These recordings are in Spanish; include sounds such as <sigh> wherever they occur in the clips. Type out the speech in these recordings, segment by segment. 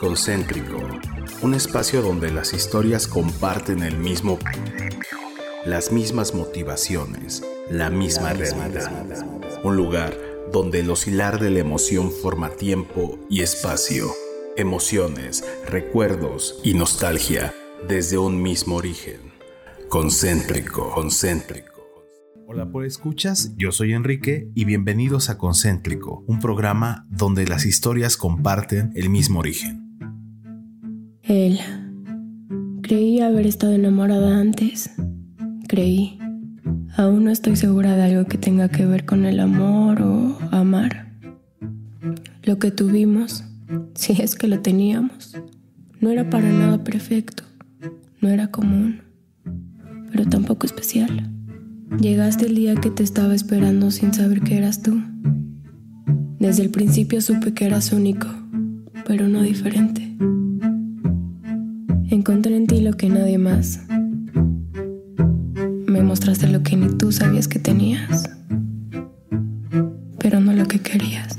Concéntrico, un espacio donde las historias comparten el mismo las mismas motivaciones, la misma realidad. Un lugar donde el oscilar de la emoción forma tiempo y espacio, emociones, recuerdos y nostalgia desde un mismo origen. Concéntrico, concéntrico. Hola por escuchas, yo soy Enrique y bienvenidos a Concéntrico, un programa donde las historias comparten el mismo origen. Él. Creí haber estado enamorada antes. Creí. Aún no estoy segura de algo que tenga que ver con el amor o amar. Lo que tuvimos, <laughs> si es que lo teníamos, no era para nada perfecto, no era común, pero tampoco especial. Llegaste el día que te estaba esperando sin saber que eras tú. Desde el principio supe que eras único, pero no diferente. Encontré en ti lo que nadie más. Me mostraste lo que ni tú sabías que tenías, pero no lo que querías.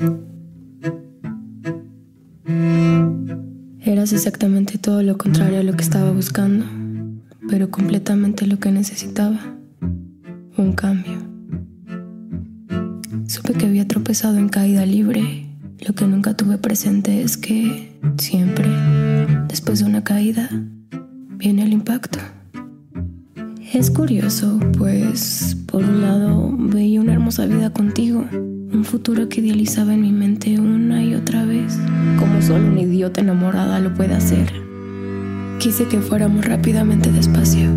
Eras exactamente todo lo contrario a lo que estaba buscando, pero completamente lo que necesitaba un cambio. Supe que había tropezado en caída libre. Lo que nunca tuve presente es que siempre, después de una caída, viene el impacto. Es curioso, pues por un lado veía una hermosa vida contigo, un futuro que idealizaba en mi mente una y otra vez, como solo un idiota enamorada lo puede hacer. Quise que fuéramos rápidamente despacio.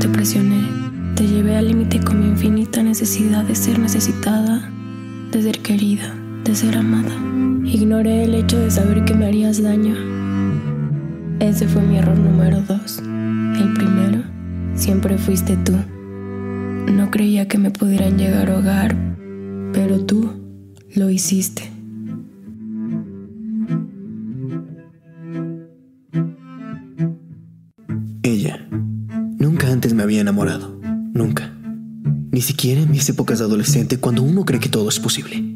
Te presioné te llevé al límite con mi infinita necesidad de ser necesitada, de ser querida, de ser amada. Ignoré el hecho de saber que me harías daño. Ese fue mi error número dos. El primero, siempre fuiste tú. No creía que me pudieran llegar a hogar, pero tú lo hiciste. Ella nunca antes me había enamorado. Nunca. Ni siquiera en mis épocas de adolescente cuando uno cree que todo es posible.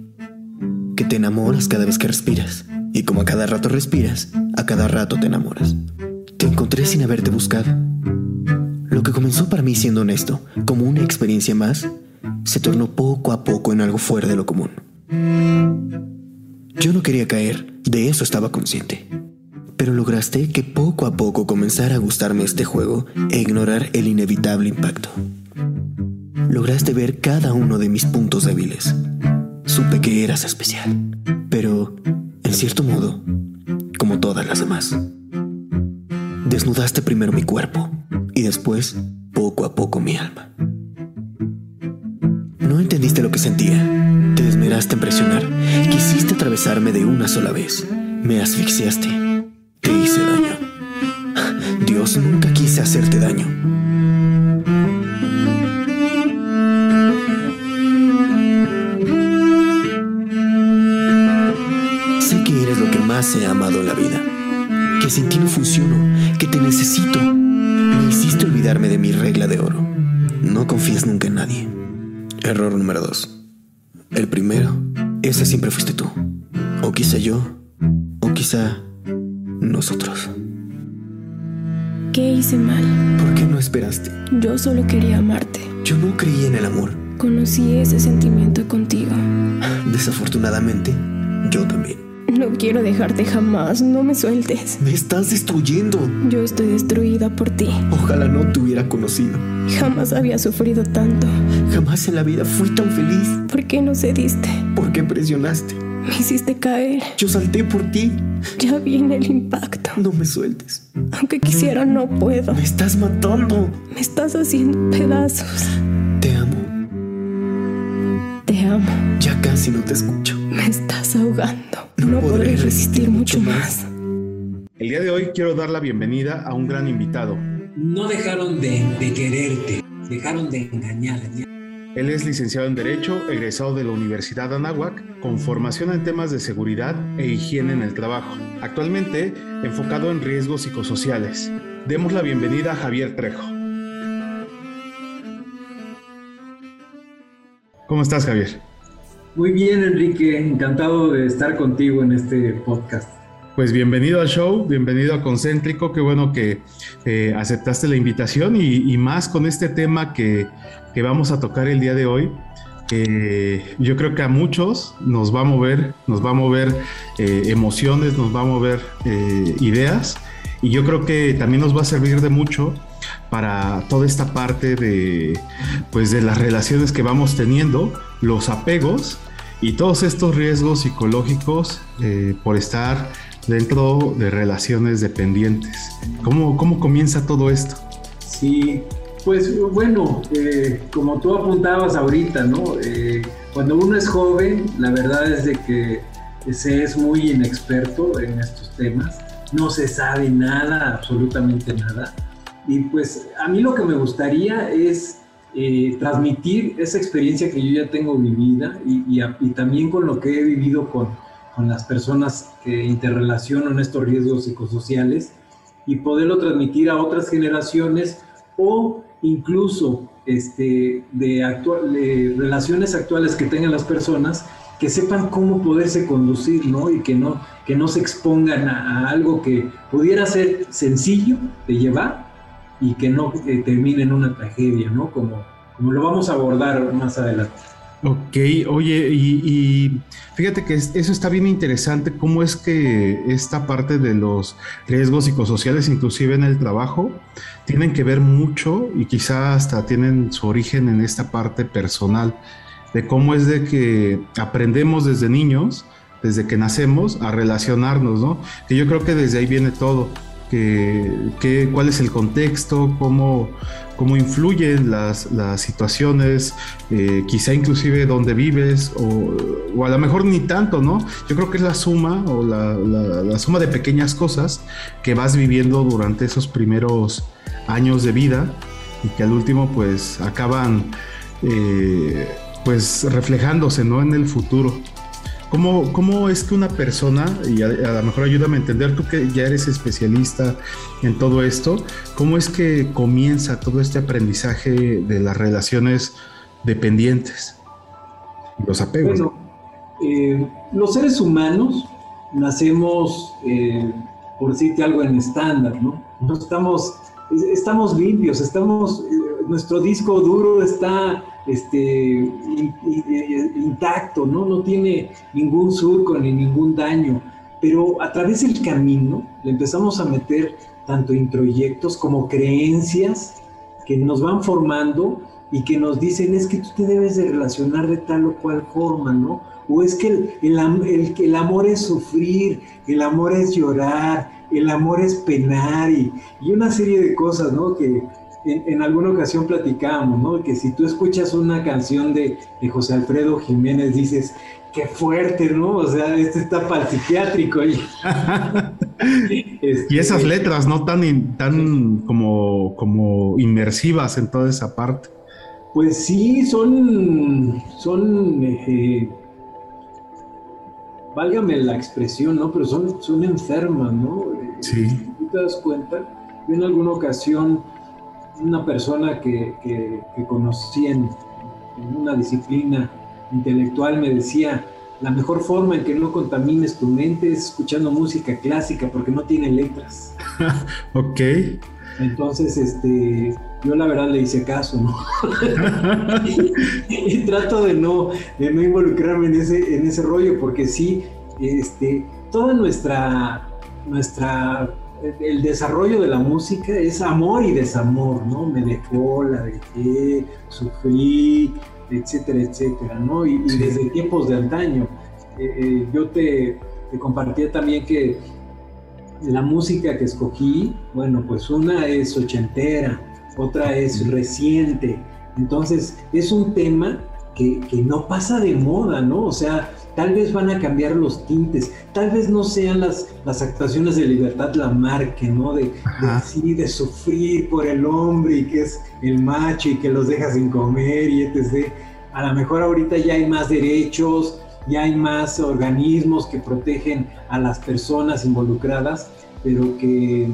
Que te enamoras cada vez que respiras. Y como a cada rato respiras, a cada rato te enamoras. Te encontré sin haberte buscado. Lo que comenzó para mí siendo honesto, como una experiencia más, se tornó poco a poco en algo fuera de lo común. Yo no quería caer, de eso estaba consciente. Pero lograste que poco a poco comenzara a gustarme este juego e ignorar el inevitable impacto lograste ver cada uno de mis puntos débiles. Supe que eras especial, pero, en cierto modo, como todas las demás. Desnudaste primero mi cuerpo y después, poco a poco, mi alma. No entendiste lo que sentía. Te esmeraste en presionar. Quisiste atravesarme de una sola vez. Me asfixiaste. Te hice daño. Dios, nunca quise hacerte daño. He amado en la vida. Que sin ti no funciono, que te necesito. Me hiciste olvidarme de mi regla de oro. No confíes nunca en nadie. Error número dos. El primero, ese siempre fuiste tú. O quizá yo, o quizá nosotros. ¿Qué hice mal? ¿Por qué no esperaste? Yo solo quería amarte. Yo no creía en el amor. Conocí ese sentimiento contigo. Desafortunadamente, yo también. No quiero dejarte jamás, no me sueltes. Me estás destruyendo. Yo estoy destruida por ti. Ojalá no te hubiera conocido. Jamás había sufrido tanto. Jamás en la vida fui tan feliz. ¿Por qué no cediste? ¿Por qué presionaste? Me hiciste caer. Yo salté por ti. Ya viene el impacto. No me sueltes. Aunque quisiera, no puedo. Me estás matando. Me estás haciendo pedazos. Te amo. Te amo. Ya casi no te escucho. Me estás ahogando. No, podré resistir mucho más. El día de hoy quiero dar la bienvenida a un gran invitado. No dejaron de, quererte, dejaron de engañar. Él es licenciado en Derecho, egresado de la Universidad Anáhuac, con formación en temas de seguridad e higiene en el trabajo. Actualmente enfocado en riesgos psicosociales. Demos la bienvenida a Javier Trejo. ¿Cómo estás, Javier? Muy bien, Enrique. Encantado de estar contigo en este podcast. pues bienvenido al show, bienvenido a Concéntrico, qué bueno que eh, aceptaste la invitación y, más con este tema que, vamos a tocar el día de hoy. yo creo que a muchos nos va a mover, nos va a mover eh, emociones, nos va a mover eh, ideas y yo creo que también nos va a servir de mucho para toda esta parte de pues de las relaciones que vamos teniendo, los apegos y todos estos riesgos psicológicos por estar dentro de relaciones dependientes. ¿Cómo, cómo comienza todo esto? Sí, pues bueno, eh, como tú apuntabas ahorita, ¿no? Eh, cuando uno es joven, la verdad es de que se es muy inexperto en estos temas, no se sabe nada, absolutamente nada. Y pues a mí lo que me gustaría es eh, transmitir esa experiencia que yo ya tengo vivida y, también con lo que he vivido con, con las personas que interrelacionan estos riesgos psicosociales y poderlo transmitir a otras generaciones o incluso este, de, relaciones actuales que tengan las personas que sepan cómo poderse conducir, ¿no? Y que no, que no se expongan a, algo que pudiera ser sencillo de llevar y que no eh, termine en una tragedia, ¿no? Como, como lo vamos a abordar más adelante. Ok, oye, y, fíjate que eso está bien interesante, cómo es que esta parte de los riesgos psicosociales, inclusive en el trabajo, tienen que ver mucho y quizá hasta tienen su origen en esta parte personal, de cómo es de que aprendemos desde niños, desde que nacemos, a relacionarnos, ¿no? Que yo creo que desde ahí viene todo que, cuál es el contexto, cómo, cómo influyen las, las situaciones, eh, quizá inclusive dónde vives, o, a lo mejor ni tanto, ¿no? Yo creo que es la suma o la, la, suma de pequeñas cosas que vas viviendo durante esos primeros años de vida y que al último pues acaban eh, pues reflejándose, ¿no? En el futuro. ¿Cómo, ¿Cómo, es que una persona, y a, lo mejor ayúdame a entender, tú que ya eres especialista en todo esto, cómo es que comienza todo este aprendizaje de las relaciones dependientes, los apegos? Bueno, eh, los seres humanos nacemos, eh, por decirte algo, en estándar, ¿no? No estamos, estamos limpios, estamos, eh, nuestro disco duro está este, intacto, ¿no? no tiene ningún surco ni ningún daño, pero a través del camino le empezamos a meter tanto introyectos como creencias que nos van formando y que nos dicen es que tú te debes de relacionar de tal o cual forma, ¿no? O es que el, el, el amor es sufrir, el amor es llorar, el amor es penar y, y una serie de cosas, ¿no? Que, en, alguna ocasión platicábamos, ¿no? Que si tú escuchas una canción de, José Alfredo Jiménez, dices, qué fuerte, ¿no? O sea, este está para el psiquiátrico. Y, <laughs> y esas letras, ¿no? Tan, tan como, como inmersivas en toda esa parte. Pues sí, son, son, eh, válgame la expresión, ¿no? Pero son, son enfermas, ¿no? Sí. Si tú te das cuenta, yo en alguna ocasión una persona que, que, conocí en, una disciplina intelectual me decía, la mejor forma en que no contamines tu mente es escuchando música clásica porque no tiene letras. <laughs> ok. Entonces, este, yo la verdad le hice caso, ¿no? <laughs> <laughs> y, trato de no, de no involucrarme en ese, en ese rollo porque sí, este, toda nuestra, nuestra el desarrollo de la música es amor y desamor, ¿no? Me dejó, la dejé, sufrí, etcétera, etcétera, ¿no? Y, desde tiempos de antaño. Eh, eh, yo te, te, compartía también que la música que escogí, bueno, pues una es ochentera, otra es reciente. Entonces, es un tema que, que no pasa de moda, ¿no? O sea, tal vez van a cambiar los tintes, tal vez no sean las, las actuaciones de libertad la marque, ¿no? De, de, de sufrir por el hombre y que es el macho y que los deja sin comer y etc. A lo mejor ahorita ya hay más derechos, ya hay más organismos que protegen a las personas involucradas, pero que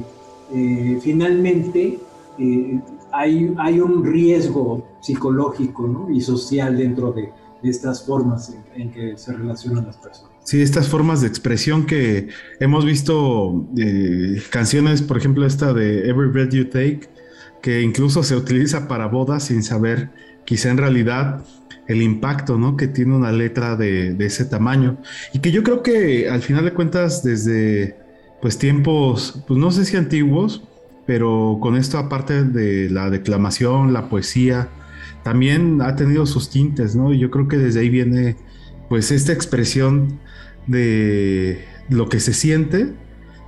eh, finalmente eh, hay, hay un riesgo psicológico ¿no? y social dentro de, estas formas en, que se relacionan las personas. Sí, estas formas de expresión que hemos visto, eh, canciones, por ejemplo, esta de Every Breath You Take, que incluso se utiliza para bodas sin saber quizá en realidad el impacto ¿no? que tiene una letra de, ese tamaño. Y que yo creo que al final de cuentas, desde pues tiempos, pues no sé si antiguos, pero con esto aparte de la declamación, la poesía, también ha tenido sus tintes, ¿no? Y yo creo que desde ahí viene pues esta expresión de lo que se siente,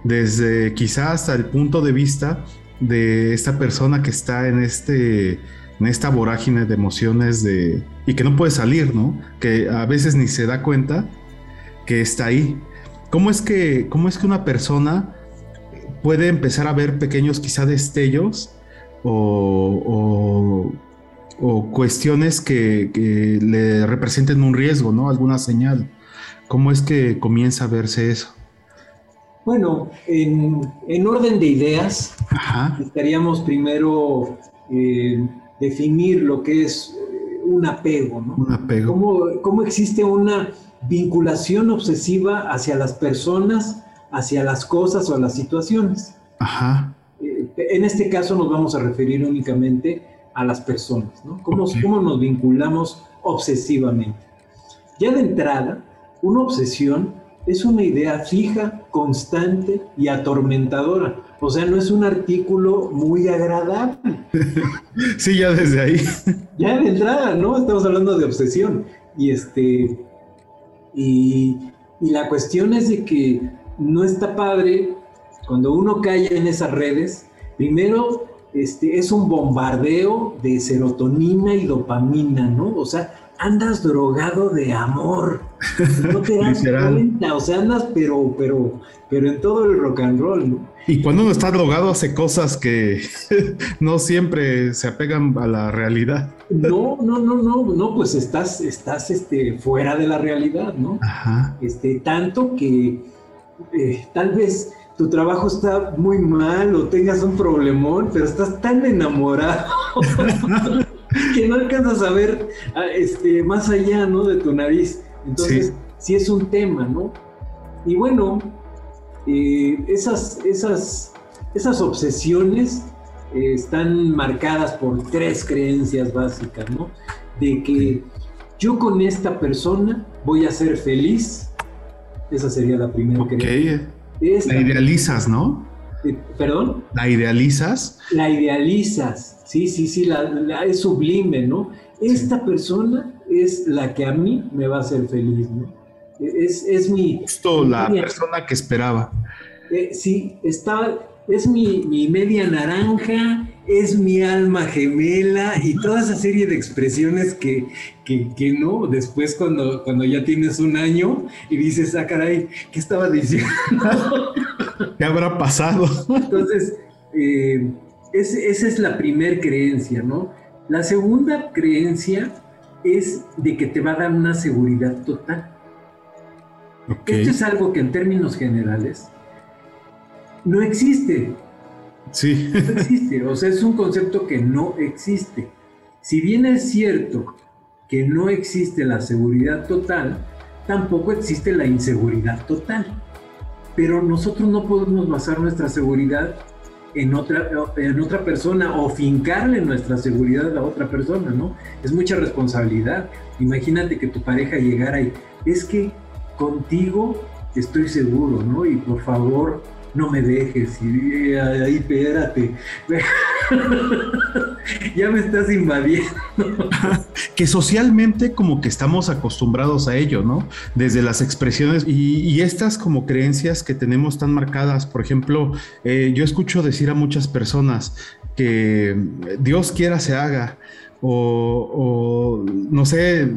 desde quizá hasta el punto de vista de esta persona que está en este en esta vorágine de emociones de y que no puede salir, ¿no? Que a veces ni se da cuenta que está ahí. ¿Cómo es que cómo es que una persona puede empezar a ver pequeños quizá destellos o, o, cuestiones que, que, le representen un riesgo, ¿no? Alguna señal. ¿Cómo es que comienza a verse eso? Bueno, en, en orden de ideas, estaríamos primero eh, definir lo que es eh, un apego, ¿no? Un apego. ¿Cómo, ¿Cómo, existe una vinculación obsesiva hacia las personas, hacia las cosas o a las situaciones? Ajá. Eh, en este caso nos vamos a referir únicamente a las personas, ¿no? ¿Cómo, ¿Cómo nos vinculamos obsesivamente? Ya de entrada, una obsesión es una idea fija, constante y atormentadora o sea, no es un artículo muy agradable. <laughs> sí, ya desde ahí. ya de entrada, ¿no? Estamos hablando de obsesión. Y este. Y, la cuestión es de que no está padre cuando uno cae en esas redes. Primero, este, es un bombardeo de serotonina y dopamina, ¿no? O sea, andas drogado de amor. No te <laughs> das cuenta, o sea, andas pero, pero, pero en todo el rock and roll, ¿no? Y cuando uno está drogado hace cosas que <laughs> no siempre se apegan a la realidad. No, no, no, no, no, pues estás, estás este, fuera de la realidad, ¿no? Ajá. Este, tanto que eh, tal vez tu trabajo está muy mal o tengas un problemón, pero estás tan enamorado <laughs> que no alcanzas a ver este, más allá, ¿no? De tu nariz. Entonces, sí, es un tema, ¿no? Y bueno, eh, esas, esas, esas obsesiones eh, están marcadas por tres creencias básicas, ¿no? De que yo con esta persona voy a ser feliz. Esa sería la primera creencia. La idealizas, ¿no? Eh, ¿Perdón? ¿La idealizas? La idealizas, sí, sí, sí, la, es sublime, ¿no? Esta persona es la que a mí me va a hacer feliz, ¿no? Es, es mi... Justo la persona que esperaba. Eh, sí, está, es mi, mi, media naranja, es mi alma gemela y toda esa serie de expresiones que, que, que, no, después cuando, cuando ya tienes un año y dices, ah, caray, ¿qué estaba diciendo? ¿Qué habrá pasado? Entonces, eh, esa es la primer creencia, ¿no? La segunda creencia es de que te va a dar una seguridad total. Esto es algo que en términos generales no existe. Sí. No existe, o sea, es un concepto que no existe. Si bien es cierto que no existe la seguridad total, tampoco existe la inseguridad total. Pero nosotros no podemos basar nuestra seguridad en otra, en otra persona o fincarle nuestra seguridad a otra persona, ¿no? Es mucha responsabilidad. Imagínate que tu pareja llegara y es que contigo estoy seguro, ¿no? Y por favor, no me dejes, y ahí espérate. <laughs> ya me estás invadiendo. que socialmente como que estamos acostumbrados a ello, ¿no? Desde las expresiones y, estas como creencias que tenemos tan marcadas, por ejemplo, eh, yo escucho decir a muchas personas que Dios quiera se haga. O, no sé, eh,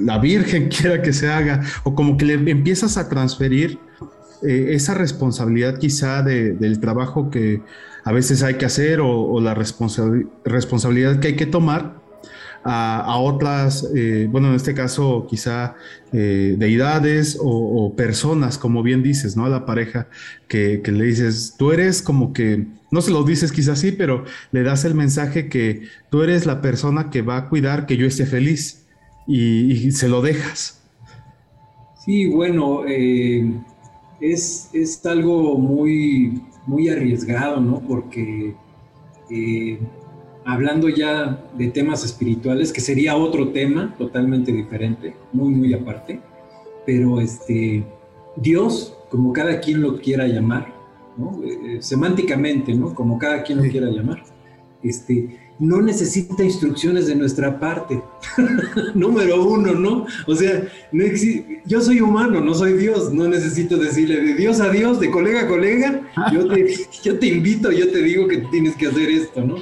la Virgen <laughs> quiera que se haga, o como que le empiezas a transferir eh, esa responsabilidad quizá del trabajo que a veces hay que hacer o, la responsabilidad que hay que tomar a, otras, eh, bueno, en este caso quizá eh, deidades o, personas, como bien dices, ¿no? A la pareja que, le dices, tú eres como que, no se lo dices quizá así, pero le das el mensaje que tú eres la persona que va a cuidar que yo esté feliz y se lo dejas. Sí, bueno, eh, es, es, algo muy, muy arriesgado, ¿no? Porque eh, hablando ya de temas espirituales, que sería otro tema totalmente diferente, muy, muy aparte, pero este, Dios, como cada quien lo quiera llamar, ¿no? Eh, semánticamente, ¿no? Como cada quien lo quiera llamar, este, no necesita instrucciones de nuestra parte. <laughs> Número uno, ¿no? O sea, no yo soy humano, no soy Dios, no necesito decirle de Dios a Dios, de colega a colega, yo te, <laughs> yo te invito, yo te digo que tienes que hacer esto, ¿no?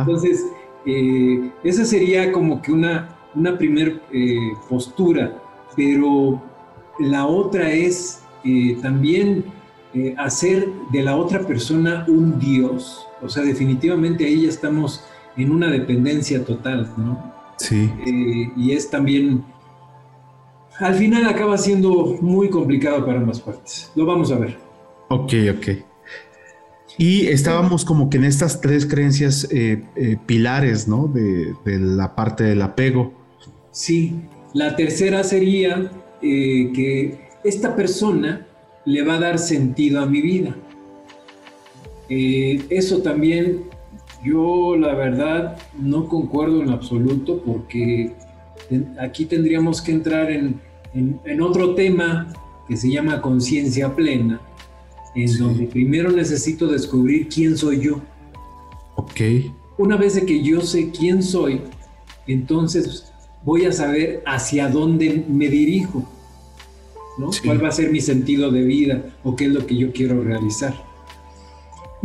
Entonces, eh, esa sería como que una, una primer eh, postura, pero la otra es eh, también hacer de la otra persona un Dios. O sea, definitivamente ahí ya estamos en una dependencia total, ¿no? Sí. Eh, y es también, al final acaba siendo muy complicado para ambas partes. Lo vamos a ver. Ok, ok. Y estábamos como que en estas tres creencias eh, eh, pilares, ¿no? De, de, la parte del apego. Sí, la tercera sería que esta persona le va a dar sentido a mi vida. eso también yo la verdad no concuerdo en absoluto porque aquí tendríamos que entrar en, otro tema que se llama conciencia plena, en donde primero necesito descubrir quién soy yo. Ok. Una vez de que yo sé quién soy, entonces voy a saber hacia dónde me dirijo, ¿no? ¿Cuál va a ser mi sentido de vida o qué es lo que yo quiero realizar?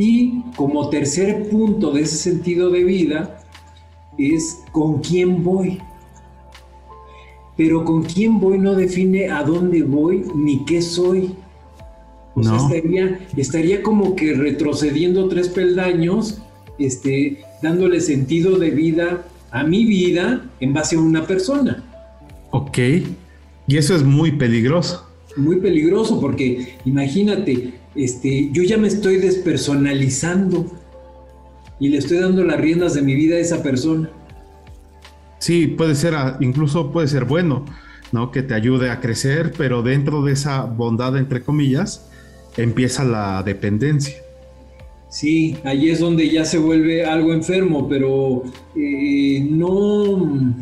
Y como tercer punto de ese sentido de vida es con quién voy. Pero con quién voy no define a dónde voy ni qué soy. O sea, estaría, como que retrocediendo tres peldaños, este, dándole sentido de vida a mi vida en base a una persona. Ok. Y eso es muy peligroso. Muy peligroso porque imagínate, este, yo ya me estoy despersonalizando y le estoy dando las riendas de mi vida a esa persona. Sí, puede ser, incluso puede ser bueno, ¿no? Que te ayude a crecer, pero dentro de esa bondad, entre comillas, empieza la dependencia. Sí, ahí es donde ya se vuelve algo enfermo, pero eh, no...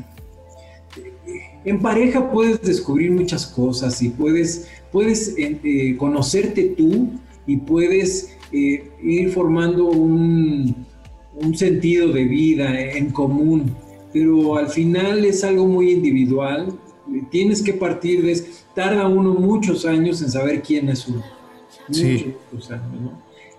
En pareja puedes descubrir muchas cosas y puedes puedes eh, eh, conocerte tú y puedes eh, ir formando un, sentido de vida en común, pero al final es algo muy individual. Tienes que partir de... Tarda uno muchos años en saber quién es uno. Sí.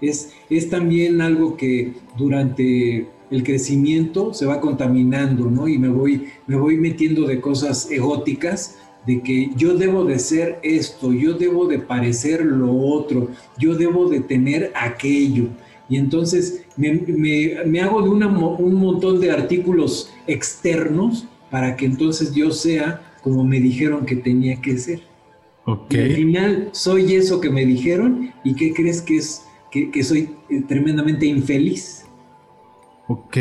es, es también algo que durante el crecimiento se va contaminando, ¿no? Y me voy, me voy metiendo de cosas egóticas de que yo debo de ser esto, yo debo de parecer lo otro, yo debo de tener aquello. Y entonces me, hago de un montón de artículos externos para que entonces yo sea como me dijeron que tenía que ser. Okay. Y al final soy eso que me dijeron y ¿qué crees que es? Que, soy eh, tremendamente infeliz. Ok.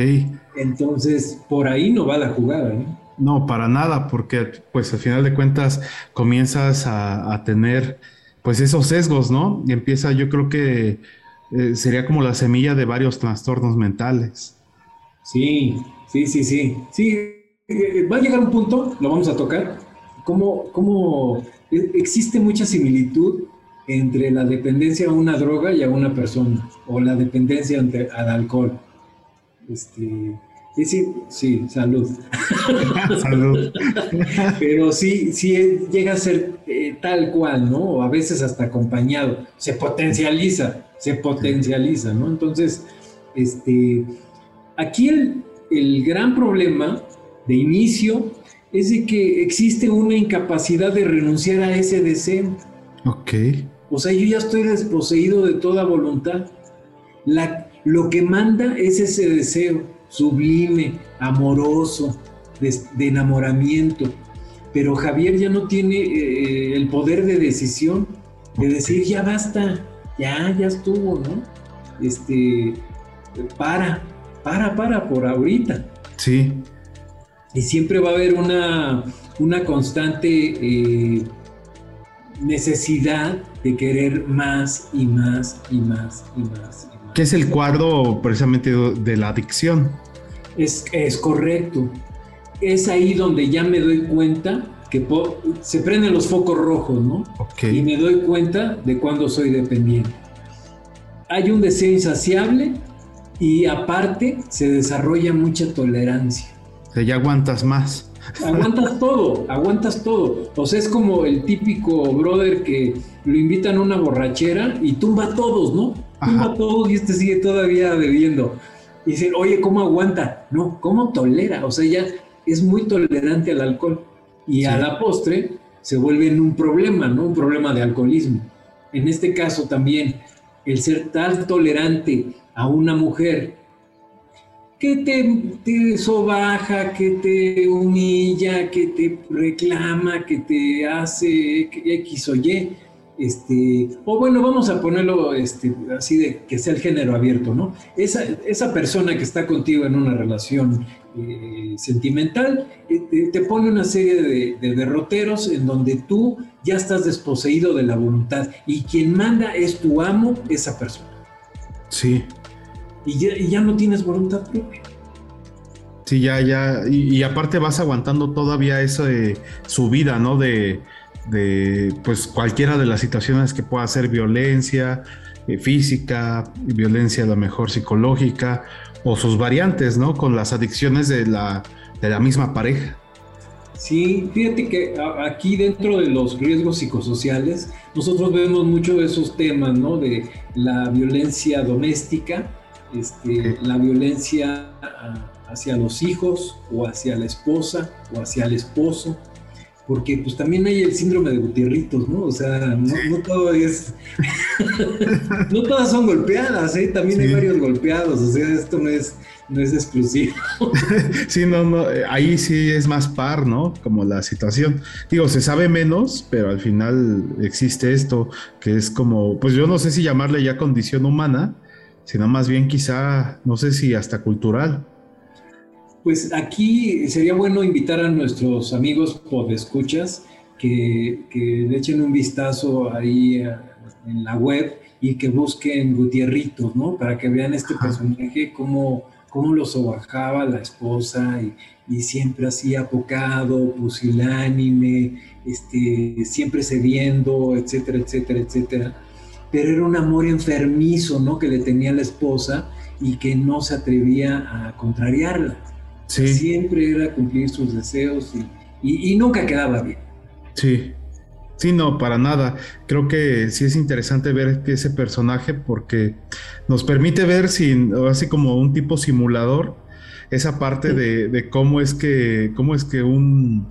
Entonces, por ahí no va la jugada, ¿no? No, para nada, porque pues al final de cuentas comienzas a, tener pues esos sesgos, ¿no? Y empieza, yo creo que eh, sería como la semilla de varios trastornos mentales. Sí, sí, sí, sí. Sí, eh, va a llegar un punto, lo vamos a tocar, cómo, cómo e, existe mucha similitud entre la dependencia a una droga y a una persona, o la dependencia al alcohol. Este, Sí, sí, sí, salud. <laughs> salud. Pero sí, sí llega a ser eh, tal cual, ¿no? O a veces hasta acompañado. Se potencializa, se potencializa, ¿no? Entonces, este, aquí el, el gran problema de inicio es de que existe una incapacidad de renunciar a ese deseo. Ok. O sea, yo ya estoy desposeído de toda voluntad. La, lo que manda es ese deseo sublime, amoroso, de, enamoramiento. Pero Javier ya no tiene eh, el poder de decisión, de decir, ya basta, ya, ya estuvo, ¿no? Este, para, para, para, por ahorita. Sí. Y siempre va a haber una, una constante, eh, necesidad de querer más y más y más y más. ¿Qué es el cuadro precisamente de la adicción? Es, es correcto. Es ahí donde ya me doy cuenta que se prenden los focos rojos, ¿no? Y me doy cuenta de cuando soy dependiente. Hay un deseo insaciable y aparte se desarrolla mucha tolerancia. O sea, ya aguantas más. Aguantas <laughs> todo, aguantas todo. O sea, es como el típico brother que lo invitan a una borrachera y tumba a todos, ¿no? Tumba a todos y este sigue todavía bebiendo. Y dicen, oye, ¿cómo aguanta? No, ¿cómo tolera? O sea, ya es muy tolerante al alcohol y a la postre se vuelve en un problema, ¿no? Un problema de alcoholismo. En este caso también, el ser tan tolerante a una mujer que te, te sobaja, que te humilla, que te reclama, que te hace X o Y, este, o bueno, vamos a ponerlo este, así de que sea el género abierto, ¿no? Esa, esa persona que está contigo en una relación eh, sentimental eh, te, pone una serie de, derroteros en donde tú ya estás desposeído de la voluntad y quien manda es tu amo, esa persona. Sí. Y ya, y ya no tienes voluntad propia. Sí, ya, ya, y, aparte vas aguantando todavía eso de su vida, ¿no? De, de pues cualquiera de las situaciones que pueda ser violencia eh, física, violencia a lo mejor psicológica o sus variantes, ¿no? Con las adicciones de la, de la misma pareja. Sí, fíjate que aquí dentro de los riesgos psicosociales, nosotros vemos mucho de esos temas, ¿no? De la violencia doméstica, este, la violencia ah, hacia los hijos o hacia la esposa o hacia el esposo, porque pues también hay el síndrome de Gutierritos, ¿no? O sea, no, todo es, <laughs> no todas son golpeadas, ¿eh? También hay varios golpeados, o sea, esto no es, no es exclusivo. <laughs> sí, no, no, eh, ahí sí es más par, ¿no? Como la situación. Digo, se sabe menos, pero al final existe esto, que es como, pues yo no sé si llamarle ya condición humana, sino más bien quizá, no sé si hasta cultural. Pues aquí sería bueno invitar a nuestros amigos podescuchas que, que le echen un vistazo ahí en la web y que busquen Gutierritos, ¿no? Para que vean este personaje, cómo, cómo lo sobajaba la esposa y, y, siempre así apocado, pusilánime, este, siempre cediendo, etcétera, etcétera, etcétera. Pero era un amor enfermizo, ¿no? Que le tenía la esposa y que no se atrevía a contrariarla. Siempre era cumplir sus deseos y, nunca quedaba bien. Sí. Sí, no, para nada. Creo que sí es interesante ver ese personaje porque nos permite ver, sin, así como un tipo simulador, esa parte de, cómo es que, cómo es que un,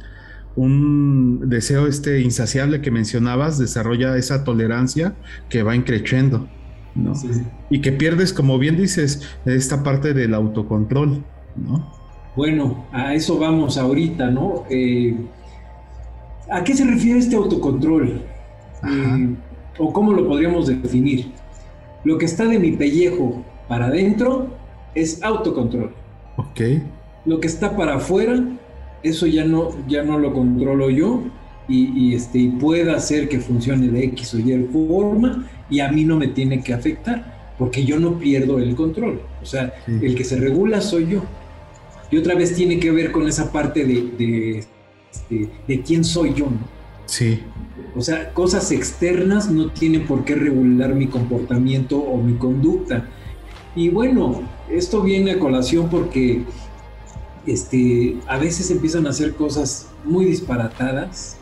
un deseo este insaciable que mencionabas desarrolla esa tolerancia que va increciendo, ¿no? Y que pierdes, como bien dices, esta parte del autocontrol, ¿no? Bueno, a eso vamos ahorita, ¿no? Eh, ¿A qué se refiere este autocontrol? Eh, ¿O cómo lo podríamos definir? Lo que está de mi pellejo para adentro es autocontrol. Ok. Lo que está para afuera, eso ya no, ya no lo controlo yo y, este, y pueda hacer que funcione de X o Y forma y a mí no me tiene que afectar porque yo no pierdo el control. O sea, el que se regula soy yo. Y otra vez tiene que ver con esa parte de, este, de, quién soy yo, ¿no? Sí. O sea, cosas externas no tienen por qué regular mi comportamiento o mi conducta. Y bueno, esto viene a colación porque este, a veces empiezan a hacer cosas muy disparatadas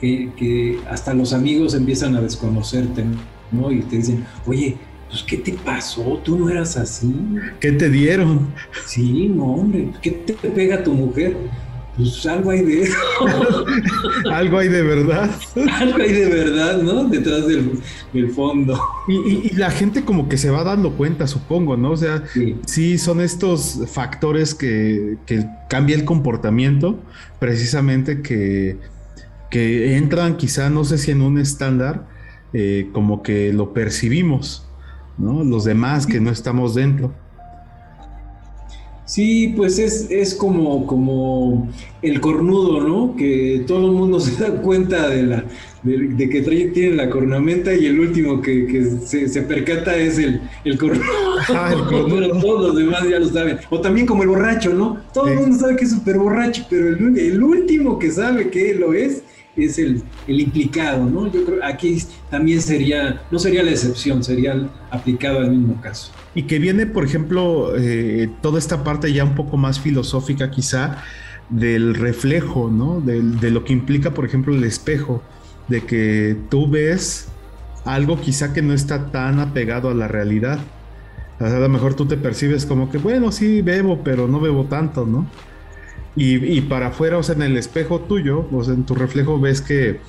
que, que hasta los amigos empiezan a desconocerte, ¿no? Y te dicen, oye, pues, ¿qué te pasó? Tú no eras así. ¿Qué te dieron? Sí, no, hombre. ¿Qué te pega tu mujer? Pues algo hay de eso. <laughs> algo hay de verdad. <laughs> algo hay de verdad, ¿no? Detrás del, fondo. Y, la gente como que se va dando cuenta, supongo, ¿no? O sea, sí, son estos factores que, que cambia el comportamiento, precisamente que, que entran quizá, no sé si en un estándar, eh, como que lo percibimos. ¿No? Los demás que no estamos dentro. Sí, pues es, como, como el cornudo, ¿no? Que todo el mundo <laughs> se da cuenta de la, de, que tiene la cornamenta y el último que, se, percata es el, el <laughs> ah, pero todos los demás ya lo saben. O también como el borracho, ¿no? Todo el mundo sabe que es súper borracho, pero el, el, último que sabe que lo es es el, el, implicado, ¿no? Yo creo aquí también sería, no sería la excepción, sería aplicado al mismo caso. Y que viene, por ejemplo, eh, toda esta parte ya un poco más filosófica quizá del reflejo, ¿no? De, de lo que implica, por ejemplo, el espejo de que tú ves algo quizá que no está tan apegado a la realidad. a lo mejor tú te percibes como que, bueno, sí bebo, pero no bebo tanto, ¿no? Y, para afuera, o sea, en el espejo tuyo, o sea, en tu reflejo ves que,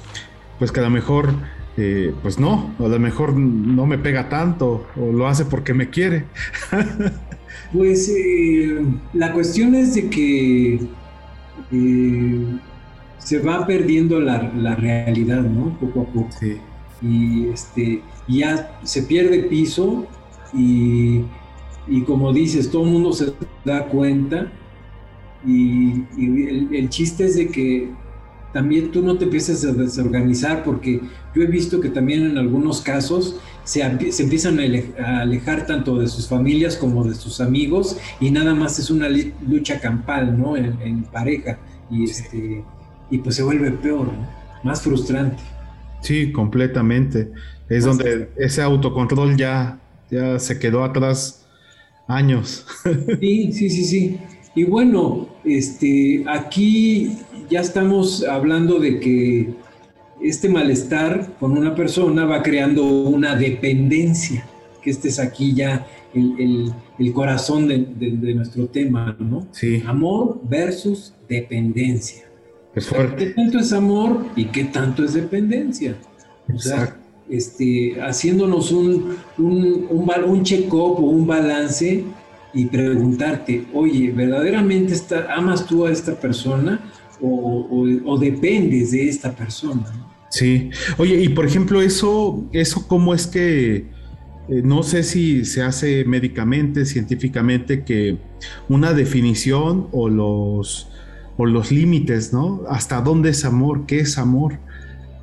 pues que a lo mejor, eh, pues no, a lo mejor no me pega tanto, o lo hace porque me quiere. <laughs> pues eh, la cuestión es de que eh, se va perdiendo la, la, realidad, ¿no? Poco a poco. Y este, ya se pierde piso y, y, como dices, todo el mundo se da cuenta y, el, chiste es de que también tú no te empieces a desorganizar porque yo he visto que también en algunos casos se, se empiezan a alejar tanto de sus familias como de sus amigos y nada más es una lucha campal, ¿no? En, en pareja. Y este y pues se vuelve peor, más frustrante. Sí, completamente. Es donde ese autocontrol ya, ya se quedó atrás años. Sí, sí, sí, sí. Y bueno, este, aquí ya estamos hablando de que este malestar con una persona va creando una dependencia, que este es aquí ya el, corazón de, de, nuestro tema, ¿no? Sí. Amor versus dependencia. Es fuerte. ¿Qué tanto es amor y qué tanto es dependencia? O sea, este, haciéndonos un, un, un, check-up o un balance y preguntarte, oye, ¿verdaderamente está, amas tú a esta persona o, dependes de esta persona? Sí. Oye, y por ejemplo, eso, eso cómo es que, eh, no sé si se hace médicamente, científicamente, que una definición o los o los límites, ¿no? Hasta dónde es amor, qué es amor.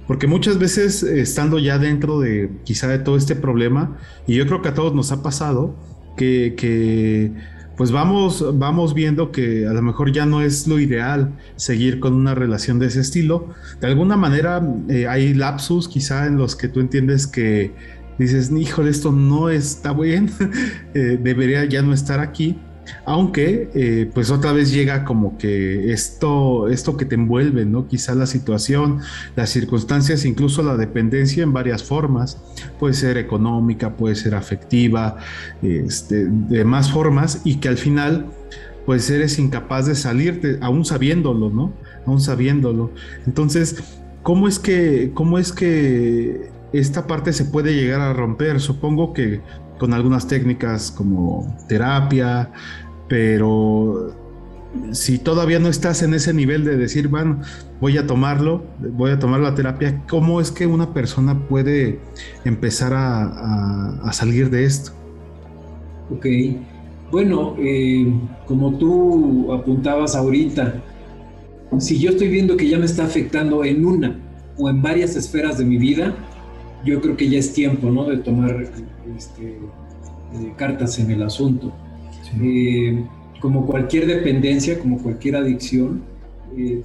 Porque muchas veces estando ya dentro de quizá de todo este problema, y yo creo que a todos nos ha pasado, que, pues vamos, vamos viendo que a lo mejor ya no es lo ideal seguir con una relación de ese estilo. De alguna manera eh, hay lapsus quizá en los que tú entiendes que dices, híjole, esto no está bien, <laughs> eh, debería ya no estar aquí aunque, eh, pues otra vez llega como que esto, esto que te envuelve, ¿no? Quizá la situación, las circunstancias, incluso la dependencia en varias formas. Puede ser económica, puede ser afectiva, este, de más formas, y que al final, pues eres incapaz de salirte, aún sabiéndolo, ¿no? Aún sabiéndolo. Entonces, ¿cómo es que, cómo es que esta parte se puede llegar a romper? Supongo que con algunas técnicas como terapia, pero si todavía no estás en ese nivel de decir, bueno, voy a tomarlo, voy a tomar la terapia, ¿cómo es que una persona puede empezar a, salir de esto? Ok, bueno, eh, como tú apuntabas ahorita, si yo estoy viendo que ya me está afectando en una o en varias esferas de mi vida, yo creo que ya es tiempo, ¿no? De tomar este, eh, cartas en el asunto. Eh, como cualquier dependencia, como cualquier adicción, eh,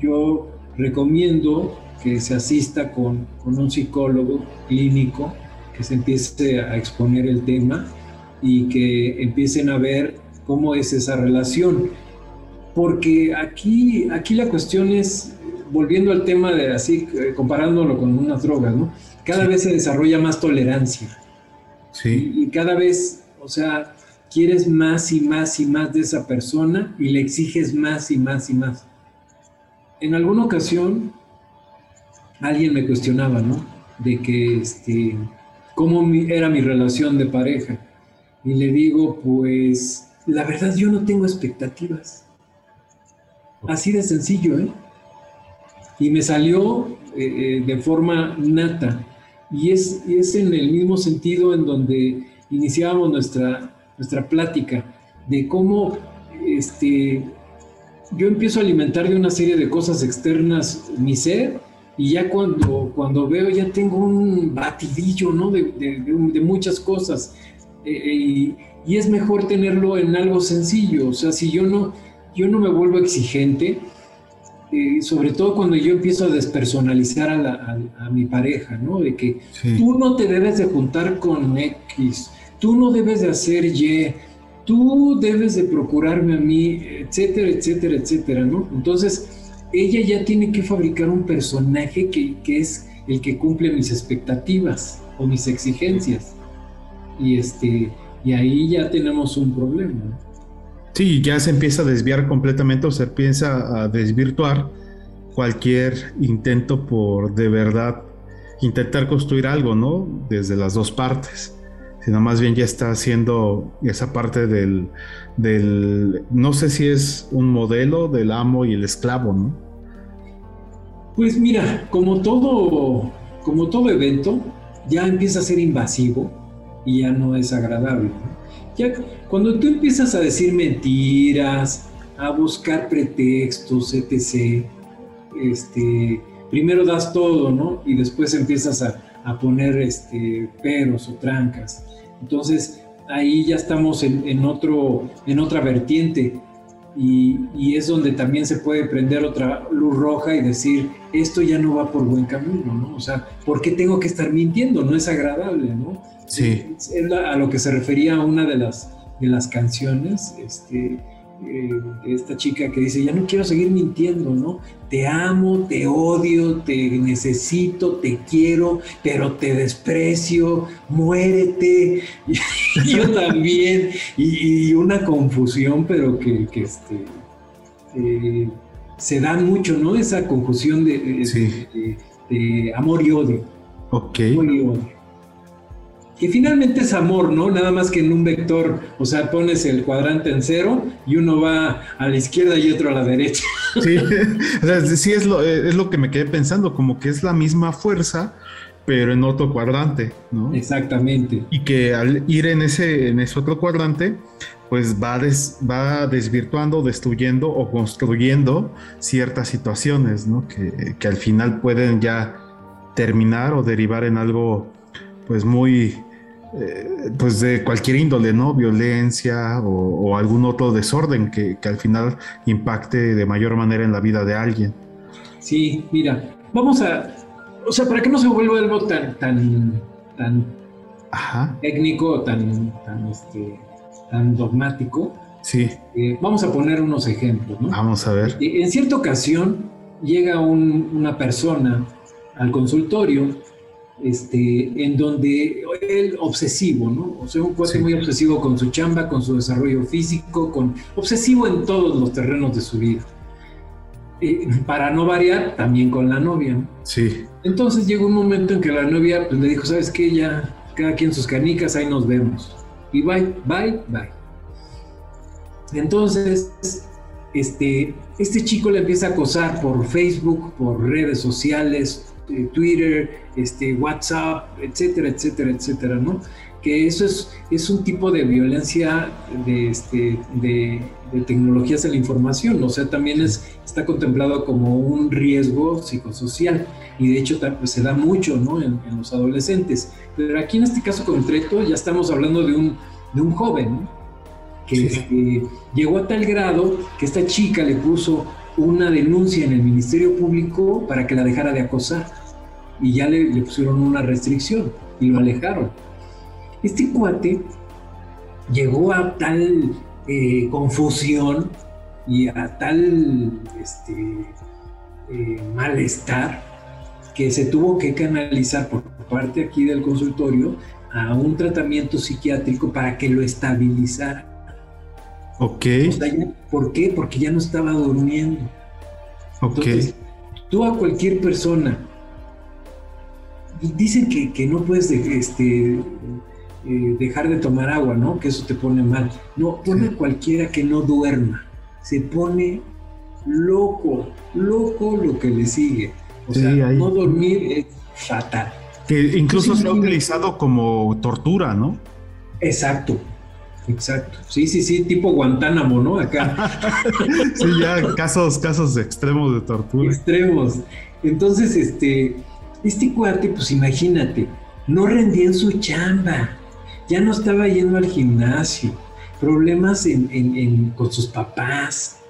yo recomiendo que se asista con, con, un psicólogo clínico, que se empiece a exponer el tema y que empiecen a ver cómo es esa relación. Porque aquí, aquí la cuestión es, volviendo al tema de así, comparándolo con unas drogas, ¿no? Cada vez se desarrolla más tolerancia. Sí. Y, cada vez, o sea, quieres más y más y más de esa persona y le exiges más y más y más. En alguna ocasión, alguien me cuestionaba, ¿no? De que, este, cómo era mi relación de pareja. Y le digo, pues, la verdad yo no tengo expectativas. Así de sencillo, ¿eh? Y me salió eh, eh, de forma nata. Y es, es en el mismo sentido en donde iniciábamos nuestra, nuestra plática, de cómo este, yo empiezo a alimentar de una serie de cosas externas mi ser y ya cuando, cuando veo ya tengo un batidillo, ¿no? De, de, muchas cosas. Eh, eh, y, y, es mejor tenerlo en algo sencillo. O sea, si yo no, yo no me vuelvo exigente, eh, sobre todo cuando yo empiezo a despersonalizar a, a, mi pareja, ¿no? De que tú no te debes de juntar con X, tú no debes de hacer Y, tú debes de procurarme a mí, etcétera, etcétera, etcétera, ¿no? Entonces, ella ya tiene que fabricar un personaje que, es el que cumple mis expectativas o mis exigencias. Y, este, y ahí ya tenemos un problema. Sí, ya se empieza a desviar completamente o se empieza a desvirtuar cualquier intento por de verdad intentar construir algo, ¿no? Desde las dos partes sino más bien ya está haciendo esa parte del, del, no sé si es un modelo del amo y el esclavo, ¿no? Pues mira, como todo, como todo evento, ya empieza a ser invasivo y ya no es agradable. Ya cuando tú empiezas a decir mentiras, a buscar pretextos, etc., este, primero das todo, ¿no? Y después empiezas a, poner este, peros o trancas. Entonces ahí ya estamos en, otra vertiente y, es donde también se puede prender otra luz roja y decir, esto ya no va por buen camino, ¿no? O sea, ¿por qué tengo que estar mintiendo? No es agradable, ¿no? Sí. Es, a lo que se refería una de las, de las canciones, este, eh, esta chica que dice, ya no quiero seguir mintiendo, ¿no? Te amo, te odio, te necesito, te quiero, pero te desprecio, muérete. <laughs> Y yo también, y, una confusión, pero que, este, eh, se da mucho, ¿no? Esa confusión de, de, amor y odio. Ok. Amor y odio que finalmente es amor, ¿no? Nada más que en un vector, o sea, pones el cuadrante en cero y uno va a la izquierda y otro a la derecha. <laughs> Sí, o sea, sí es lo, es lo que me quedé pensando, como que es la misma fuerza, pero en otro cuadrante, ¿no? Exactamente. Y que al ir en ese, en ese otro cuadrante, pues va, va desvirtuando, destruyendo o construyendo ciertas situaciones, ¿no? Que, que al final pueden ya terminar o derivar en algo pues muy eh, pues de cualquier índole, ¿no? Violencia o, algún otro desorden que, al final impacte de mayor manera en la vida de alguien. Sí, mira, vamos a, o sea, para que no se vuelva algo tan, tan, tan técnico, tan, tan, este, tan dogmático. Sí. Eh, vamos a poner unos ejemplos, ¿no? Vamos a ver. Eh, en cierta ocasión llega una persona al consultorio este, en donde él obsesivo, ¿no? O sea, un cuate muy obsesivo con su chamba, con su desarrollo físico, con obsesivo en todos los terrenos de su vida. Eh, para no variar, también con la novia. ¿no? Sí. Entonces llegó un momento en que la novia pues, le dijo, ¿sabes qué? Ya, cada quien sus canicas, ahí nos vemos. Y bye, bye, bye. Entonces, este, este chico le empieza a acosar por Facebook, por redes sociales, Twitter, este, WhatsApp, etcétera, etcétera, etcétera, ¿no? Que eso es, es un tipo de violencia de, este, de, tecnologías de la información, o sea, también es, está contemplado como un riesgo psicosocial y de hecho pues, se da mucho, ¿no? En, los adolescentes. Pero aquí en este caso concreto ya estamos hablando de un, de un joven, que este, llegó a tal grado que esta chica le puso una denuncia en el Ministerio Público para que la dejara de acosar y ya le, pusieron una restricción y lo alejaron. Este cuate llegó a tal eh, confusión y a tal este, eh, malestar que se tuvo que canalizar por parte aquí del consultorio a un tratamiento psiquiátrico para que lo estabilizara. Ok. ¿Por qué? Porque ya no estaba durmiendo. Ok. tú a cualquier persona dicen que, no puedes este, eh, dejar de tomar agua, ¿no? Que eso te pone mal. No, pone cualquiera que no duerma. Se pone loco, loco lo que le sigue. O sea, no dormir es fatal. Que incluso se ha utilizado como tortura, ¿no? Exacto. Exacto. Sí, sí, sí, tipo Guantánamo, ¿no? Acá. <laughs> sí, ya casos, casos extremos de tortura. Extremos. Entonces, este, este cuate, pues imagínate, no rendía en su chamba, ya no estaba yendo al gimnasio, problemas con sus papás,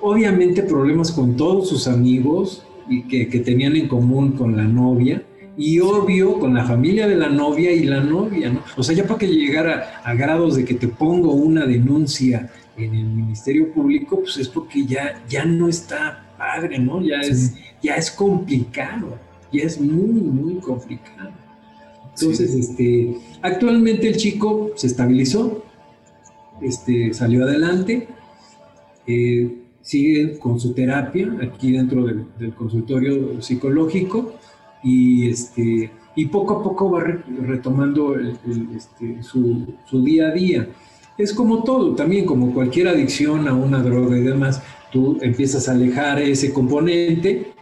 obviamente problemas con todos sus amigos y que, que tenían en común con la novia, y obvio con la familia de la novia y la novia, ¿no? O sea, ya para que llegara a grados de que te pongo una denuncia en el Ministerio Público, pues es porque ya, ya no está padre, ¿no? Ya, es, ya es complicado, ya es muy, muy complicado. Entonces, este, actualmente el chico se estabilizó, este, salió adelante, eh, sigue con su terapia aquí dentro del consultorio psicológico y, este, y poco a poco va retomando este, su, su, día a día. Es como todo, también como cualquier adicción a una droga y demás, tú empiezas a alejar ese componente,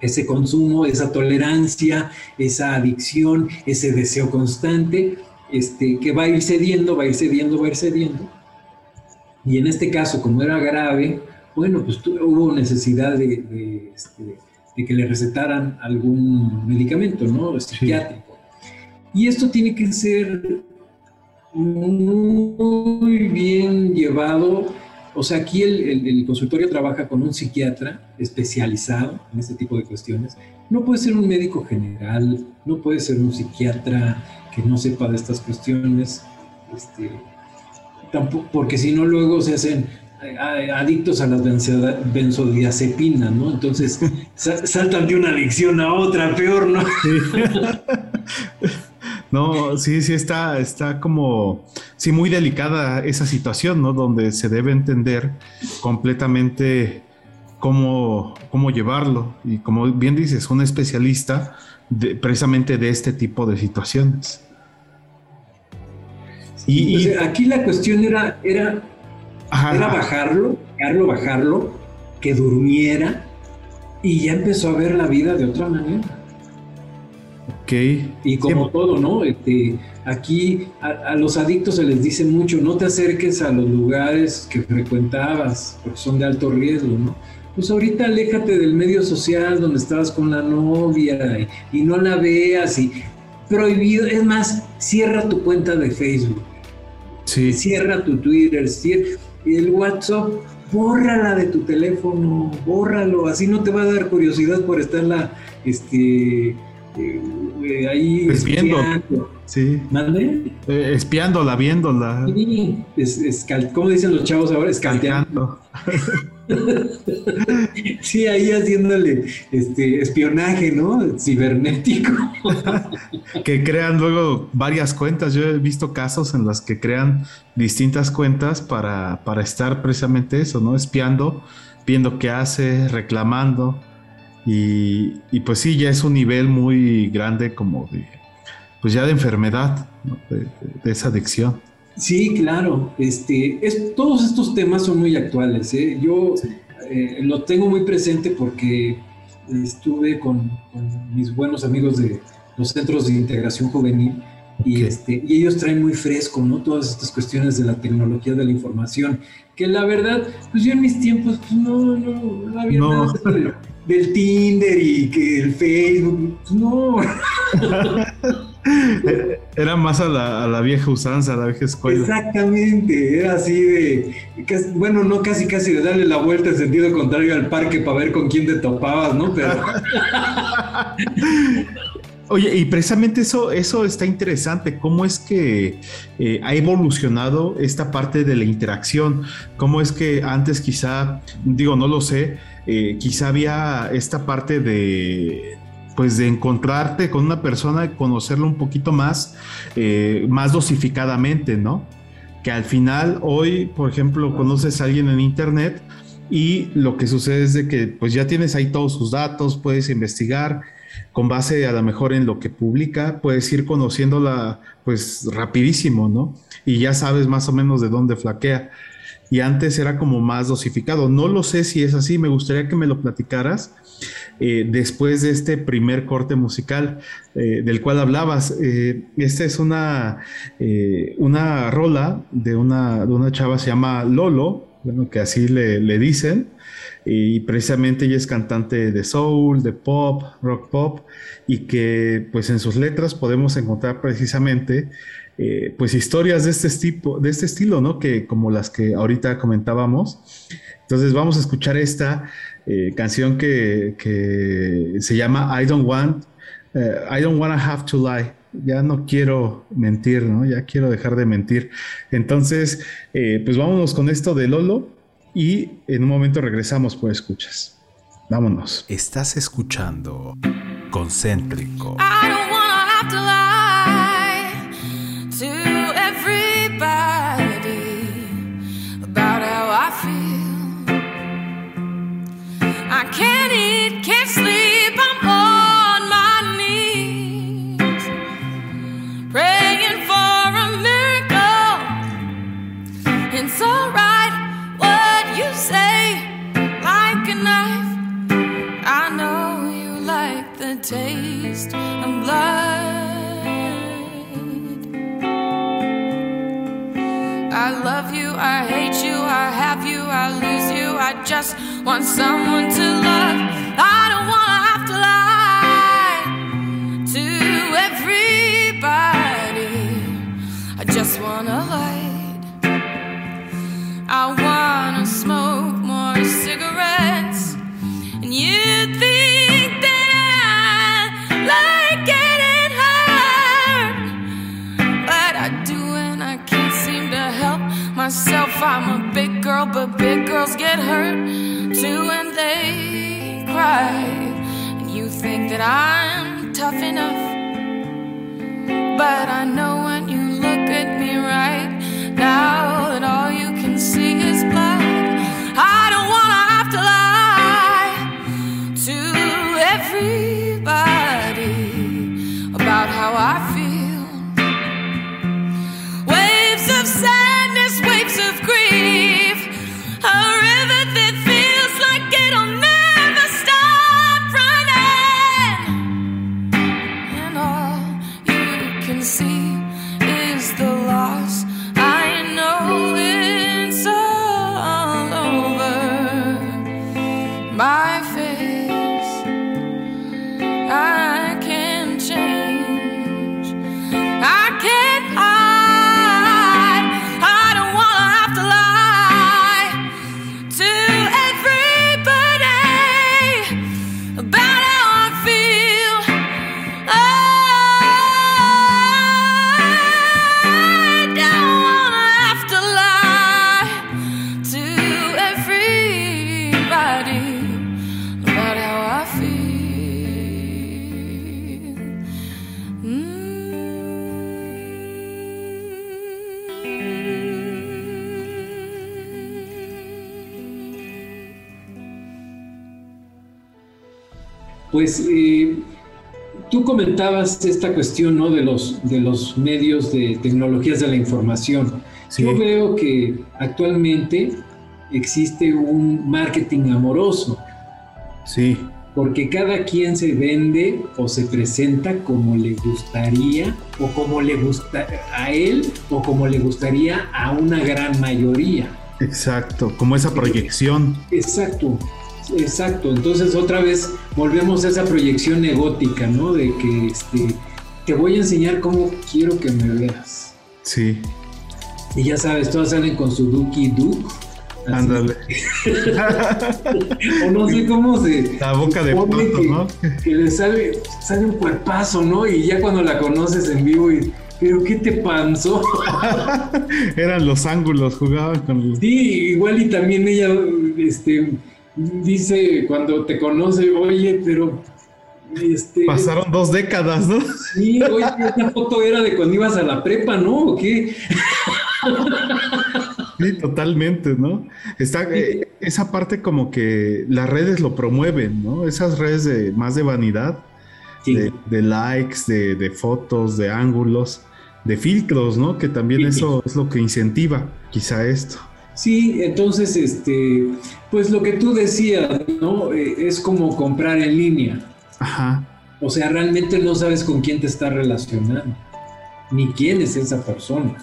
ese consumo, esa tolerancia, esa adicción, ese deseo constante, este, que va a ir cediendo, va a ir cediendo, va a ir cediendo. Y en este caso, como era grave, bueno, pues hubo necesidad de, este, de que le recetaran algún medicamento, ¿no? Psiquiátrico. Y esto tiene que ser muy bien llevado. O sea, aquí el, consultorio trabaja con un psiquiatra especializado en este tipo de cuestiones. No puede ser un médico general, no puede ser un psiquiatra que no sepa de estas cuestiones, este, tampoco, porque si no luego se hacen adictos a las benzodiazepinas, ¿no? Entonces <laughs> saltan de una adicción a otra, peor, ¿no? <laughs> No, sí, sí está, está como, sí, muy delicada esa situación, ¿no? Donde se debe entender completamente cómo, cómo llevarlo. Y como bien dices, un especialista precisamente de este tipo de situaciones. y, aquí la cuestión era, era era bajarlo, bajarlo, bajarlo, que durmiera y ya empezó a ver la vida de otra manera. Ok. Y como todo, ¿no? Este, aquí a, los adictos se les dice mucho, no te acerques a los lugares que frecuentabas, porque son de alto riesgo, ¿no? Pues ahorita aléjate del medio social donde estabas con la novia y, no la veas y prohibido, es más, cierra tu cuenta de Facebook. Sí. Cierra tu Twitter, cierra, y el WhatsApp, bórrala de tu teléfono, bórralo, así no te va a dar curiosidad por estarla este, eh, ahí espiando. Sí. ¿Mande? Eh, espiándola, viéndola. Sí, es, ¿cómo dicen los chavos ahora? Escalteando. <laughs> sí, ahí haciéndole este espionaje, ¿no? Cibernético. que crean luego varias cuentas. Yo he visto casos en los que crean distintas cuentas para, para estar precisamente eso, ¿no? Espiando, viendo qué hace, reclamando. Y, pues sí, ya es un nivel muy grande como de, pues ya de enfermedad, de esa adicción. Sí, claro. Este, es, todos estos temas son muy actuales. ¿eh? Yo eh, lo tengo muy presente porque estuve con, mis buenos amigos de los centros de integración juvenil y, este, y ellos traen muy fresco ¿no? todas estas cuestiones de la tecnología de la información. Que la verdad, pues yo en mis tiempos pues no, no, no había nada del, Tinder y que el Facebook. Pues no. <laughs> Era más a la, vieja usanza, a la vieja escuela. Exactamente, era así de, bueno, no casi casi de darle la vuelta en sentido contrario al parque para ver con quién te topabas, ¿no? Pero... <laughs> Oye, y precisamente eso, eso está interesante, cómo es que eh, ha evolucionado esta parte de la interacción, cómo es que antes quizá, digo, no lo sé, eh, quizá había esta parte de, pues de encontrarte con una persona, conocerlo un poquito más, eh, más dosificadamente, ¿no? Que al final hoy, por ejemplo, conoces a alguien en internet y lo que sucede es de que pues ya tienes ahí todos sus datos, puedes investigar con base a lo mejor en lo que publica, puedes ir conociéndola pues rapidísimo, ¿no? Y ya sabes más o menos de dónde flaquea. y antes era como más dosificado. No lo sé si es así, me gustaría que me lo platicaras eh, después de este primer corte musical eh, del cual hablabas. Eh, esta es una, una rola de una, de una chava, se llama Lolo, bueno, que así le, le dicen y precisamente ella es cantante de soul, de pop, rock pop, y que pues en sus letras podemos encontrar precisamente pues historias de este, tipo, de este estilo, ¿no? Que como las que ahorita comentábamos. Entonces vamos a escuchar esta eh, canción que, se llama I Don't Want, eh, I Don't Wanna Have to Lie. Ya no quiero mentir, ¿no? Ya quiero dejar de mentir. Entonces, pues vámonos con esto de Lolo y en un momento regresamos por escuchas. Vámonos. Estás escuchando Concéntrico. taste I just want someone to love. I don't wanna have to lie to everybody. I just wanna light. But big girls get hurt too, and they cry. And you think that I'm tough enough, but I know Pues eh, tú comentabas esta cuestión ¿no? de, los, de los medios de tecnologías de la información. Yo veo que actualmente existe un marketing amoroso. Sí. Porque cada quien se vende o se presenta como le gustaría o como le gusta a él o como le gustaría a una gran mayoría. Exacto, como esa proyección. Exacto. Exacto, entonces otra vez volvemos a esa proyección egótica, ¿no? De que este, te voy a enseñar cómo quiero que me veas. Sí. Y ya sabes, todas salen con su Duki Duk. Ándale. <laughs> o no sé cómo se. La boca de pato, ¿no? Que le sale, sale un cuerpazo, ¿no? Y ya cuando la conoces en vivo y. ¿Pero qué te panzó? <laughs> Eran los ángulos, jugaban con Sí, igual y también ella, este dice cuando te conoce, oye, pero este, Pasaron dos décadas, ¿no? Sí, oye, esa foto era de cuando ibas a la prepa, ¿no? ¿O qué? Sí, totalmente, ¿no? Está eh, esa parte como que las redes lo promueven, ¿no? Esas redes de más de vanidad, de, likes, de, fotos, de ángulos, de filtros, ¿no? Que también eso es lo que incentiva quizá esto. Sí, entonces, este, pues lo que tú decías, ¿no? Eh, es como comprar en línea. Ajá. O sea, realmente no sabes con quién te estás relacionando, ni quién es esa persona.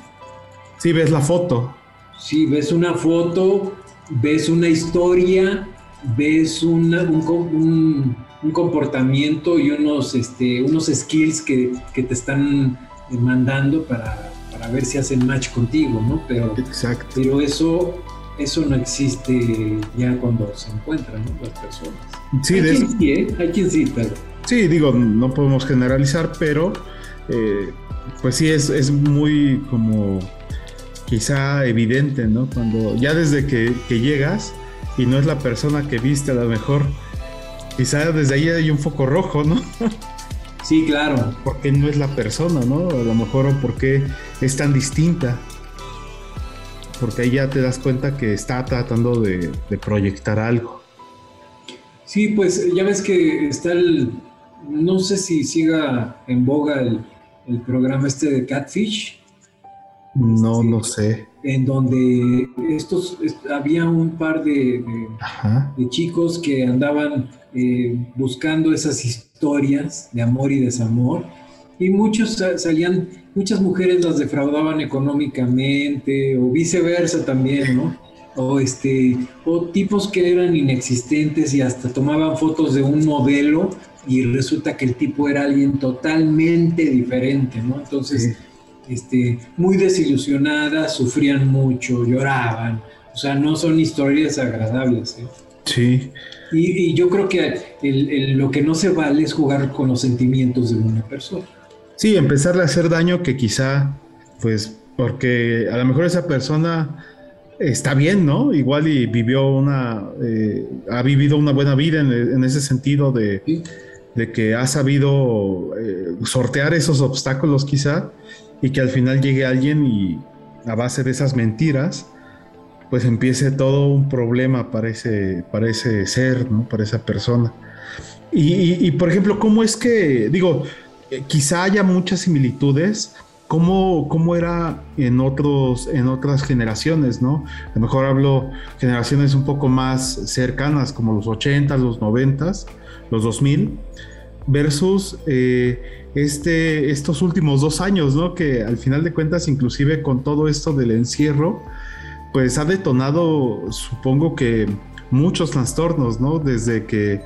Sí, ves la foto. Sí, ves una foto, ves una historia, ves una, un, un, comportamiento y unos, este, unos skills que, que te están mandando para, para, ver si hacen match contigo, ¿no? Pero, Exacto. pero eso, eso no existe ya cuando se encuentran las personas. Sí, hay, de quien eso- sí, ¿eh? hay quien sí, pero Sí, digo, no podemos generalizar, pero eh, pues sí es, es muy como quizá evidente, ¿no? Cuando ya desde que, que llegas y no es la persona que viste a lo mejor, quizá desde ahí hay un foco rojo, ¿no? <laughs> sí, claro. ¿Por qué no es la persona, ¿no? A lo mejor o por qué es tan distinta. Porque ahí ya te das cuenta que está tratando de, de proyectar algo. Sí, pues ya ves que está el, no sé si siga en boga el, el programa este de Catfish, No, Sí. no sé. en donde estos, est- había un par de, de- Ajá. de chicos que andaban eh, buscando esas historias de amor y desamor y muchos sa- salían, muchas mujeres las defraudaban económicamente o viceversa también, ¿no? O este, o tipos que eran inexistentes y hasta tomaban fotos de un modelo y resulta que el tipo era alguien totalmente diferente, ¿no? Entonces, Sí. este, muy desilusionadas, sufrían mucho, lloraban, o sea, no son historias agradables, ¿eh? Sí. Y, y yo creo que el- el- lo que no se vale es jugar con los sentimientos de una persona. Sí, empezarle a hacer daño que quizá, pues, porque a lo mejor esa persona está bien, ¿no? Igual y vivió una, eh, ha vivido una buena vida en, en ese sentido de, ¿sí? de que ha sabido eh, sortear esos obstáculos quizá y que al final llegue alguien y a base de esas mentiras, pues empiece todo un problema para ese, para ese ser, ¿no? Para esa persona. Y, por ejemplo, ¿cómo es que, digo, eh, quizá haya muchas similitudes? ¿Cómo, cómo era en, otros, en otras generaciones, no? A lo mejor hablo generaciones un poco más cercanas, como los 80, los 90, los 2000, versus eh, este, estos últimos dos años, ¿no? Que al final de cuentas, inclusive con todo esto del encierro, pues ha detonado, supongo que muchos trastornos, ¿no? Desde que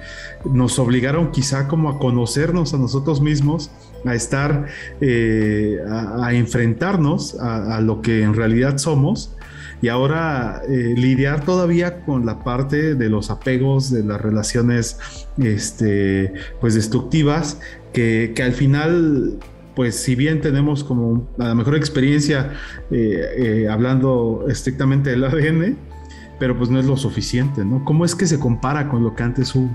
nos obligaron quizá como a conocernos a nosotros mismos, a estar, eh, a, enfrentarnos a, a, lo que en realidad somos y ahora eh, lidiar todavía con la parte de los apegos, de las relaciones, este, pues destructivas, que, que al final pues si bien tenemos como la mejor experiencia eh, eh, hablando estrictamente del ADN, pero pues no es lo suficiente, ¿no? ¿Cómo es que se compara con lo que antes hubo?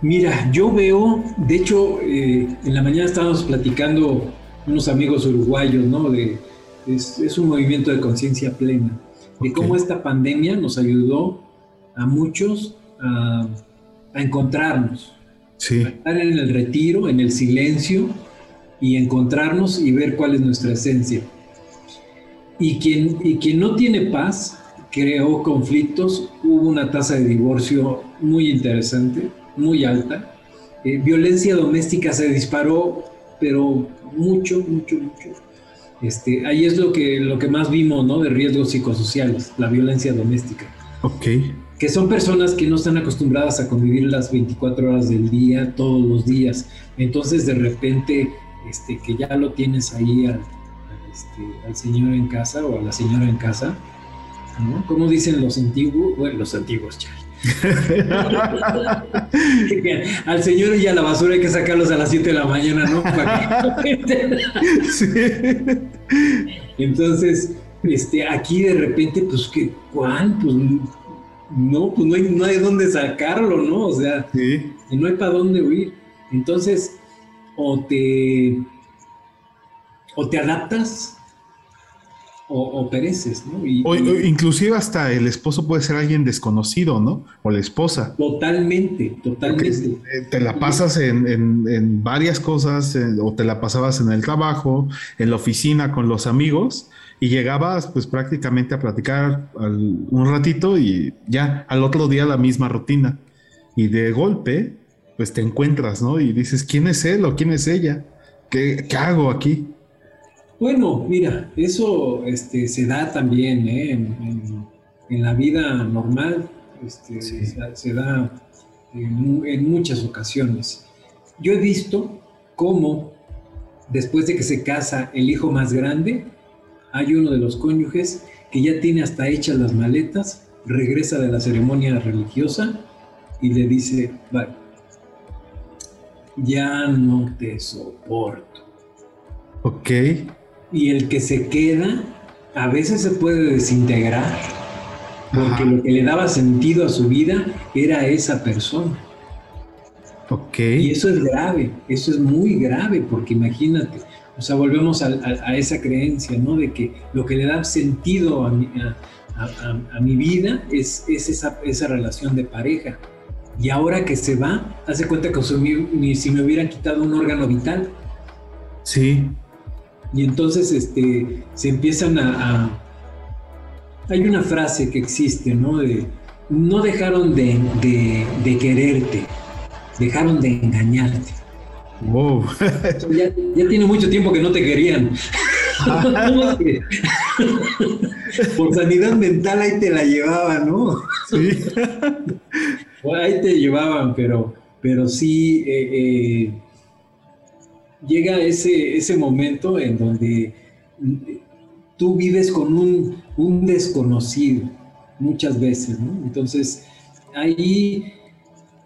Mira, yo veo, de hecho, eh, en la mañana estábamos platicando unos amigos uruguayos, ¿no? De, es, es un movimiento de conciencia plena, de okay. cómo esta pandemia nos ayudó a muchos a, a encontrarnos, sí. estar en el retiro, en el silencio y encontrarnos y ver cuál es nuestra esencia. Y quien, y quien no tiene paz creó conflictos, hubo una tasa de divorcio muy interesante, muy alta. Eh, violencia doméstica se disparó, pero mucho, mucho, mucho. Este, ahí es lo que, lo que más vimos, ¿no? De riesgos psicosociales, la violencia doméstica. Ok. Que son personas que no están acostumbradas a convivir las 24 horas del día, todos los días. Entonces, de repente, este, que ya lo tienes ahí al, este, al señor en casa o a la señora en casa, ¿no? Como dicen los antiguos, bueno, los antiguos, ya. <laughs> Al señor y a la basura hay que sacarlos a las 7 de la mañana, ¿no? sí. Entonces, este, aquí de repente, pues, ¿qué, ¿cuál? Pues, no, pues no hay, no hay dónde sacarlo, ¿no? O sea, sí. y no hay para dónde huir. Entonces, o te, o te adaptas o, pereces, ¿no? o, inclusive hasta el esposo puede ser alguien desconocido, ¿no? O la esposa. Totalmente, totalmente. Eh, te la pasas en, varias cosas, o te la pasabas en el trabajo, en la oficina con los amigos, y llegabas pues prácticamente a platicar un ratito y ya al otro día la misma rutina. Y de golpe, pues te encuentras, ¿no? Y dices, ¿quién es él o quién es ella? ¿Qué, qué hago aquí? Bueno, mira, eso este, se da también ¿eh? en, la vida normal, este, se, da en, muchas ocasiones. Yo he visto cómo después de que se casa el hijo más grande, hay uno de los cónyuges que ya tiene hasta hechas las maletas, regresa de la ceremonia religiosa y le dice, vale, ya no te soporto. Ok y el que se queda a veces se puede desintegrar porque lo que le daba sentido a su vida era esa persona. Ok. Y eso es grave, eso es muy grave, porque imagínate, o sea, volvemos a, esa creencia, ¿no? De que lo que le da sentido a mi, a, mi vida es, es esa, esa, relación de pareja. Y ahora que se va, hace cuenta que si me hubieran quitado un órgano vital. Sí. Y entonces este, se empiezan a, Hay una frase que existe, ¿no? De, no dejaron de, quererte, dejaron de engañarte. Wow. <laughs> ya, tiene mucho tiempo que no te querían. <laughs> Por sanidad mental ahí te la llevaban, ¿no? Sí. ahí te llevaban, pero, pero sí, eh, eh, llega ese, ese momento en donde tú vives con un, desconocido muchas veces, ¿no? Entonces, ahí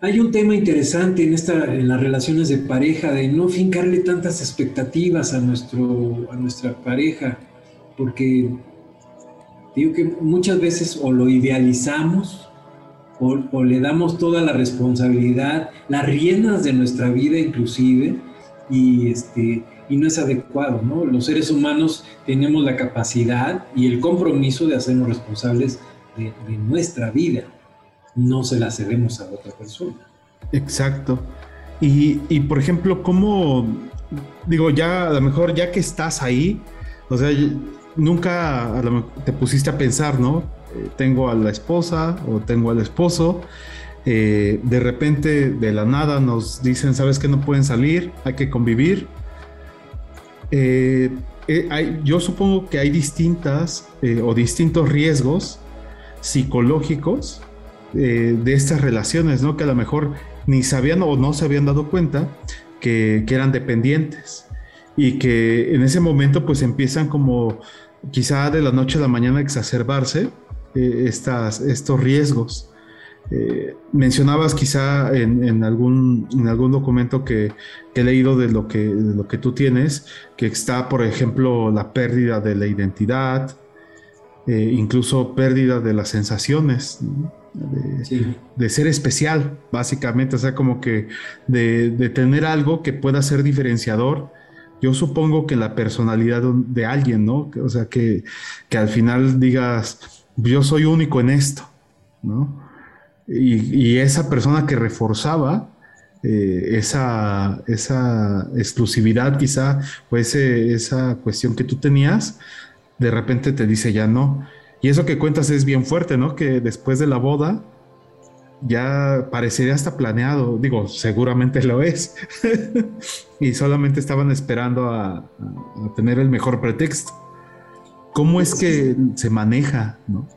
hay un tema interesante en, esta, en las relaciones de pareja, de no fincarle tantas expectativas a, nuestro, a nuestra pareja, porque digo que muchas veces o lo idealizamos o, le damos toda la responsabilidad, las riendas de nuestra vida inclusive, y, este, y no es adecuado, ¿no? Los seres humanos tenemos la capacidad y el compromiso de hacernos responsables de, nuestra vida, no se la cedemos a otra persona. Exacto. Y, y, por ejemplo, ¿cómo, digo, ya a lo mejor ya que estás ahí, o sea, nunca te pusiste a pensar, ¿no? Eh, tengo a la esposa o tengo al esposo eh, de repente, de la nada, nos dicen, sabes que no pueden salir, hay que convivir. Eh, eh, yo supongo que hay distintas o distintos riesgos psicológicos de estas relaciones, ¿no? Que a lo mejor ni sabían o no se habían dado cuenta que, eran dependientes y que en ese momento pues empiezan como quizá de la noche a la mañana a exacerbarse estas, estos riesgos. Eh, mencionabas quizá en, algún, en algún documento que, he leído de lo, que, lo que tú tienes, que está, por ejemplo, la pérdida de la identidad, eh, incluso pérdida de las sensaciones, de, ser especial, básicamente, o sea, como que de, tener algo que pueda ser diferenciador. Yo supongo que la personalidad de alguien, ¿no? O sea, que, que al final digas, yo soy único en esto, ¿no? Y, esa persona que reforzaba eh, esa, esa, exclusividad quizá o esa cuestión que tú tenías, de repente te dice ya no. Y eso que cuentas es bien fuerte, ¿no? Que después de la boda ya parecería hasta planeado, digo, seguramente lo es, <laughs> y solamente estaban esperando a, tener el mejor pretexto. ¿Cómo es que se maneja, no?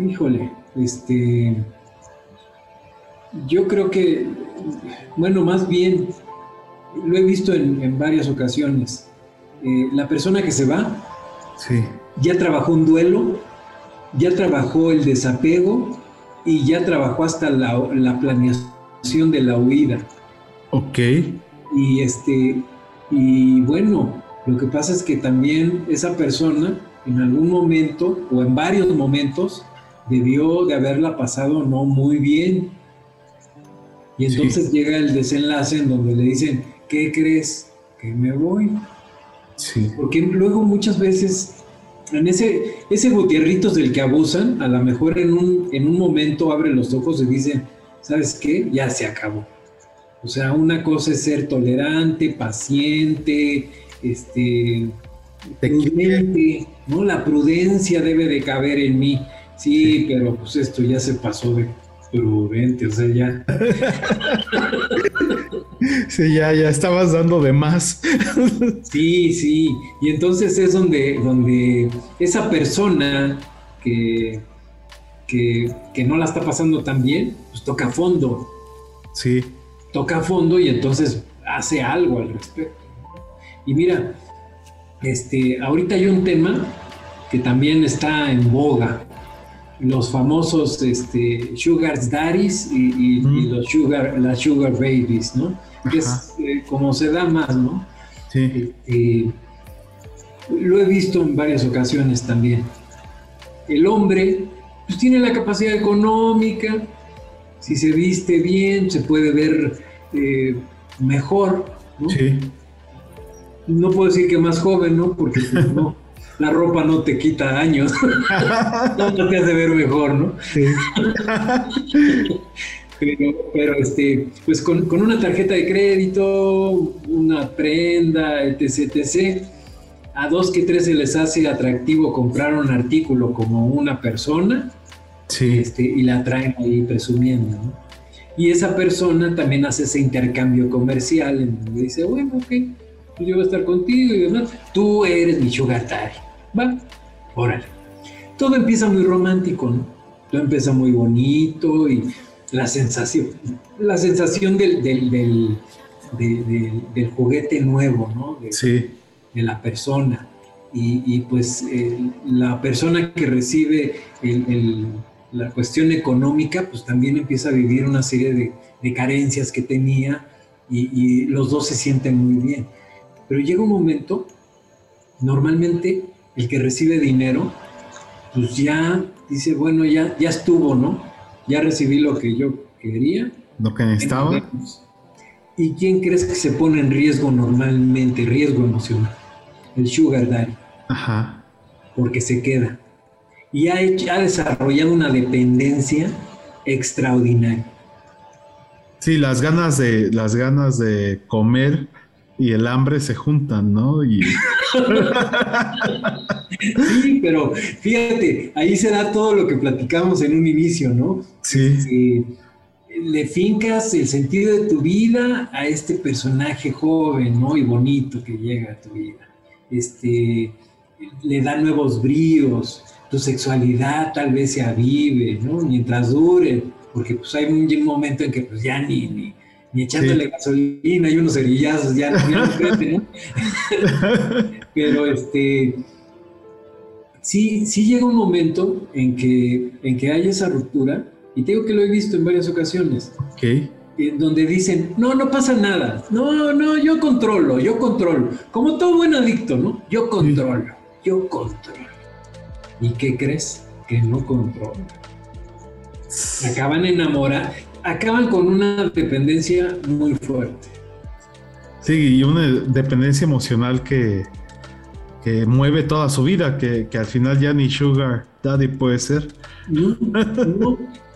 Híjole, este. Yo creo que, bueno, más bien, lo he visto en, varias ocasiones. Eh, la persona que se va, ya trabajó un duelo, ya trabajó el desapego y ya trabajó hasta la, la planeación de la huida. Ok. Y este, y bueno, lo que pasa es que también esa persona en algún momento o en varios momentos debió de haberla pasado no muy bien. Y entonces llega el desenlace en donde le dicen, ¿qué crees? Que me voy. Sí. Porque luego muchas veces en ese, ese Gutierritos del que abusan, a lo mejor en un, en un momento abre los ojos y dicen, ¿sabes qué? Ya se acabó. O sea, una cosa es ser tolerante, paciente, este, prudente, ¿no? La prudencia debe de caber en mí. Sí, pero pues esto ya se pasó de prudente, o sea, ya. <laughs> sí, ya, ya estabas dando de más. <laughs> sí, sí. Y entonces es donde, donde esa persona que, que, que no la está pasando tan bien, pues toca fondo. Sí. Toca fondo y entonces hace algo al respecto. Y mira, este, ahorita hay un tema que también está en boga. Los famosos este, Sugar Daddies y, los sugar, las Sugar Babies, ¿no? Que es eh, como se da más, ¿no? Sí. Este, lo he visto en varias ocasiones también. El hombre pues, tiene la capacidad económica, si se viste bien, se puede ver eh, mejor, ¿no? Sí no puedo decir que más joven, ¿no? Porque pues, <laughs> no, la ropa no te quita años, <laughs> no, te hace ver mejor, ¿no? Sí. <laughs> pero, este, pues con, una tarjeta de crédito, una prenda, etc, etc, a dos que tres se les hace atractivo comprar un artículo como una persona sí. este, y la traen ahí presumiendo, ¿no? Y esa persona también hace ese intercambio comercial en donde dice, bueno, ok, pues yo voy a estar contigo y demás. Tú eres mi sugar daddy. Va, órale. Todo empieza muy romántico, ¿no? Todo empieza muy bonito y la sensación, la sensación del, del, del, juguete nuevo, ¿no? De, sí. De la persona. Y, pues eh, la persona que recibe la cuestión económica, pues también empieza a vivir una serie de, carencias que tenía y, y los dos se sienten muy bien. Pero llega un momento, normalmente el que recibe dinero, pues ya dice, bueno, ya, ya estuvo, ¿no? Ya recibí lo que yo quería. Lo que necesitaba. ¿Y quién crees que se pone en riesgo normalmente, riesgo emocional? El sugar daddy. Ajá. Porque se queda. Y ha, ha desarrollado una dependencia extraordinaria. Sí, las ganas de, las ganas de comer y el hambre se juntan, ¿no? Y... sí, pero fíjate, ahí se da todo lo que platicamos en un inicio, ¿no? Sí. le fincas el sentido de tu vida a este personaje joven, ¿no? Y bonito que llega a tu vida. Este, le da nuevos bríos, tu sexualidad tal vez se avive, ¿no? Mientras dure, porque pues hay un, momento en que pues ya ni, ni ni echándole gasolina y unos cerillazos, ya, no crece, ¿no? <laughs> Pero este, sí, sí llega un momento en que, en que hay esa ruptura, y tengo que lo he visto en varias ocasiones. En donde dicen, no, no pasa nada, no, no, yo controlo, yo controlo. Como todo buen adicto, ¿no? Yo controlo, yo controlo. ¿Y qué crees? Que no controla. Acaban enamorando acaban con una dependencia muy fuerte. Sí, y una dependencia emocional que, que mueve toda su vida, que, al final ya ni Sugar Daddy puede ser.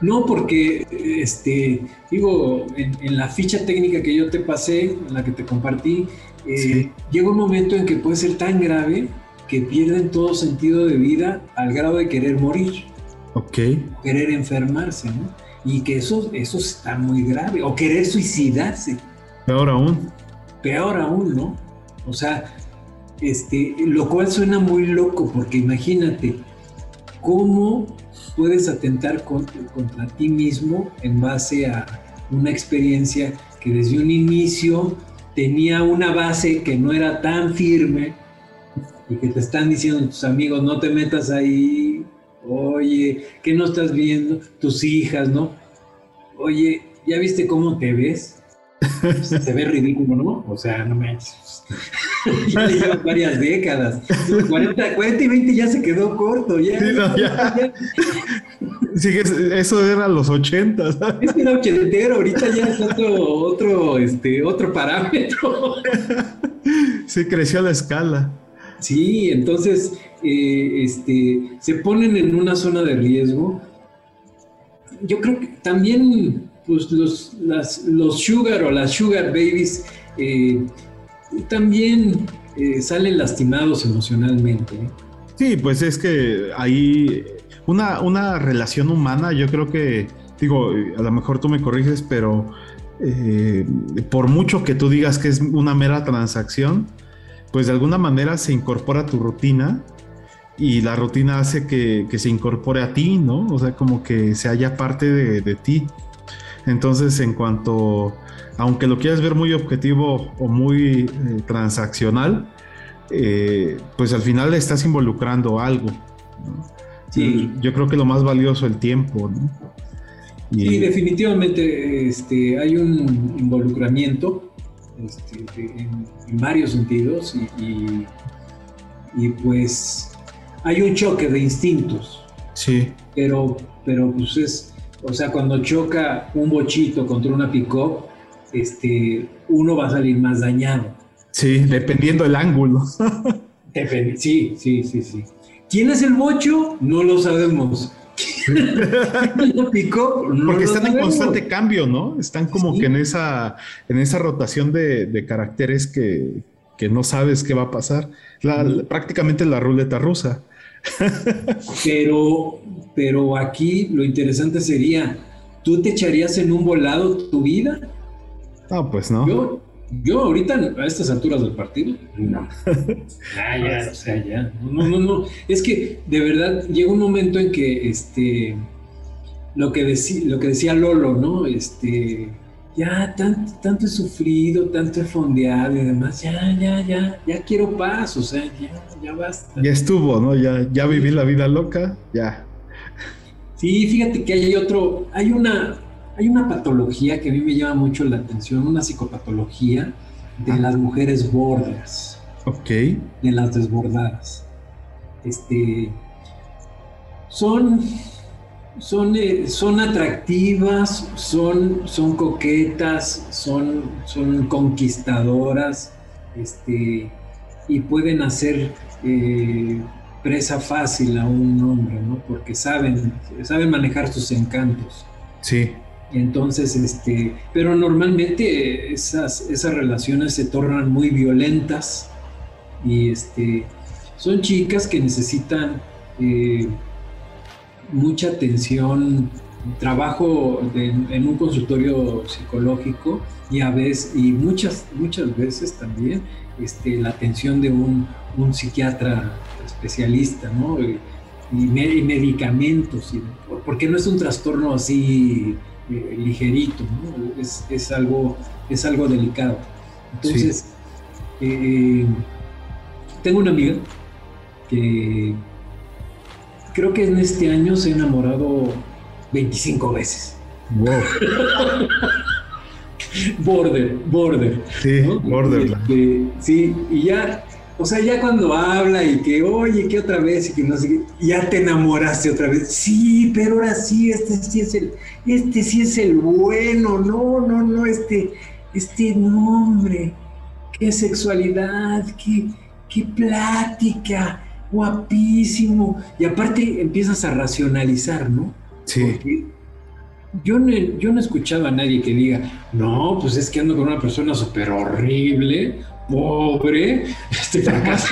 No, <laughs> porque, este, digo, en, la ficha técnica que yo te pasé, en la que te compartí, eh, llega un momento en que puede ser tan grave que pierden todo sentido de vida al grado de querer morir. Ok. Querer enfermarse, ¿no? Y que eso, eso está muy grave, o querer suicidarse. Peor aún. Peor aún, ¿no? O sea, este, lo cual suena muy loco, porque imagínate, ¿cómo puedes atentar contra, contra ti mismo en base a una experiencia que desde un inicio tenía una base que no era tan firme y que te están diciendo tus amigos, no te metas ahí, oye, ¿qué no estás viendo? Tus hijas, ¿no? Oye, ¿ya viste cómo te ves? se ve ridículo, ¿no? O sea, no me... <laughs> ya lleva varias décadas. 40, 40, y 20 ya se quedó corto, ya. Sí, no, ya. <laughs> Sí, eso era los 80. Es que era ochentero, ahorita ya es otro, otro, este, otro parámetro. Sí, creció la escala. Sí, entonces eh, este, se ponen en una zona de riesgo. Yo creo que también pues, los, los sugar o las sugar babies eh, también eh, salen lastimados emocionalmente. Sí, pues es que ahí una, una relación humana, yo creo que, digo, a lo mejor tú me corriges, pero por mucho que tú digas que es una mera transacción, pues de alguna manera se incorpora a tu rutina y la rutina hace que, se incorpore a ti, ¿no? O sea, como que se haya parte de, ti. Entonces, en cuanto, aunque lo quieras ver muy objetivo o muy eh, transaccional, eh, pues al final le estás involucrando algo. Sí. Yo creo que lo más valioso es el tiempo, ¿no? Y, definitivamente este, hay un involucramiento este, en, varios sentidos y, y, pues hay un choque de instintos. Sí. Pero, pero pues es, o sea, cuando choca un bochito contra una pick este, uno va a salir más dañado. Sí, dependiendo del ángulo. <laughs> sí, sí, sí, sí. ¿Quién es el bocho? No lo sabemos. <laughs> Porque están en constante cambio, ¿no? Están como que en esa, en esa rotación de, caracteres que, no sabes qué va a pasar. prácticamente la ruleta rusa. pero, pero aquí lo interesante sería, ¿tú te echarías en un volado tu vida? Ah, pues no. Yo, yo ahorita a estas alturas del partido, no. <laughs> Ah, ya, o sea, ya. No, no, no. Es que de verdad llega un momento en que este lo que decía, lo que decía Lolo, ¿no? Este ya tanto, tanto he sufrido, tanto he fondeado y demás, ya, ya, ya, ya quiero paz, o sea, ya, ya basta. Ya estuvo, ¿no? Ya, ya viví la vida loca, ya. Sí, fíjate que hay otro, hay una, hay una patología que a mí me llama mucho la atención, una psicopatología de las mujeres bordas. Ok. De las desbordadas. Este. Son. Son, eh, son atractivas, son, son coquetas, son, son conquistadoras, este, y pueden hacer eh, presa fácil a un hombre, ¿no? Porque saben, saben manejar sus encantos. Sí. Entonces, este, pero normalmente esas, esas relaciones se tornan muy violentas y este, son chicas que necesitan eh, mucha atención, trabajo en un consultorio psicológico y a veces, y muchas, muchas veces también este, la atención de un, psiquiatra especialista, ¿no? Y, medicamentos, porque no es un trastorno así eh, ligerito, es, algo, es algo delicado. Entonces, eh, tengo una amiga que creo que en este año se ha enamorado 25 veces. <laughs> border, border. Sí, border. Este, sí, y ya o sea, ya cuando habla y que, oye, que otra vez y que no sé qué, ya te enamoraste otra vez. Sí, pero ahora sí, este sí es el, este sí es el bueno. No, no, no, este, este nombre, qué sexualidad, qué, qué plática, guapísimo. Y aparte empiezas a racionalizar, ¿no? Sí. yo no, yo no he escuchado a nadie que diga, no, pues es que ando con una persona súper horrible pobre, este fracaso.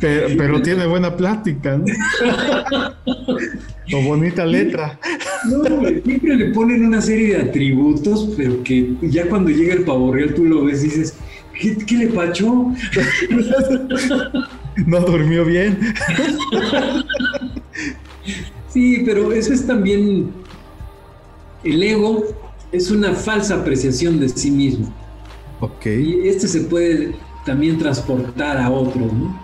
Pero, tiene buena plática, ¿no? o bonita letra. No, siempre le ponen una serie de atributos, pero que ya cuando llega el pavo real tú lo ves y dices, ¿qué, le pachó? no durmió bien. sí, pero eso es también el ego, es una falsa apreciación de sí mismo. Y este se puede también transportar a otro, ¿no?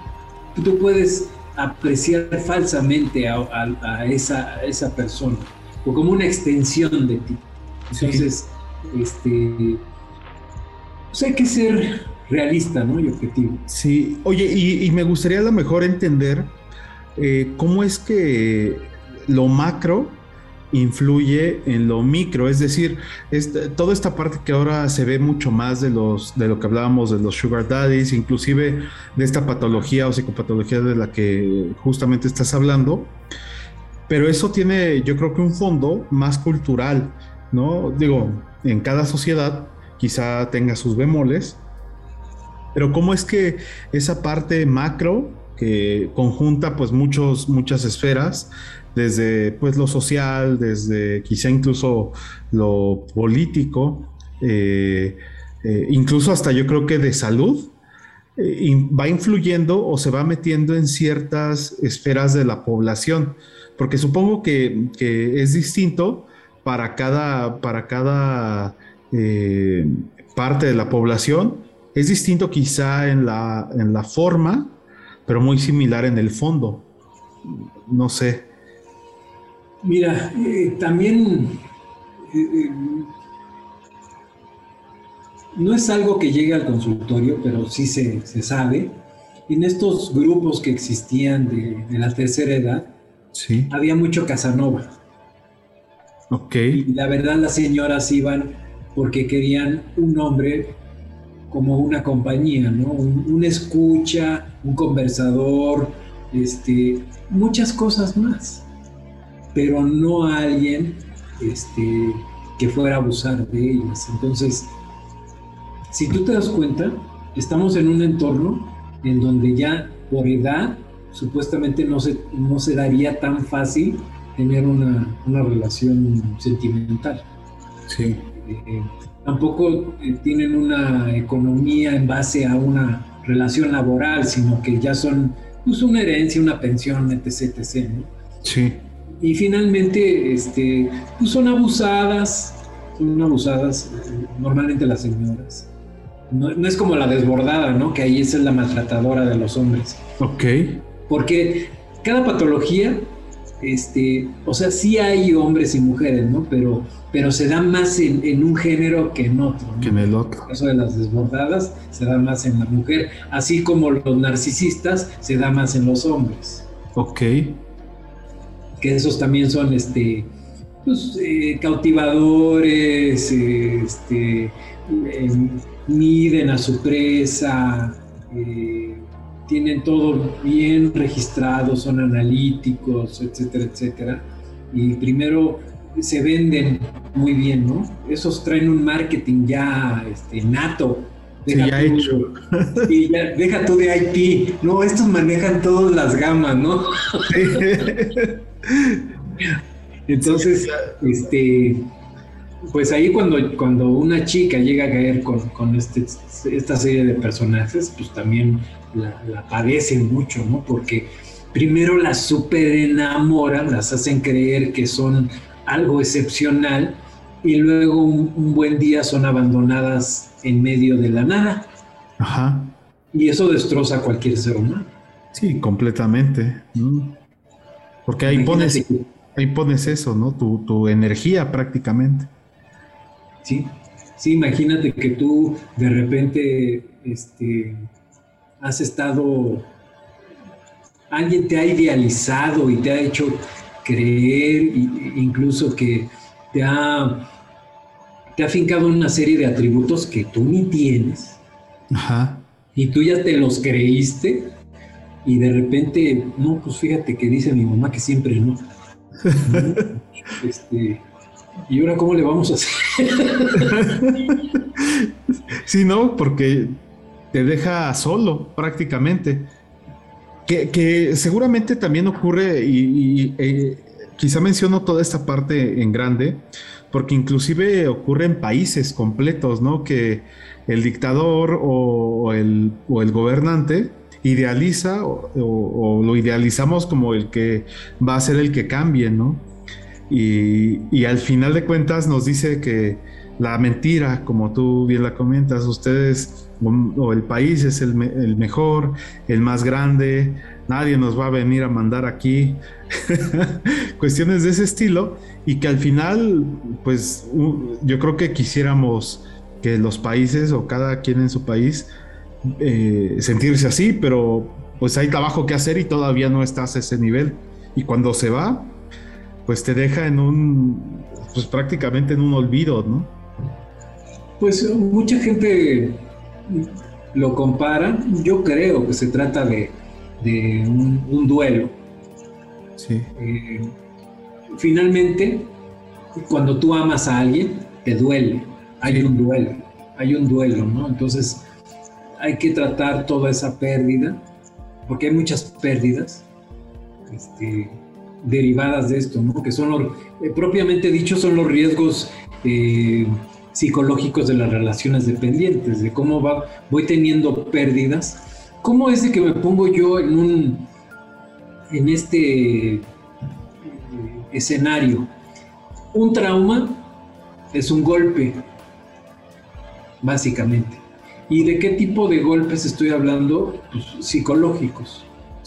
Tú puedes apreciar falsamente a, esa, esa persona o como una extensión de ti. Entonces, este, pues hay que ser realista, ¿no? Y objetivo. Sí, oye, y, me gustaría a lo mejor entender eh, cómo es que lo macro influye en lo micro, es decir, toda esta parte que ahora se ve mucho más de los de lo que hablábamos de los sugar daddies, inclusive de esta patología o psicopatología de la que justamente estás hablando, pero eso tiene, yo creo que un fondo más cultural, ¿no? Digo, en cada sociedad quizá tenga sus bemoles, pero cómo es que esa parte macro que conjunta pues muchos, muchas esferas, desde pues lo social, desde quizá incluso lo político, eh, eh, incluso hasta yo creo que de salud, eh, va influyendo o se va metiendo en ciertas esferas de la población, porque supongo que, que es distinto para cada, para cada parte de la población, es distinto quizá en la, en la forma, pero muy similar en el fondo. No sé. Mira, eh, también eh, eh, no es algo que llegue al consultorio, pero sí se, sabe. En estos grupos que existían de, la tercera edad, sí. había mucho Casanova. Ok. Y la verdad las señoras iban porque querían un hombre como una compañía, ¿no? Un, escucha, un conversador, este, muchas cosas más, pero no alguien este, que fuera a abusar de ellas. Entonces, si tú te das cuenta, estamos en un entorno en donde ya por edad supuestamente no se, no se daría tan fácil tener una, relación sentimental. Sí. Eh, tampoco eh, tienen una economía en base a una relación laboral, sino que ya son pues, una herencia, una pensión, etc. etc Sí. Y finalmente, este, pues son abusadas, son abusadas eh, normalmente las señoras. No, no, es como la desbordada, ¿no? Que ahí es la maltratadora de los hombres. Ok. Porque cada patología este, o sea, sí hay hombres y mujeres, ¿no? Pero, pero se da más en, un género que en otro. Que en el otro. Eso de las desbordadas se da más en la mujer, así como los narcisistas se da más en los hombres. Ok. Que esos también son, este, pues, eh, cautivadores, este, eh, miden a su presa. Eh, tienen todo bien registrado, son analíticos, etcétera, etcétera. Y primero se venden muy bien, ¿no? Esos traen un marketing ya este, nato. Deja ya hecho. <laughs> Ya, deja tú de IT. No, estos manejan todas las gamas, ¿no? <laughs> Entonces, este, pues ahí cuando, cuando una chica llega a caer con, con este, esta serie de personajes, pues también la, padecen mucho, ¿no? Porque primero las super enamoran, las hacen creer que son algo excepcional y luego un, buen día son abandonadas en medio de la nada. Ajá. Y eso destroza a cualquier ser humano. Sí, completamente. Porque ahí pones, ahí pones eso, ¿no? Tu, tu, energía prácticamente. Sí, sí, imagínate que tú de repente, este, has estado, alguien te ha idealizado y te ha hecho creer, incluso que te ha, te ha fincado una serie de atributos que tú ni tienes. Ajá. Y tú ya te los creíste y de repente, no, pues fíjate que dice mi mamá que siempre no. <laughs> este, ¿Y ahora cómo le vamos a hacer? <laughs> sí, no, porque te deja solo prácticamente. Que, seguramente también ocurre y, eh, quizá menciono toda esta parte en grande, porque inclusive ocurre en países completos, ¿no? Que el dictador o, el, gobernante idealiza o, lo idealizamos como el que va a ser el que cambie, ¿no? Y, al final de cuentas nos dice que la mentira, como tú bien la comentas, ustedes o el país es el, mejor, el más grande, nadie nos va a venir a mandar aquí <laughs> cuestiones de ese estilo y que al final, pues yo creo que quisiéramos que los países o cada quien en su país eh, sentirse así, pero pues hay trabajo que hacer y todavía no estás a ese nivel. Y cuando se va, pues te deja en un, pues prácticamente en un olvido, ¿no? Pues mucha gente lo compara, yo creo que se trata de, un, duelo. Sí. Eh, finalmente, cuando tú amas a alguien, te duele, hay un duelo, hay un duelo, ¿no? Entonces hay que tratar toda esa pérdida, porque hay muchas pérdidas este, derivadas de esto, ¿no? Que son los, eh, propiamente dicho, son los riesgos eh, psicológicos de las relaciones dependientes, de cómo va, voy teniendo pérdidas. ¿Cómo es de que me pongo yo en un en este eh, escenario? Un trauma es un golpe, básicamente. ¿Y de qué tipo de golpes estoy hablando? Pues, psicológicos.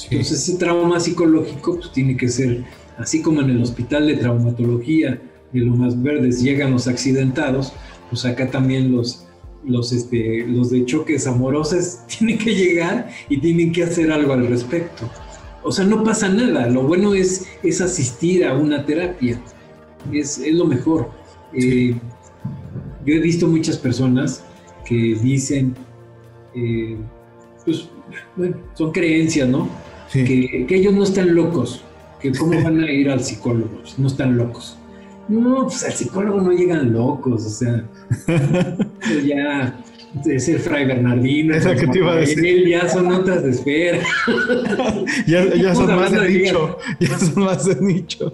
Entonces ese trauma psicológico pues, tiene que ser, así como en el hospital de traumatología de más Verdes llegan los accidentados, pues acá también los, los, este, los de choques amorosos <laughs> tienen que llegar y tienen que hacer algo al respecto. O sea, no pasa nada, lo bueno es, es asistir a una terapia, es, lo mejor. Eh, yo he visto muchas personas que dicen, eh, pues, bueno, son creencias, ¿no? Que, que, ellos no están locos, que cómo van a ir al psicólogo, no están locos. No, pues al psicólogo no llegan locos, o sea, <laughs> ya es el Fray Bernardino. Es que te iba a decir. ya son otras de espera. <laughs> <laughs> ya, son más de nicho. Ya son más de nicho.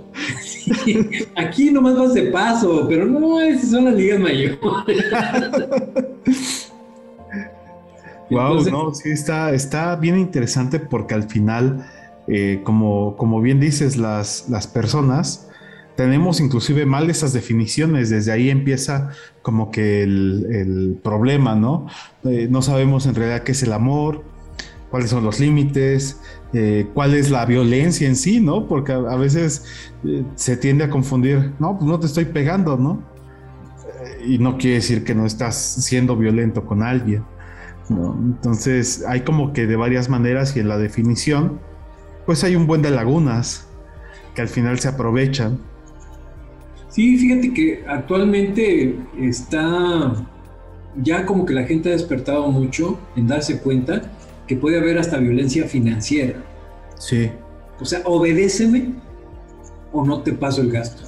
aquí nomás vas de paso, pero no, esas son las ligas mayores. <laughs> wow, no, sí, está, está bien interesante porque al final, eh, como, como bien dices, las, las personas tenemos inclusive mal esas definiciones, desde ahí empieza como que el, problema, ¿no? Eh, no sabemos en realidad qué es el amor, cuáles son los límites, eh, cuál es la violencia en sí, ¿no? Porque a, veces eh, se tiende a confundir, no, pues no te estoy pegando, ¿no? y no quiere decir que no estás siendo violento con alguien. ¿no? Entonces hay como que de varias maneras y en la definición, pues hay un buen de lagunas que al final se aprovechan Sí, fíjate que actualmente está ya como que la gente ha despertado mucho en darse cuenta que puede haber hasta violencia financiera. Sí. O sea, obedéceme o no te paso el gasto.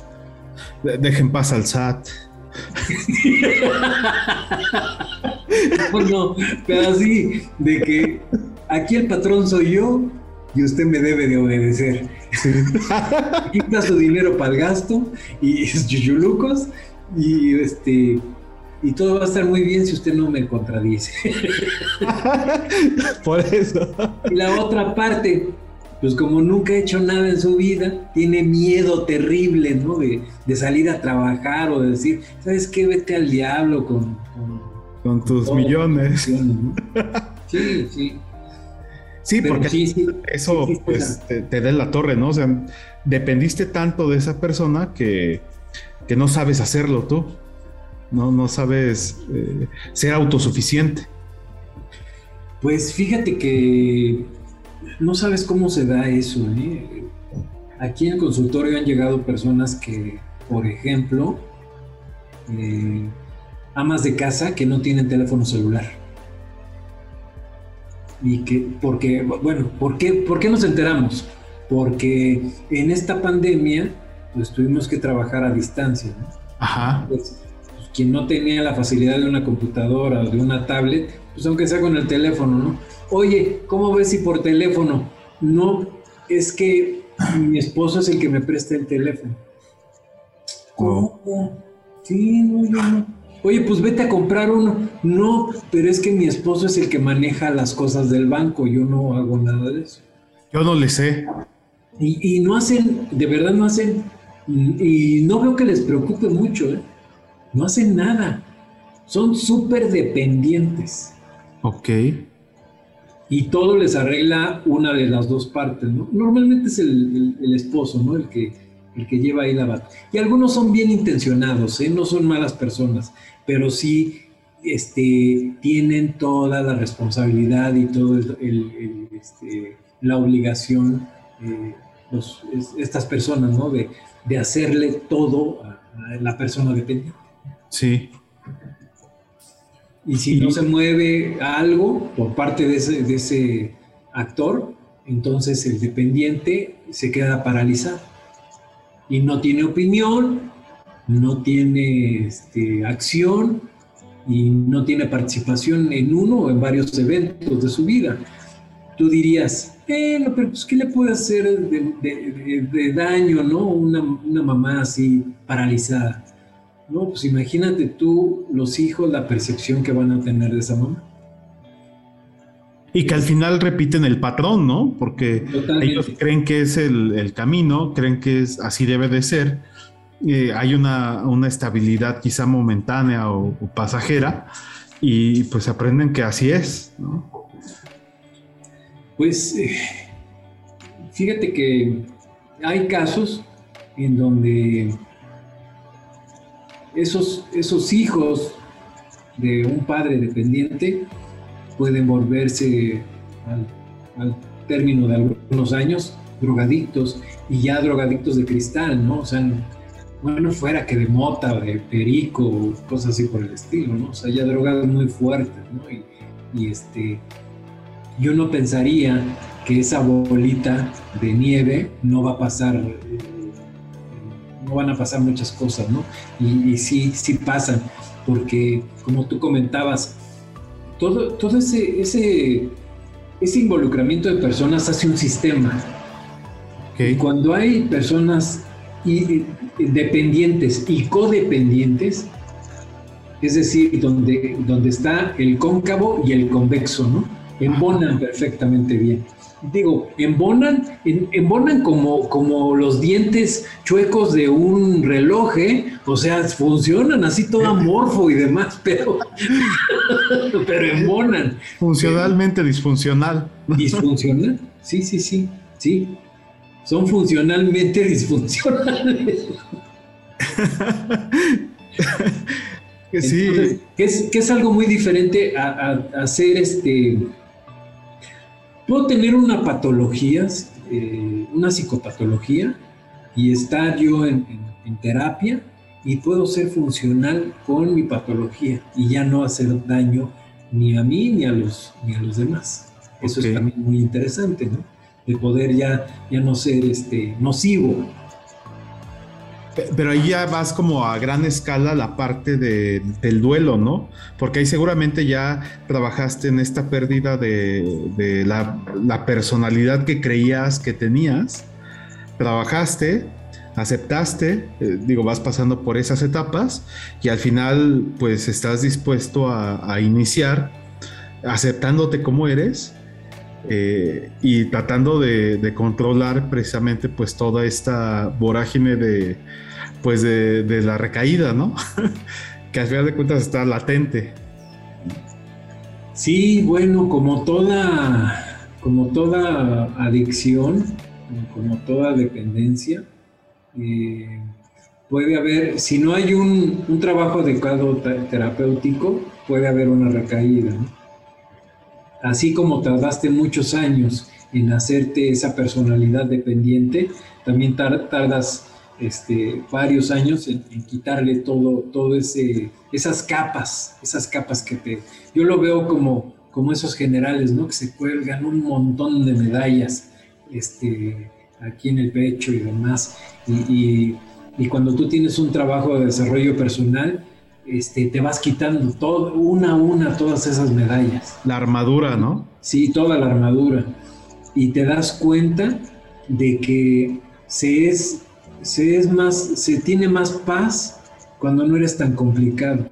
Dejen paz al SAT. <laughs> no, pero así, de que aquí el patrón soy yo y usted me debe de obedecer. <laughs> Quita su dinero para el gasto y yuyulucos y este y todo va a estar muy bien si usted no me contradice. <laughs> Por eso. Y la otra parte, pues como nunca ha hecho nada en su vida, tiene miedo terrible, ¿no? De, salir a trabajar o de decir, ¿sabes qué? Vete al diablo con... Con, tus millones. Sí, sí. Sí, porque eso pues, te, da la torre, ¿no? O sea, dependiste tanto de esa persona que, no sabes hacerlo tú, no, no sabes eh, ser autosuficiente. Pues fíjate que no sabes cómo se da eso. ¿eh? Aquí en el consultorio han llegado personas que, por ejemplo, eh, amas de casa que no tienen teléfono celular y que, porque, bueno, ¿por qué, ¿por qué nos enteramos? Porque en esta pandemia, pues tuvimos que trabajar a distancia, ¿no? Ajá. Pues, pues, quien no tenía la facilidad de una computadora o de una tablet, pues aunque sea con el teléfono, ¿no? Oye, ¿cómo ves si por teléfono? No, es que mi esposo es el que me presta el teléfono. ¿Cómo? Sí, no, yo no Oye, pues vete a comprar uno. No, pero es que mi esposo es el que maneja las cosas del banco. Yo no hago nada de eso. Yo no le sé. Y, no hacen, de verdad no hacen, y no veo que les preocupe mucho, ¿eh? No hacen nada. Son súper dependientes. Ok. y todo les arregla una de las dos partes, ¿no? Normalmente es el, esposo, ¿no? El que, el que lleva ahí la bata. Y algunos son bien intencionados, ¿eh? No son malas personas, pero sí este, tienen toda la responsabilidad y toda este, la obligación, eh, estas personas, ¿no? De, de hacerle todo a, la persona dependiente. Sí. Y si no se mueve algo por parte de ese, de ese actor, entonces el dependiente se queda paralizado y no tiene opinión, no tiene este, acción y no tiene participación en uno o en varios eventos de su vida. Tú dirías, eh, pero pues, ¿qué le puede hacer de, daño, no? Una, una, mamá así paralizada. No, pues imagínate tú, los hijos, la percepción que van a tener de esa mamá. Y que al final repiten el patrón, ¿no? Porque ellos creen que es el, camino, creen que es así debe de ser. Eh, hay una, una, estabilidad quizá momentánea o, pasajera y pues aprenden que así es, ¿no? Pues eh, fíjate que hay casos en donde esos, esos hijos de un padre dependiente pueden volverse al, término de algunos años drogadictos y ya drogadictos de cristal, ¿no? O sea, bueno, fuera que de mota, de perico, cosas así por el estilo, ¿no? O sea, ya drogados muy fuertes, ¿no? Y, este, yo no pensaría que esa bolita de nieve no va a pasar, eh, no van a pasar muchas cosas, ¿no? Y, y sí, sí pasan, porque como tú comentabas, todo, ese, ese, ese involucramiento de personas hace un sistema. Y cuando hay personas dependientes y codependientes, es decir, donde, donde está el cóncavo y el convexo, ¿no? Embonan perfectamente bien digo, embonan, embonan como, como los dientes chuecos de un reloj, ¿eh? o sea, funcionan así todo amorfo y demás, <laughs> pero, pero embonan. Funcionalmente disfuncional. ¿Disfuncional? Sí, sí, sí, sí. Son funcionalmente disfuncionales. <laughs> sí. que, es, que es algo muy diferente a, a hacer este Puedo tener una patología, eh, una psicopatología, y estar yo en, terapia y puedo ser funcional con mi patología y ya no hacer daño ni a mí ni a los, ni a los demás. Eso es también muy interesante, ¿no? De poder ya, ya no ser este, nocivo pero ahí ya vas como a gran escala la parte del duelo, ¿no? Porque ahí seguramente ya trabajaste en esta pérdida de, la, personalidad que creías que tenías. Trabajaste, aceptaste, eh, digo, vas pasando por esas etapas y al final pues estás dispuesto a, iniciar aceptándote como eres eh, y tratando de, controlar precisamente pues toda esta vorágine de pues de, la recaída, ¿no? <laughs> que al final de cuentas está latente. Sí, bueno, como toda, como toda adicción, como toda dependencia, eh, puede haber, si no hay un, un trabajo adecuado terapéutico, puede haber una recaída. ¿no? Así como tardaste muchos años en hacerte esa personalidad dependiente, también tardas este, varios años en, quitarle todo, todo ese, esas capas, esas capas que te... Yo lo veo como, como esos generales, ¿no? Que se cuelgan un montón de medallas este, aquí en el pecho y demás. y cuando tú tienes un trabajo de desarrollo personal, este, te vas quitando todo, una a una todas esas medallas. La armadura, ¿no? Sí, toda la armadura. Y te das cuenta de que se es, se es más, se tiene más paz cuando no eres tan complicado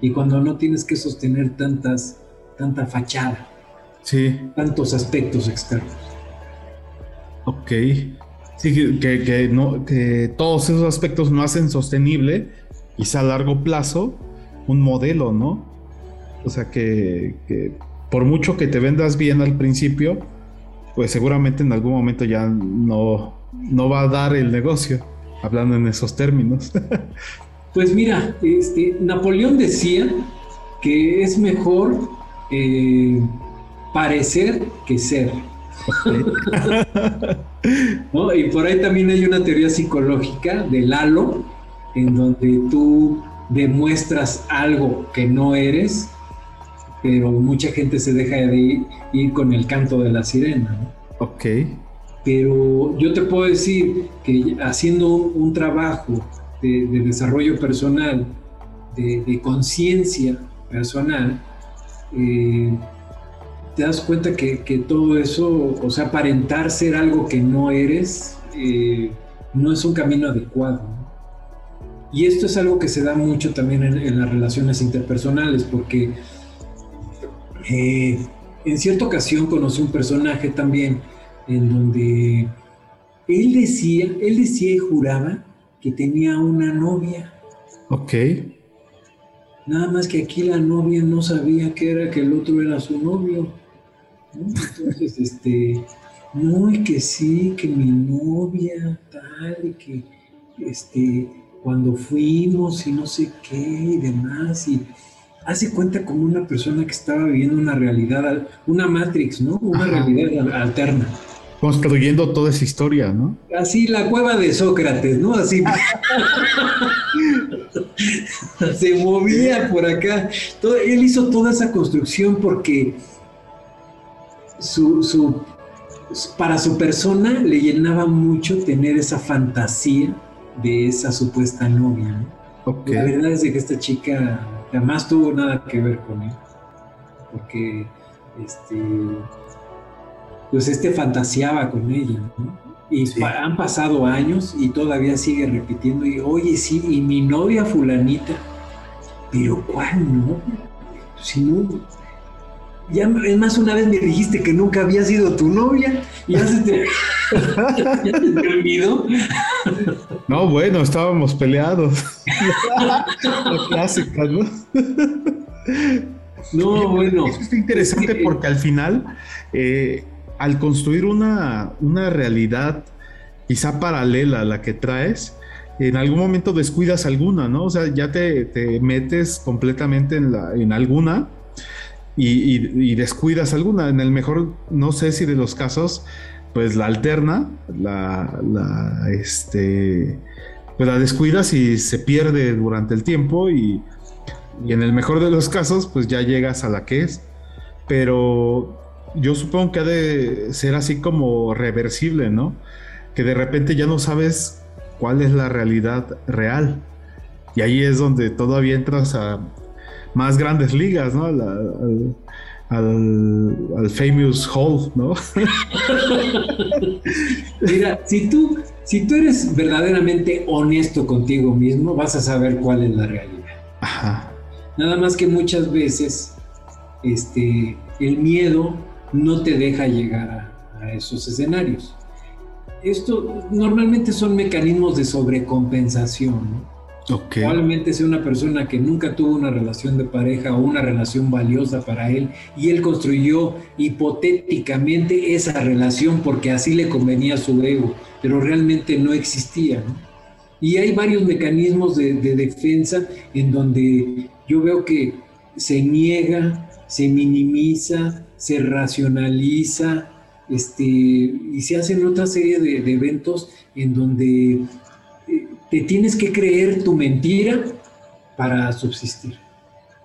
y cuando no tienes que sostener tantas, tanta fachada. Sí. Tantos aspectos externos. Ok. Sí, que, que, no, que todos esos aspectos no hacen sostenible quizá a largo plazo un modelo, ¿no? O sea, que, por mucho que te vendas bien al principio, pues seguramente en algún momento ya no, no va a dar el negocio, hablando en esos términos. <laughs> Pues mira, este, Napoleón decía que es mejor eh, parecer que ser. <laughs> Y por ahí también hay una teoría psicológica del halo, en donde tú demuestras algo que no eres, pero mucha gente se deja de ir, con el canto de la sirena. Ok. Pero yo te puedo decir que haciendo un, trabajo de, desarrollo personal, de, conciencia personal, eh, te das cuenta que, todo eso, o sea, aparentar ser algo que no eres, eh, no es un camino adecuado. Y esto es algo que se da mucho también en, las relaciones interpersonales, porque eh, en cierta ocasión conocí un personaje también en donde él decía, él decía y juraba que tenía una novia. Ok. Nada más que aquí la novia no sabía que era que el otro era su novio. Entonces, <laughs> este, no, y que sí, que mi novia, tal, y que, este, cuando fuimos y no sé qué y demás, y hace cuenta como una persona que estaba viviendo una realidad, una Matrix, ¿no? Una realidad alterna. Construyendo toda esa historia, ¿no? Así la cueva de Sócrates, ¿no? Así. <laughs> Se movía por acá. Todo, él hizo toda esa construcción porque su, para su persona le llenaba mucho tener esa fantasía de esa supuesta novia. La verdad es que esta chica jamás tuvo nada que ver con él. Porque este, pues este fantaseaba con ella. Y han pasado años y todavía sigue repitiendo. Y oye, sí, y mi novia fulanita. Pero ¿cuál no? Si no, ya, es más, una vez me dijiste que nunca había sido tu novia y ya se te, <laughs> olvidó. No, bueno, estábamos peleados. <laughs> La clásica, ¿no? No, bueno. Eso está interesante porque al final, eh, al construir una, una realidad quizá paralela a la que traes, en algún momento descuidas alguna, ¿no? O sea, ya te, te metes completamente en, la, en alguna y, descuidas alguna. En el mejor, no sé si de los casos, pues la alterna, la, la, este, pues la descuidas y se pierde durante el tiempo y, y en el mejor de los casos, pues ya llegas a la que es. Pero yo supongo que ha de ser así como reversible, ¿no? Que de repente ya no sabes cuál es la realidad real. Y ahí es donde todavía entras a, más grandes ligas, ¿no? Al, al, famous Hall, ¿no? <laughs> Mira, si tú, si tú eres verdaderamente honesto contigo mismo, vas a saber cuál es la realidad. Ajá. Nada más que muchas veces este, el miedo no te deja llegar a, a esos escenarios. Esto normalmente son mecanismos de sobrecompensación, ¿no? Probablemente sea una persona que nunca tuvo una relación de pareja o una relación valiosa para él y él construyó hipotéticamente esa relación porque así le convenía a su ego, pero realmente no existía. Y hay varios mecanismos de, defensa en donde yo veo que se niega, se minimiza, se racionaliza, este, y se hacen otra serie de eventos en donde te tienes que creer tu mentira para subsistir.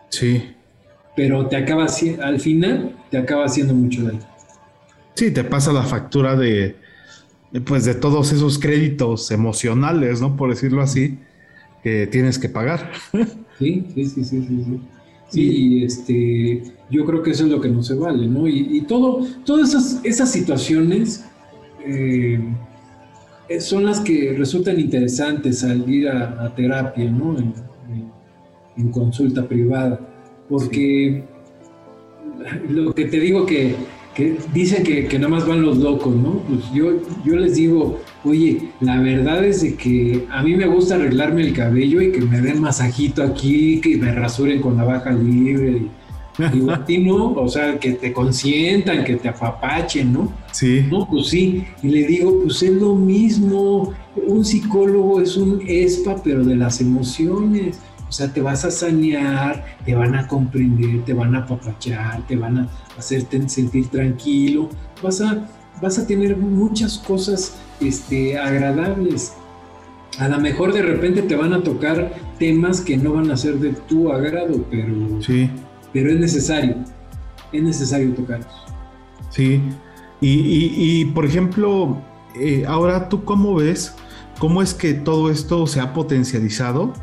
Sí. Pero te acaba, al final, te acaba haciendo mucho daño. Sí, te pasa la factura de, pues de todos esos créditos emocionales, ¿no? Por decirlo así, que tienes que pagar. <laughs> Sí, sí, sí, sí, sí. Sí, este, yo creo que eso es lo que no se vale, ¿no? Y, todo, todas esas, esas situaciones eh, son las que resultan interesantes al ir a, terapia, ¿no? En, consulta privada, porque lo que te digo que, dicen que, nada más van los locos, ¿no? Pues yo, yo les digo, oye, la verdad es de que a mí me gusta arreglarme el cabello y que me den masajito aquí, que me rasuren con la baja libre. Digo, a ti no, o sea, que te consientan, que te afapachen, ¿no? Sí. No, pues sí. Y le digo, pues es lo mismo. Un psicólogo es un espa, pero de las emociones. O sea, te vas a sanear, te van a comprender, te van a apapachar, te van a hacerte sentir tranquilo. Vas a, vas a tener muchas cosas este, agradables. A lo mejor de repente te van a tocar temas que no van a ser de tu agrado, pero Sí. pero es necesario, es necesario tocarlos. Sí, y, por ejemplo, eh, ahora tú cómo ves, cómo es que todo esto se ha potencializado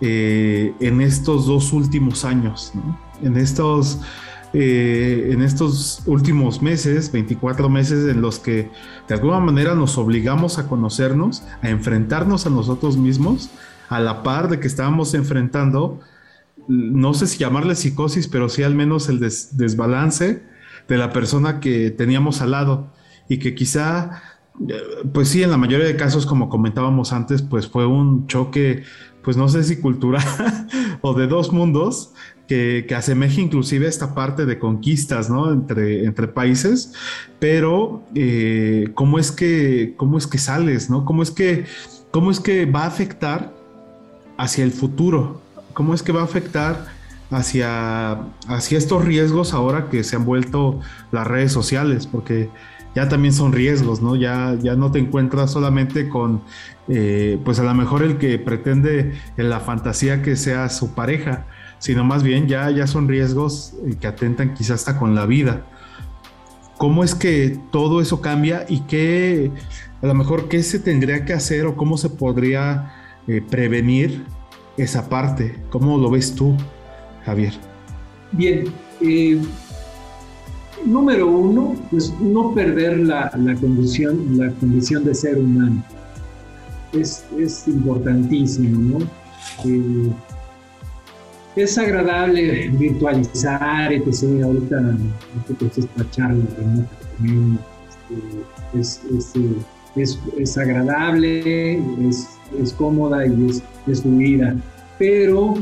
eh, en estos dos últimos años, en, estos, eh, en estos últimos meses, 24 meses en los que de alguna manera nos obligamos a conocernos, a enfrentarnos a nosotros mismos, a la par de que estábamos enfrentando, no sé si llamarle psicosis, pero sí al menos el des- desbalance de la persona que teníamos al lado y que quizá, eh, pues sí, en la mayoría de casos, como comentábamos antes, pues fue un choque, pues no sé si cultural <laughs> o de dos mundos que, que asemeja inclusive esta parte de conquistas, ¿no? Entre, entre países, pero eh, ¿cómo, es que, ¿cómo es que sales, ¿no? ¿Cómo es que, ¿Cómo es que va a afectar hacia el futuro? ¿Cómo es que va a afectar hacia, hacia estos riesgos ahora que se han vuelto las redes sociales? Porque ya también son riesgos, ¿no? Ya, ya no te encuentras solamente con, eh, pues a lo mejor el que pretende en la fantasía que sea su pareja, sino más bien ya, ya son riesgos eh, que atentan quizás hasta con la vida. ¿Cómo es que todo eso cambia y qué, a lo mejor, qué se tendría que hacer o cómo se podría eh, prevenir esa parte? ¿Cómo lo ves tú, Javier? Bien, eh, número uno, pues no perder la, la condición, la condición de ser humano. Es, es importantísimo, ¿no? Eh, es agradable virtualizar, etc. Ahorita, ahorita pues esta charla remota tenemos, este, es, es, es, agradable, es, es cómoda y es, fluida. Pero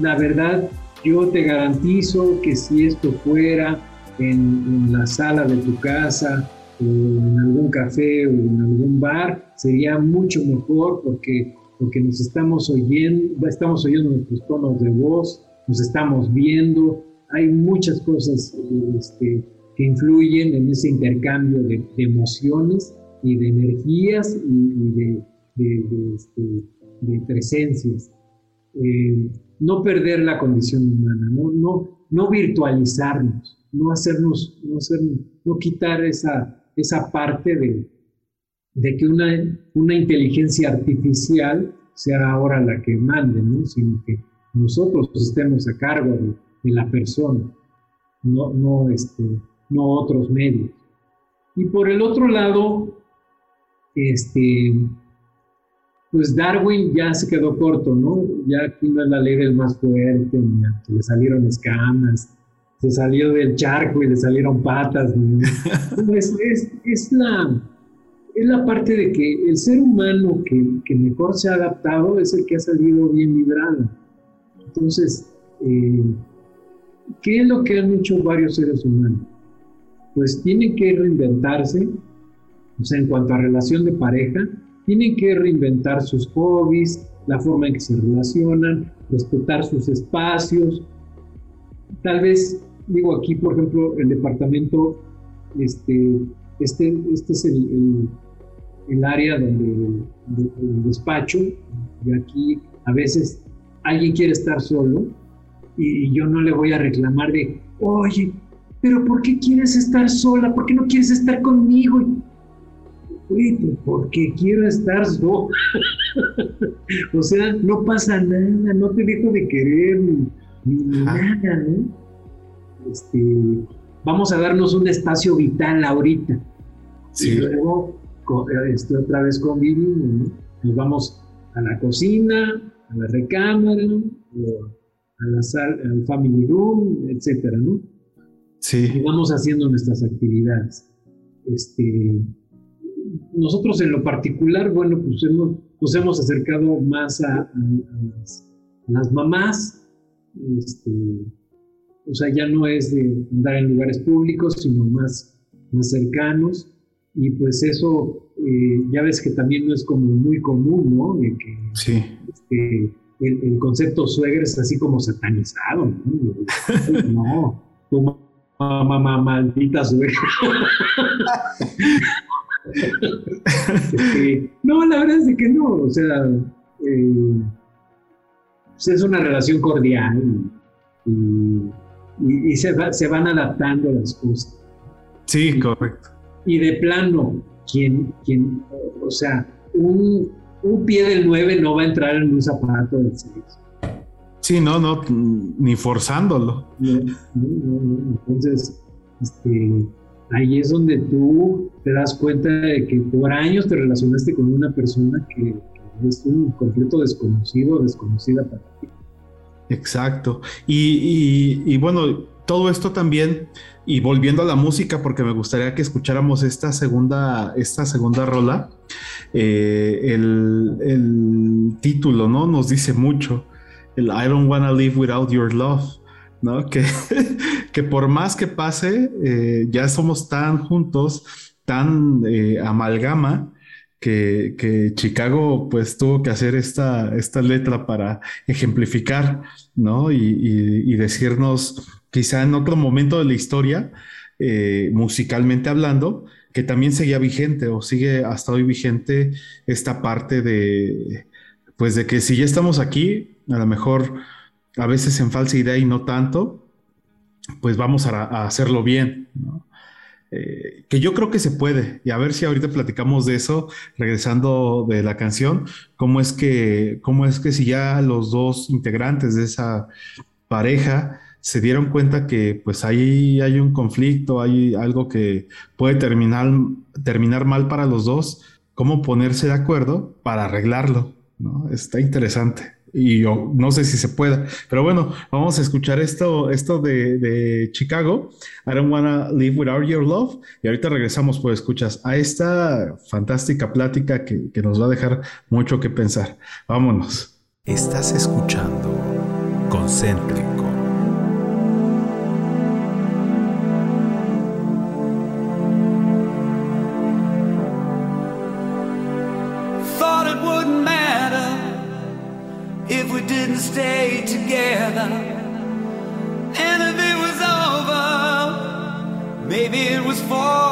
la verdad, yo te garantizo que si esto fuera en, la sala de tu casa o en algún café o en algún bar, sería mucho mejor porque, porque nos estamos oyendo, estamos oyendo nuestros tonos de voz, nos estamos viendo, hay muchas cosas este, que influyen en ese intercambio de, emociones y de energías y, este, de presencias. Eh, no perder la condición humana, no, no, no virtualizarnos, no hacernos, no, no quitar esa, esa parte de, de que una, una inteligencia artificial sea ahora la que mande, ¿no? sino que nosotros estemos a cargo de, de la persona, no, no, este, no otros medios. Y por el otro lado, este, pues Darwin ya se quedó corto, ¿no? Ya aquí no es la ley del más fuerte, que le salieron escamas, se salió del charco y le salieron patas. ¿no? <laughs> es, es, es, la, es la parte de que el ser humano que, que, mejor se ha adaptado es el que ha salido bien librado. Entonces, eh, ¿qué es lo que han hecho varios seres humanos? Pues tienen que reinventarse, o sea, en cuanto a relación de pareja, tienen que reinventar sus hobbies, la forma en que se relacionan, respetar sus espacios. Tal vez, digo aquí, por ejemplo, el departamento, este, este, este es el, el, área donde el, despacho, y aquí a veces alguien quiere estar solo y yo no le voy a reclamar de, oye, pero ¿por qué quieres estar sola? ¿Por qué no quieres estar conmigo? Porque quiero estar sola. <laughs> o sea, no pasa nada, no te dejo de querer ni, ni nada, ¿no? Este, vamos a darnos un espacio vital ahorita. Sí. Y luego, este, otra vez convivimos, ¿no? Nos vamos a la cocina, a la recámara, a la sala, al family room, etcétera, ¿no? Sí. Y vamos haciendo nuestras actividades. Este, nosotros en lo particular, bueno, pues hemos, nos hemos acercado más a, a, a, las, a las, mamás, este, o sea, ya no es de andar en lugares públicos, sino más, más cercanos. Y pues eso, eh, ya ves que también no es como muy común, ¿no? De que sí. Este, el, concepto suegra es así como satanizado, ¿no? <laughs> no, tu mamá maldita suegra. <laughs> Este, <laughs> no, la verdad es que no, o sea, eh, pues es una relación cordial y, se, se, van adaptando las cosas. Sí, correcto. Y de plano, quien, quien o sea, un, un pie del 9 no va a entrar en un zapato del 6. Sí, no, no, ni forzándolo. Entonces, este, ahí es donde tú te das cuenta de que por años te relacionaste con una persona que, es un completo desconocido, desconocida para ti. Exacto. Y, bueno, todo esto también, y volviendo a la música, porque me gustaría que escucháramos esta segunda, esta segunda rola, eh, el, título, ¿no? Nos dice mucho, el I don't wanna live without your love. ¿No? <laughs> Que, que por más que pase, eh, ya somos tan juntos, tan eh, amalgama, que, Chicago pues tuvo que hacer esta, esta letra para ejemplificar, ¿no? Y, decirnos quizá en otro momento de la historia, eh, musicalmente hablando, que también seguía vigente o sigue hasta hoy vigente esta parte de, pues de que si ya estamos aquí, a lo mejor a veces en falsa idea y no tanto, pues vamos a, hacerlo bien, ¿no? Eh, que yo creo que se puede, y a ver si ahorita platicamos de eso, regresando de la canción, cómo es que, cómo es que si ya los dos integrantes de esa pareja se dieron cuenta que pues ahí hay un conflicto, hay algo que puede terminar, terminar mal para los dos, cómo ponerse de acuerdo para arreglarlo, ¿no? Está interesante y yo no sé si se pueda, pero bueno, vamos a escuchar esto, esto de, Chicago, I don't wanna live without your love, y ahorita regresamos, pues escuchas a esta fantástica plática que, que nos va a dejar mucho que pensar. Vámonos. Estás escuchando Concéntrico. Together. And if it was over, maybe it was for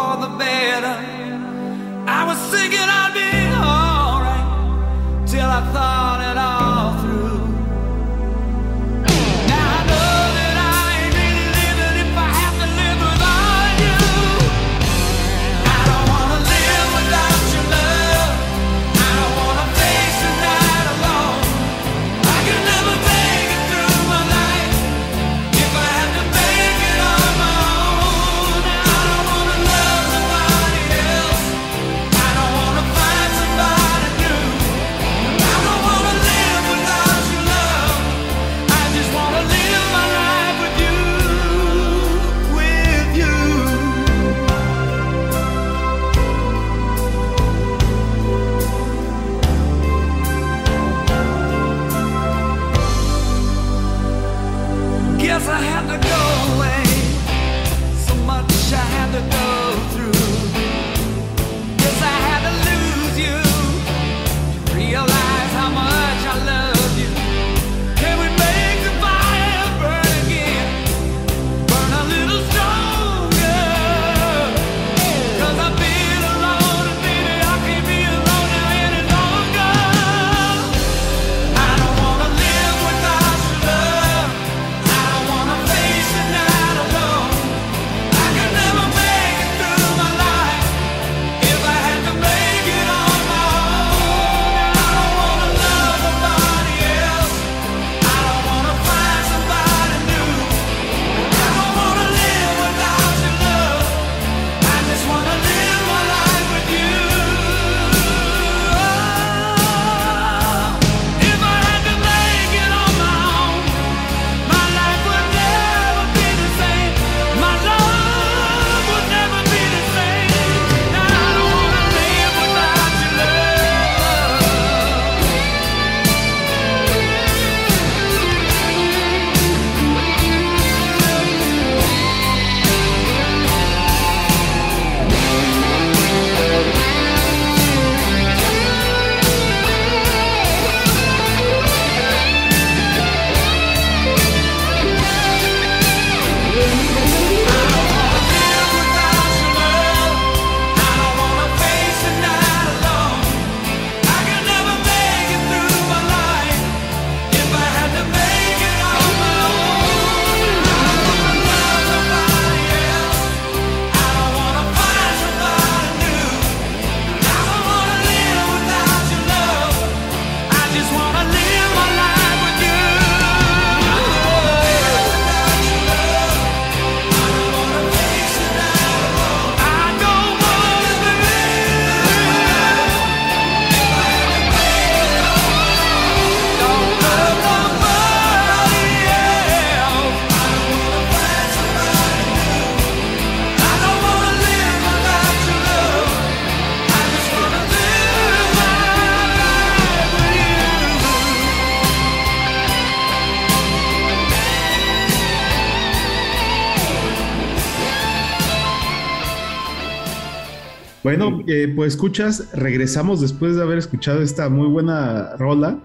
Bueno, eh, pues escuchas, regresamos después de haber escuchado esta muy buena rola,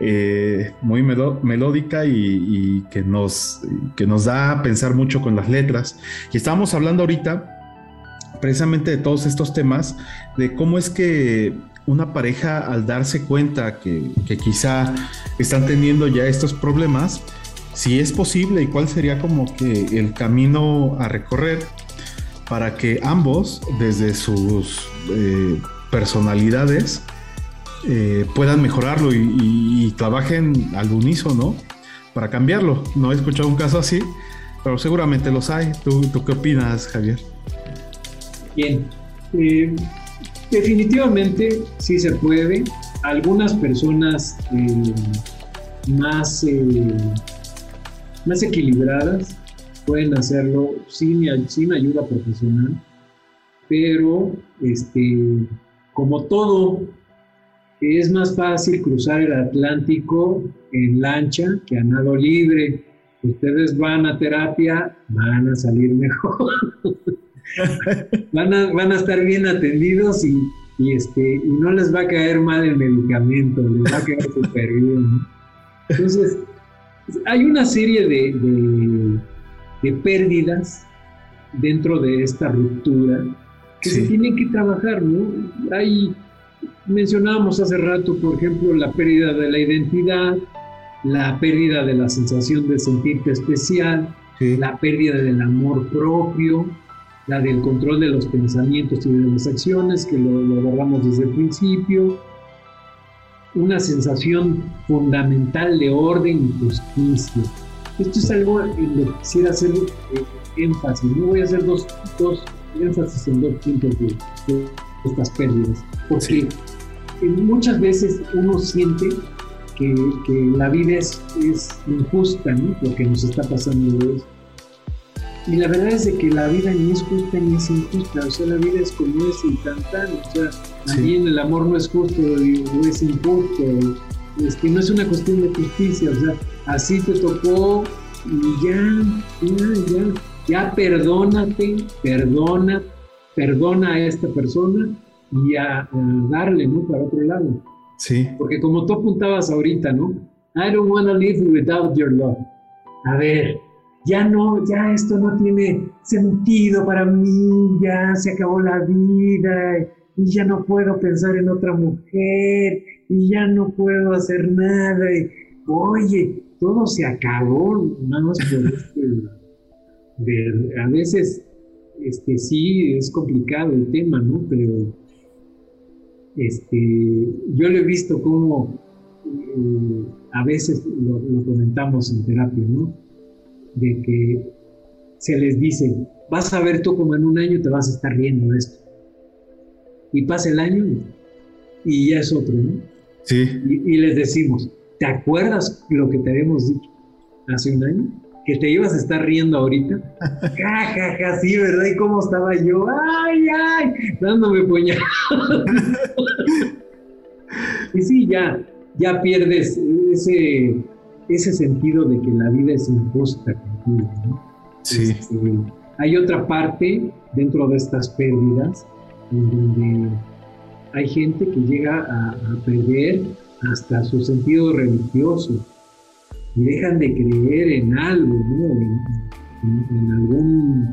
eh, muy melódica y, que, nos, que nos da a pensar mucho con las letras. Y estábamos hablando ahorita precisamente de todos estos temas, de cómo es que una pareja al darse cuenta que, que quizá están teniendo ya estos problemas, si es posible y cuál sería como que el camino a recorrer para que ambos, desde sus eh, personalidades, eh, puedan mejorarlo y, trabajen al unísono para cambiarlo. No he escuchado un caso así, pero seguramente los hay. ¿Tú, qué opinas, Javier? Bien, eh, definitivamente sí se puede. Algunas personas más, más equilibradas pueden hacerlo sin, sin ayuda profesional, pero este, como todo, es más fácil cruzar el Atlántico en lancha que a nado libre. Ustedes van a terapia, van a salir mejor. <laughs> van, a, van a estar bien atendidos y, y, este, y no les va a caer mal el medicamento, les va a caer <laughs> súper bien. Entonces, hay una serie de de pérdidas dentro de esta ruptura que se tienen que trabajar, ¿no? Hay, mencionábamos hace rato, por ejemplo, la pérdida de la identidad, la pérdida de la sensación de sentirte especial, la pérdida del amor propio, la del control de los pensamientos y de las acciones, que lo, lo abordamos desde el principio, una sensación fundamental de orden y justicia esto es algo en lo que quisiera hacer eh, énfasis. No voy a hacer dos, dos énfasis en dos puntos de, estas pérdidas, porque muchas veces uno siente que, que la vida es, es injusta, ¿no? lo que nos está pasando. Y la verdad es de que la vida ni es justa ni es injusta, o sea, la vida es como es instantánea, o sea, también el amor no es justo no es injusto, es que no es una cuestión de justicia, o sea, así te tocó y ya, ya, ya, ya perdónate, perdona, perdona a esta persona y a, darle, ¿no? Para otro lado. Sí. Porque como tú apuntabas ahorita, ¿no? I don't want to live without your love. A ver, ya no, ya esto no tiene sentido para mí, ya se acabó la vida y ya no puedo pensar en otra mujer y ya no puedo hacer nada. Y, oye, todo se acabó, nada más por este, a veces, este, sí, es complicado el tema, ¿no? Pero, este, yo lo he visto como, eh, a veces lo, lo comentamos en terapia, ¿no? De que se les dice, vas a ver tú como en un año te vas a estar riendo de esto. Y pasa el año y ya es otro, ¿no? Sí. Y, les decimos, ¿te acuerdas lo que te habíamos dicho hace un año? Que te ibas a estar riendo ahorita. <laughs> Ja, ja, ja, sí, ¿verdad? ¿Y cómo estaba yo? ¡Ay, ay! Dándome puñal. <laughs> y sí, ya, ya pierdes ese, ese sentido de que la vida es injusta contigo, ¿no? Sí. Este, hay otra parte dentro de estas pérdidas en donde hay gente que llega a, perder hasta su sentido religioso y dejan de creer en algo, ¿no? en, algún,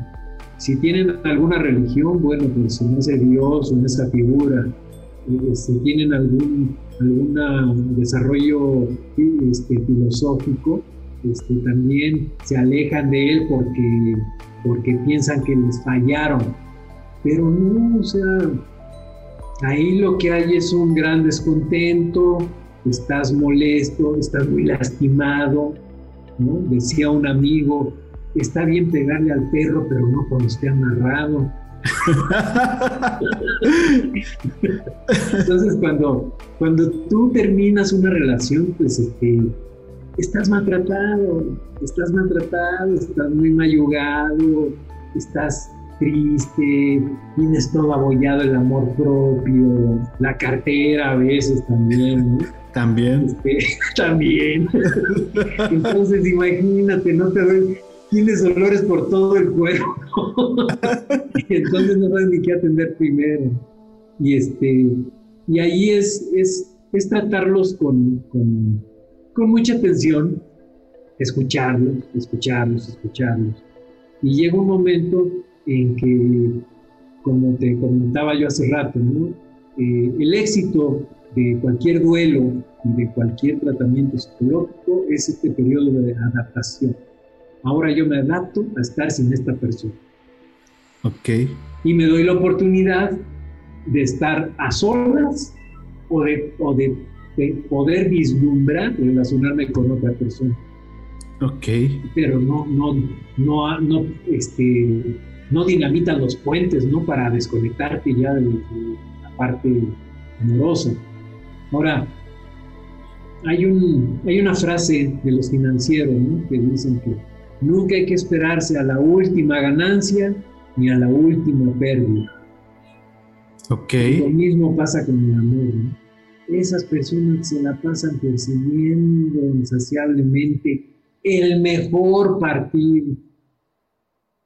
si tienen alguna religión, bueno, pues en ese Dios en esa figura, si tienen algún algún desarrollo este, filosófico, este, también se alejan de él porque, porque piensan que les fallaron. Pero no, o sea, Ahí lo que hay es un gran descontento, estás molesto, estás muy lastimado, ¿no? Decía un amigo, está bien pegarle al perro, pero no cuando esté amarrado. Entonces, cuando, cuando tú terminas una relación, pues este, estás maltratado, estás maltratado, estás muy mayugado, estás triste, tienes todo abollado el amor propio, la cartera a veces también. También. Este, <laughs> también. Entonces imagínate, no te doy, tienes dolores por todo el cuerpo. <laughs> Entonces no sabes ni qué atender primero. Y, este, y ahí es, es, es tratarlos con, con, con mucha atención, escucharlos, escucharlos, escucharlos. Y llega un momento en que, como te comentaba yo hace rato, eh, el éxito de cualquier duelo y de cualquier tratamiento psicológico es este periodo de adaptación. Ahora yo me adapto a estar sin esta persona. Ok. Y me doy la oportunidad de estar a solas o de, o de, poder vislumbrar, relacionarme con otra persona. Ok. Pero no, no, no, no, este, no dinamitan los puentes, ¿no? Para desconectarte ya de, la parte amorosa. Ahora, hay, un, hay una frase de los financieros, ¿no? Que dicen que nunca hay que esperarse a la última ganancia ni a la última pérdida. Ok. Lo mismo pasa con el amor, ¿no? Esas personas se la pasan persiguiendo insaciablemente el mejor partido,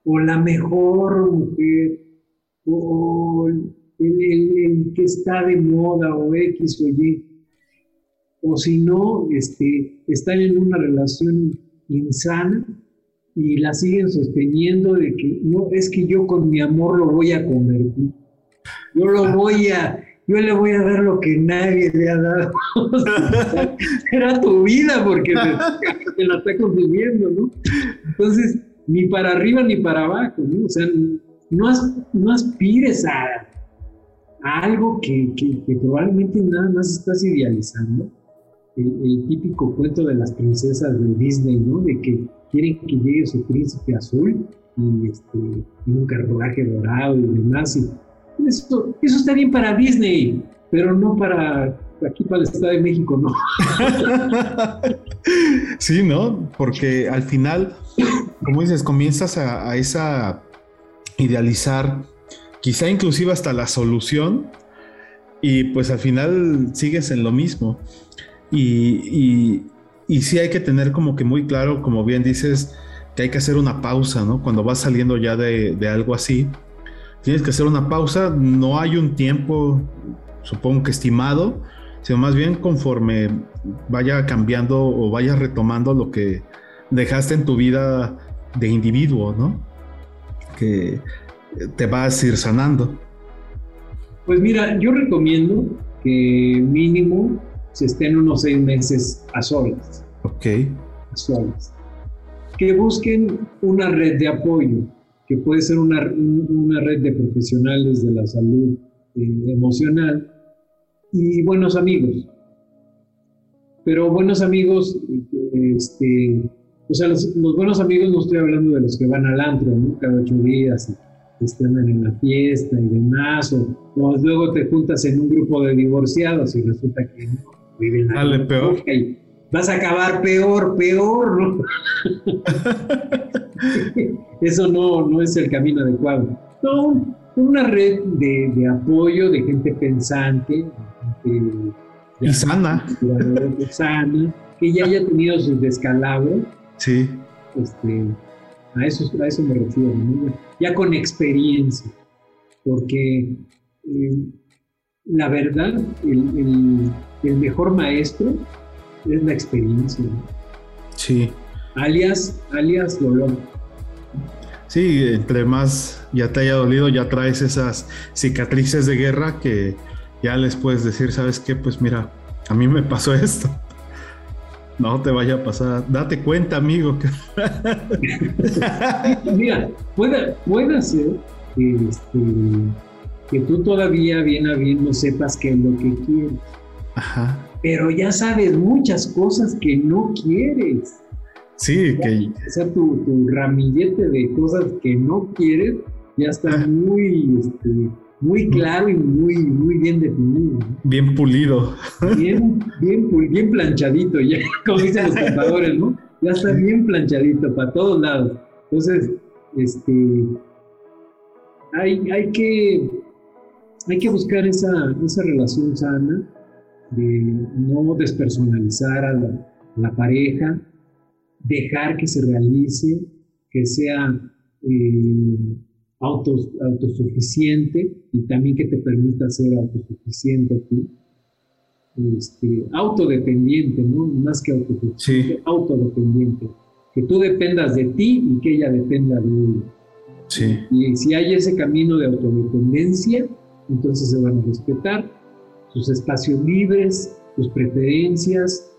o la mejor mujer, o el, que está de moda, o X o Y. O si no, este, están en una relación insana y la siguen sosteniendo de que no, es que yo con mi amor lo voy a convertir. Yo lo voy a, yo le voy a dar lo que nadie le ha dado. <laughs> Era tu vida porque te, la está consumiendo, ¿no? Entonces, ni para arriba ni para abajo, ¿no? O sea, no, no aspires a, algo que, probablemente nada más estás idealizando. El, típico cuento de las princesas de Disney, ¿no? De que quieren que llegue su príncipe azul y, este, un carruaje dorado y demás. Y, eso, está bien para Disney, pero no para aquí para el Estado de México, no. <laughs> sí, ¿no? Porque al final, como dices, comienzas a, esa idealizar, quizá inclusive hasta la solución, y pues al final sigues en lo mismo. Y, y, sí hay que tener como que muy claro, como bien dices, que hay que hacer una pausa, ¿no? Cuando vas saliendo ya de, de algo así tienes que hacer una pausa, no hay un tiempo, supongo que estimado, sino más bien conforme vaya cambiando o vaya retomando lo que dejaste en tu vida de individuo, ¿no? Que te vas a ir sanando. Pues mira, yo recomiendo que mínimo se estén unos seis meses a solas. Ok. A solas. Que busquen una red de apoyo que puede ser una, una red de profesionales de la salud eh, emocional y buenos amigos. Pero buenos amigos, este, o sea, los, buenos amigos no estoy hablando de los que van al antro, ¿no? Cada ocho días, están en la fiesta y demás, o, luego te juntas en un grupo de divorciados y resulta que no, viven Dale, peor. Y vas a acabar peor, peor, ¿no? <laughs> Eso no, no es el camino adecuado. No, una red de, apoyo de gente pensante, de, y sana. sana, que ya haya tenido sus descalabros. Sí. Este, a, eso, a eso me refiero, ya con experiencia, porque eh, la verdad, el, el, mejor maestro es la experiencia. Sí alias, alias dolor. Sí, entre más ya te haya dolido, ya traes esas cicatrices de guerra que ya les puedes decir, ¿sabes qué? Pues mira, a mí me pasó esto. No te vaya a pasar. Date cuenta, amigo. <laughs> mira, puede, puede ser que, este, que tú todavía bien a bien no sepas qué es lo que quieres. Ajá. Pero ya sabes muchas cosas que no quieres. Sí, que... O sea, tu, ramillete de cosas que no quieres ya está muy, este, muy claro y muy, muy bien definido. Bien pulido. Bien, bien, bien planchadito, ya, <laughs> como dicen los cantadores, ¿no? Ya está bien planchadito para todos lados. Entonces, este, hay, hay, que, hay que buscar esa, esa relación sana de no despersonalizar a la, a la pareja, dejar que se realice, que sea, eh, autos, autosuficiente y también que te permita ser autosuficiente a ti. Este, autodependiente, ¿no? Más que autosuficiente, autodependiente. Que tú dependas de ti y que ella dependa de ella. Sí. Y si hay ese camino de autodependencia, entonces se van a respetar sus espacios libres, tus preferencias,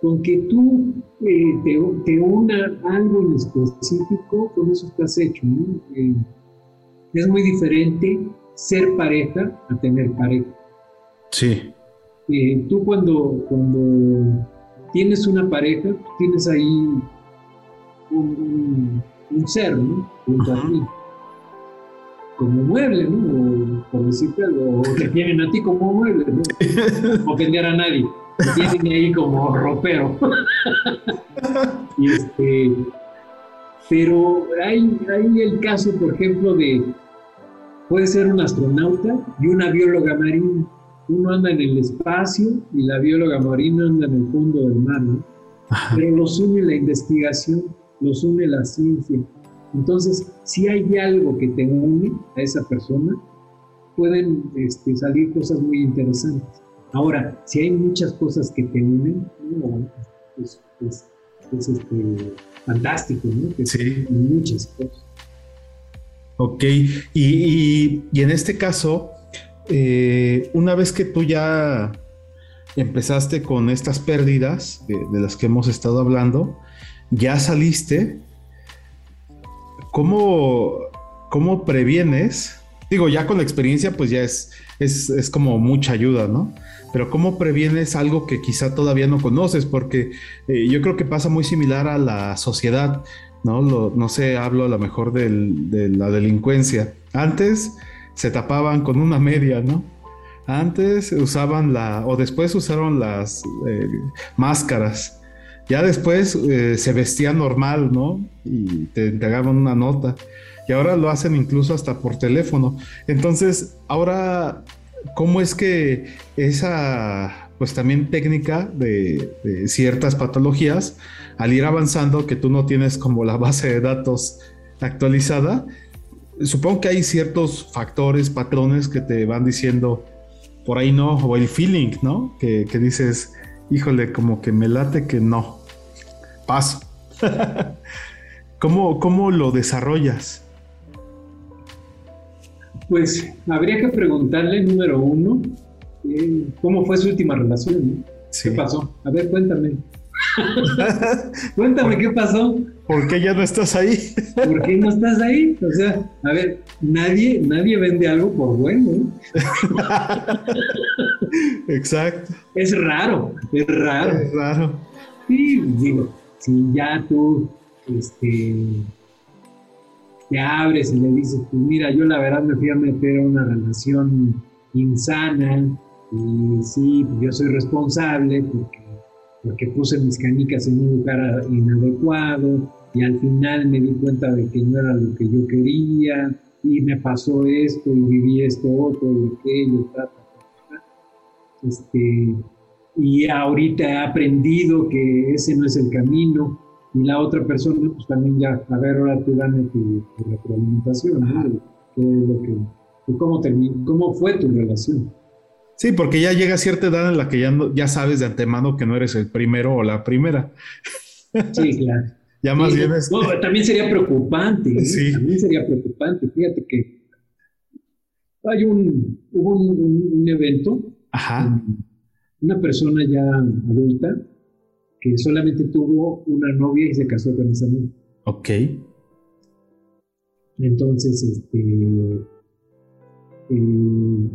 con que tú eh, te, te, una algo en específico, con eso estás hecho. Eh, es muy diferente ser pareja a tener pareja. Sí. Eh, tú cuando, cuando tienes una pareja, tienes ahí un, ser, ¿no? Como mueble, ¿no? O, por decirte algo, o te tienen a ti como mueble, ¿no? <laughs> No ofender a nadie. Te tienen ahí como ropero. y <laughs> este, pero hay, hay el caso, por ejemplo, de puede ser un astronauta y una bióloga marina. Uno anda en el espacio y la bióloga marina anda en el fondo del mar, ¿no? Pero los une la investigación, los une la ciencia. Entonces, si hay algo que te une a esa persona, pueden este, salir cosas muy interesantes. Ahora, si hay muchas cosas que te unen, es, este, fantástico, ¿no? Que sí. Muchas cosas. Ok, y, en este caso, eh, una vez que tú ya empezaste con estas pérdidas de, las que hemos estado hablando, ya saliste, ¿cómo, cómo previenes? Digo, ya con la experiencia, pues ya es, es, como mucha ayuda, ¿no? Pero ¿cómo previenes algo que quizá todavía no conoces? Porque eh, yo creo que pasa muy similar a la sociedad. ¿No? no sé, hablo a lo mejor de la delincuencia. Antes se tapaban con una media, ¿no? Antes usaban la, o después usaron las eh, máscaras. Ya después eh, se vestía normal, ¿no? Y te entregaban una nota. Y ahora lo hacen incluso hasta por teléfono. Entonces, ahora, ¿cómo es que esa, pues también técnica de ciertas patologías, al ir avanzando, que tú no tienes como la base de datos actualizada, supongo que hay ciertos factores, patrones que te van diciendo por ahí no, o el feeling, ¿no? Que, dices, híjole, como que me late que no. Paso. <laughs> ¿Cómo, ¿Cómo lo desarrollas? Pues habría que preguntarle, número uno, eh, ¿cómo fue su última relación? ¿Qué pasó? A ver, cuéntame. <laughs> Cuéntame qué pasó. ¿Por qué ya no estás ahí? ¿Por qué no estás ahí? O sea, a ver, nadie, nadie vende algo por bueno. <laughs> Exacto. Es raro, es raro. Es raro. Sí, digo, si ya tú este, te abres y le dices, pues mira, yo la verdad me fui a meter a una relación insana y sí, yo soy responsable porque porque puse mis canicas en un lugar inadecuado y al final me di cuenta de que no era lo que yo quería y me pasó esto y viví esto otro y aquello, Este, y ahorita he aprendido que ese no es el camino y la otra persona pues también ya, a ver, ahora tú dame tu, retroalimentación, ¿no? ¿Qué es lo que, cómo, ¿Cómo fue tu relación? Sí, porque ya llega cierta edad en la que ya, ya sabes de antemano que no eres el primero o la primera. Sí, claro. <laughs> ya más bien es... también sería preocupante. ¿eh? Sí. También sería preocupante. Fíjate que hay un, hubo un, evento. Ajá. Una persona ya adulta que solamente tuvo una novia y se casó con esa novia. Ok. Entonces, este. Eh,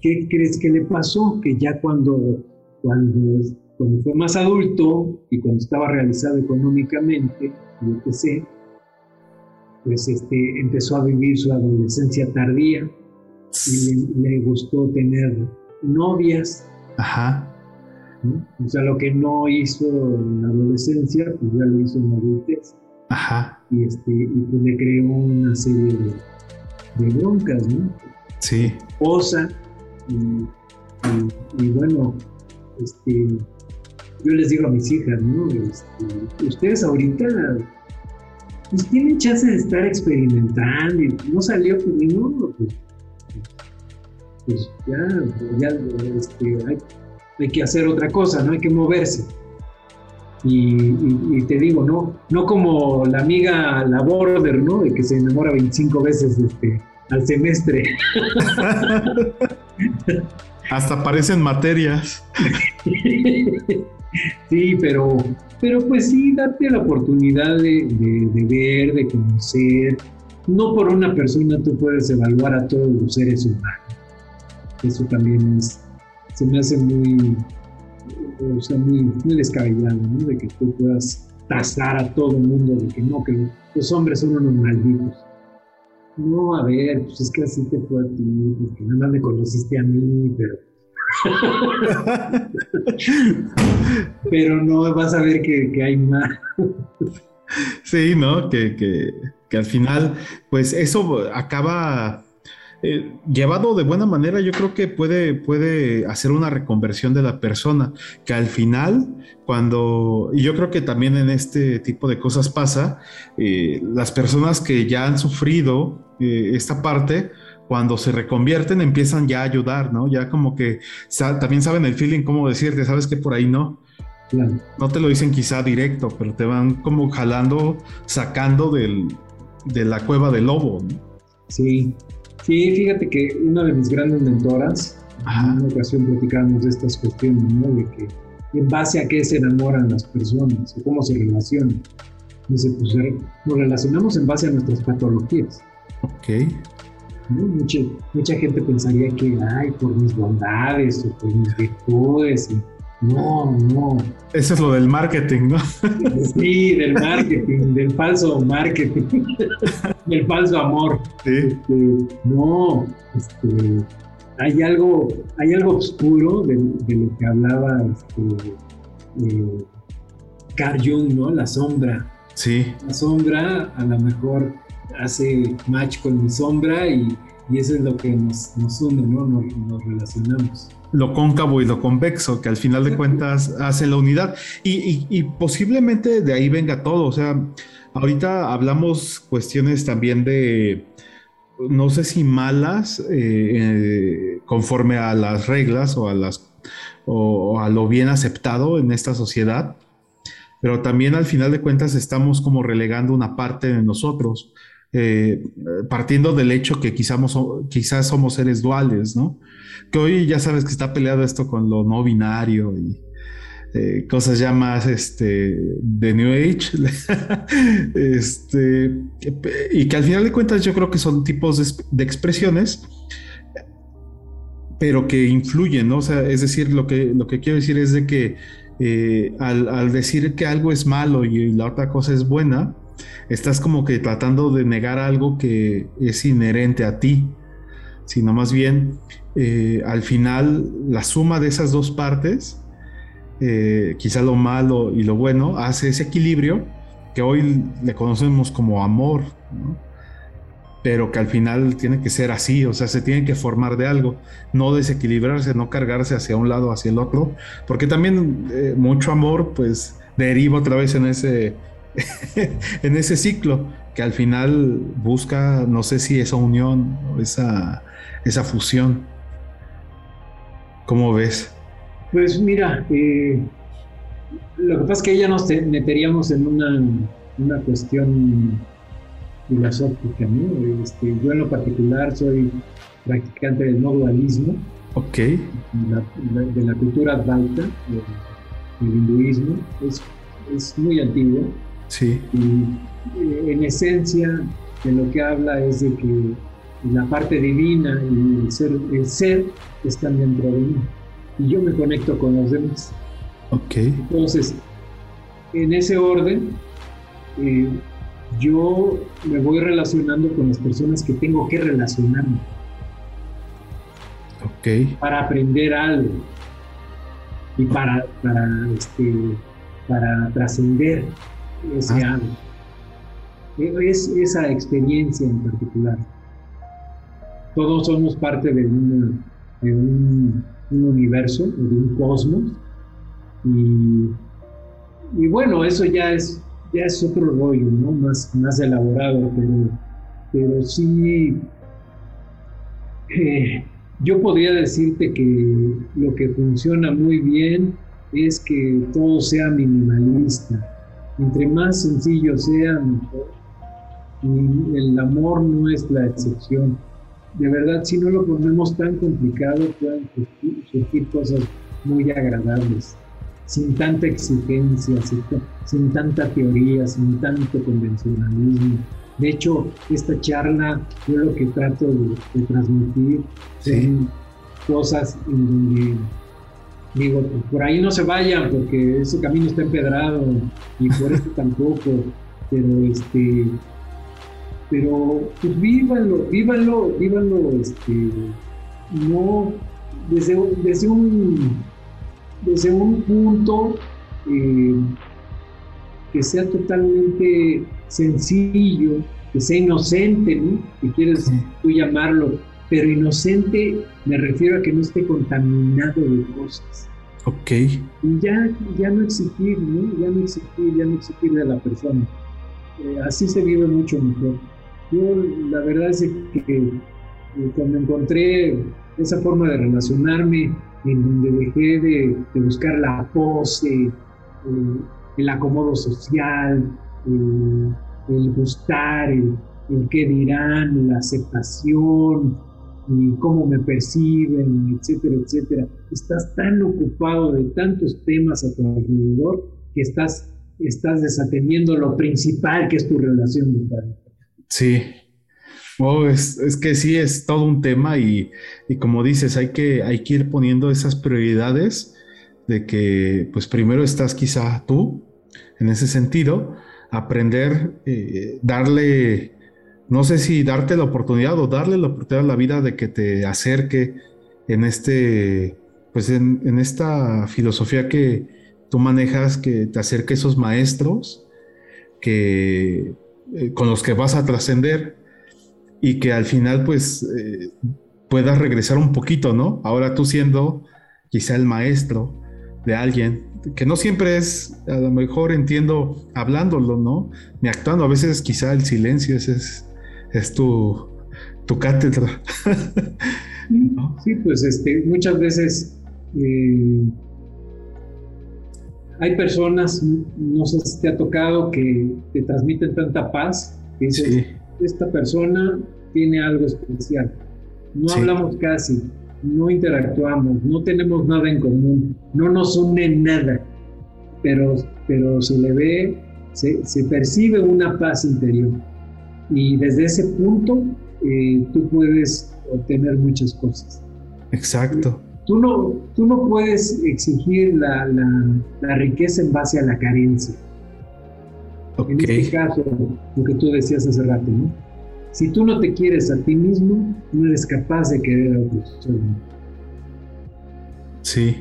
¿Qué crees que le pasó? Que ya cuando, cuando, cuando fue más adulto y cuando estaba realizado económicamente, yo qué sé, pues este, empezó a vivir su adolescencia tardía y le, gustó tener novias. Ajá. O sea, lo que no hizo en la adolescencia, pues ya lo hizo en la adultez. Ajá. Y, este, y pues le creó una serie de, de broncas, ¿no? Sí. Esposa, y, bueno, este, yo les digo a mis hijas, ¿no? Este, ustedes ahorita pues tienen chance de estar experimentando no salió pues ni modo, pues, pues ya, ya este, hay, hay, que hacer otra cosa, ¿no? Hay que moverse. Y, y, te digo, no, no como la amiga la border, ¿no? De que se enamora 25 veces este, al semestre. <laughs> Hasta parecen materias. <laughs> sí, pero, pero pues sí, date la oportunidad de, de, ver, de conocer. No por una persona tú puedes evaluar a todos los seres humanos. Eso también es, se me hace muy, o sea, muy, muy descabellado, ¿no? De que tú puedas tasar a todo el mundo de que no, que los hombres son unos malditos. No, a ver, pues es que así te fue a ti, porque nada más me conociste a mí, pero. <laughs> pero no vas a ver que, hay más. sí, ¿no? Que, que, que al final, pues eso acaba eh, llevado de buena manera, yo creo que puede, puede hacer una reconversión de la persona, que al final, cuando, y yo creo que también en este tipo de cosas pasa, eh, las personas que ya han sufrido eh, esta parte, cuando se reconvierten empiezan ya a ayudar, ¿no? Ya como que también saben el feeling, cómo decirte, sabes que por ahí no. No te lo dicen quizá directo, pero te van como jalando, sacando del, de la cueva del lobo. ¿no? Sí, Sí, fíjate que una de mis grandes mentoras, en una ocasión platicamos de estas cuestiones, ¿no? De que en base a qué se enamoran las personas o cómo se relacionan. Dice, pues nos relacionamos en base a nuestras patologías. Ok. Mucha, mucha gente pensaría que, ay, por mis bondades o por mis virtudes. Y, no, no. Eso es lo del marketing, ¿no? <laughs> Sí, del marketing, del falso marketing, <laughs> del falso amor. Sí. Este, no, este, hay algo, hay algo oscuro de, lo que hablaba este, eh, Carl Jung, ¿no? La sombra. Sí. La sombra a lo mejor hace match con mi sombra y, eso es lo que nos, nos une, ¿no? nos relacionamos lo cóncavo y lo convexo, que al final de cuentas hace la unidad. Y, posiblemente de ahí venga todo. O sea, ahorita hablamos cuestiones también de, no sé si malas, eh, eh, conforme a las reglas o a, las, o a lo bien aceptado en esta sociedad. Pero también al final de cuentas estamos como relegando una parte de nosotros. Eh, partiendo del hecho que quizás, quizás somos seres duales, ¿no? Que hoy ya sabes que está peleado esto con lo no binario y eh, cosas ya más este, de New Age. <laughs> este, y que al final de cuentas yo creo que son tipos de, expresiones, pero que influyen. O sea, es decir, lo que, lo que quiero decir es de que eh, al, al decir que algo es malo y la otra cosa es buena, estás como que tratando de negar algo que es inherente a ti, sino más bien eh, al final la suma de esas dos partes, eh, quizá lo malo y lo bueno, hace ese equilibrio que hoy le conocemos como amor, pero que al final tiene que ser así, o sea, se tiene que formar de algo, no desequilibrarse, no cargarse hacia un lado, hacia el otro, porque también eh, mucho amor pues deriva otra vez en ese <laughs> en ese ciclo que al final busca, no sé si esa unión o esa, esa fusión. ¿Cómo ves? Pues mira, eh, lo que pasa es que ya nos meteríamos en una, una cuestión filosófica, ¿no? Este, yo en lo particular soy practicante del no dualismo. Ok. De la, cultura advaita, del hinduismo. Es, es muy antiguo Sí. Y eh, en esencia de lo que habla es de que la parte divina y el ser, el ser están dentro de mí. Y yo me conecto con los demás. Ok. Entonces, en ese orden, eh, yo me voy relacionando con las personas que tengo que relacionarme. Ok. Para aprender algo. Y para, para, este, para trascender ese ah. Es esa experiencia en particular. Todos somos parte de, un, universo, de un cosmos. Y, bueno, eso ya es ya es otro rollo, ¿no? Más, más elaborado, pero, pero sí, eh, yo podría decirte que lo que funciona muy bien es que todo sea minimalista. Entre más sencillo sea, mejor. Y el amor no es la excepción. De verdad, si no lo ponemos tan complicado, pueden surgir cosas muy agradables sin tanta exigencia, sin, tanta teoría, sin tanto convencionalismo. De hecho, esta charla, yo lo que trato de, transmitir son cosas en donde digo, por ahí no se vayan porque ese camino está empedrado y por eso tampoco, pero este, pero pues vívanlo, vívanlo, vívanlo, este, no desde, desde un desde un punto eh, que sea totalmente sencillo, que sea inocente, ¿no? Que quieres tú llamarlo, pero inocente me refiero a que no esté contaminado de cosas. Ok. Y ya, ya no exigir, ¿no? Ya no exigir, ya no exigir de la persona. Eh, así se vive mucho mejor. Yo la verdad es que eh, cuando encontré esa forma de relacionarme, en donde dejé de, buscar la pose, eh, el acomodo social, el gustar, el, el qué dirán, la aceptación, y cómo me perciben, etcétera, etcétera. Estás tan ocupado de tantos temas a tu alrededor que estás, estás desatendiendo lo principal que es tu relación de. Sí, Oh, es, que sí, es todo un tema y, como dices, hay que, hay que ir poniendo esas prioridades de que, pues primero estás quizá tú, en ese sentido, aprender, eh, darle, no sé si darte la oportunidad o darle la oportunidad a la vida de que te acerque en este, pues en, esta filosofía que tú manejas, que te acerque a esos maestros que, eh, con los que vas a trascender y que al final pues eh, puedas regresar un poquito, ¿no? Ahora tú siendo quizá el maestro de alguien, que no siempre es, a lo mejor entiendo hablándolo, ¿no? Ni actuando, a veces quizá el silencio es, tu, tu cátedra. Sí, pues este, muchas veces eh, hay personas, no sé si te ha tocado, que te transmiten tanta paz, que dices, esta persona tiene algo especial. No hablamos casi, no interactuamos, no tenemos nada en común, no nos une nada, pero, pero se le ve, se, se percibe una paz interior. Y desde ese punto eh, tú puedes obtener muchas cosas. Exacto. Tú no, tú no puedes exigir la, la, la riqueza en base a la carencia. En este caso, lo que tú decías hace rato, ¿no? Si tú no te quieres a ti mismo, no eres capaz de querer a otros. Sí.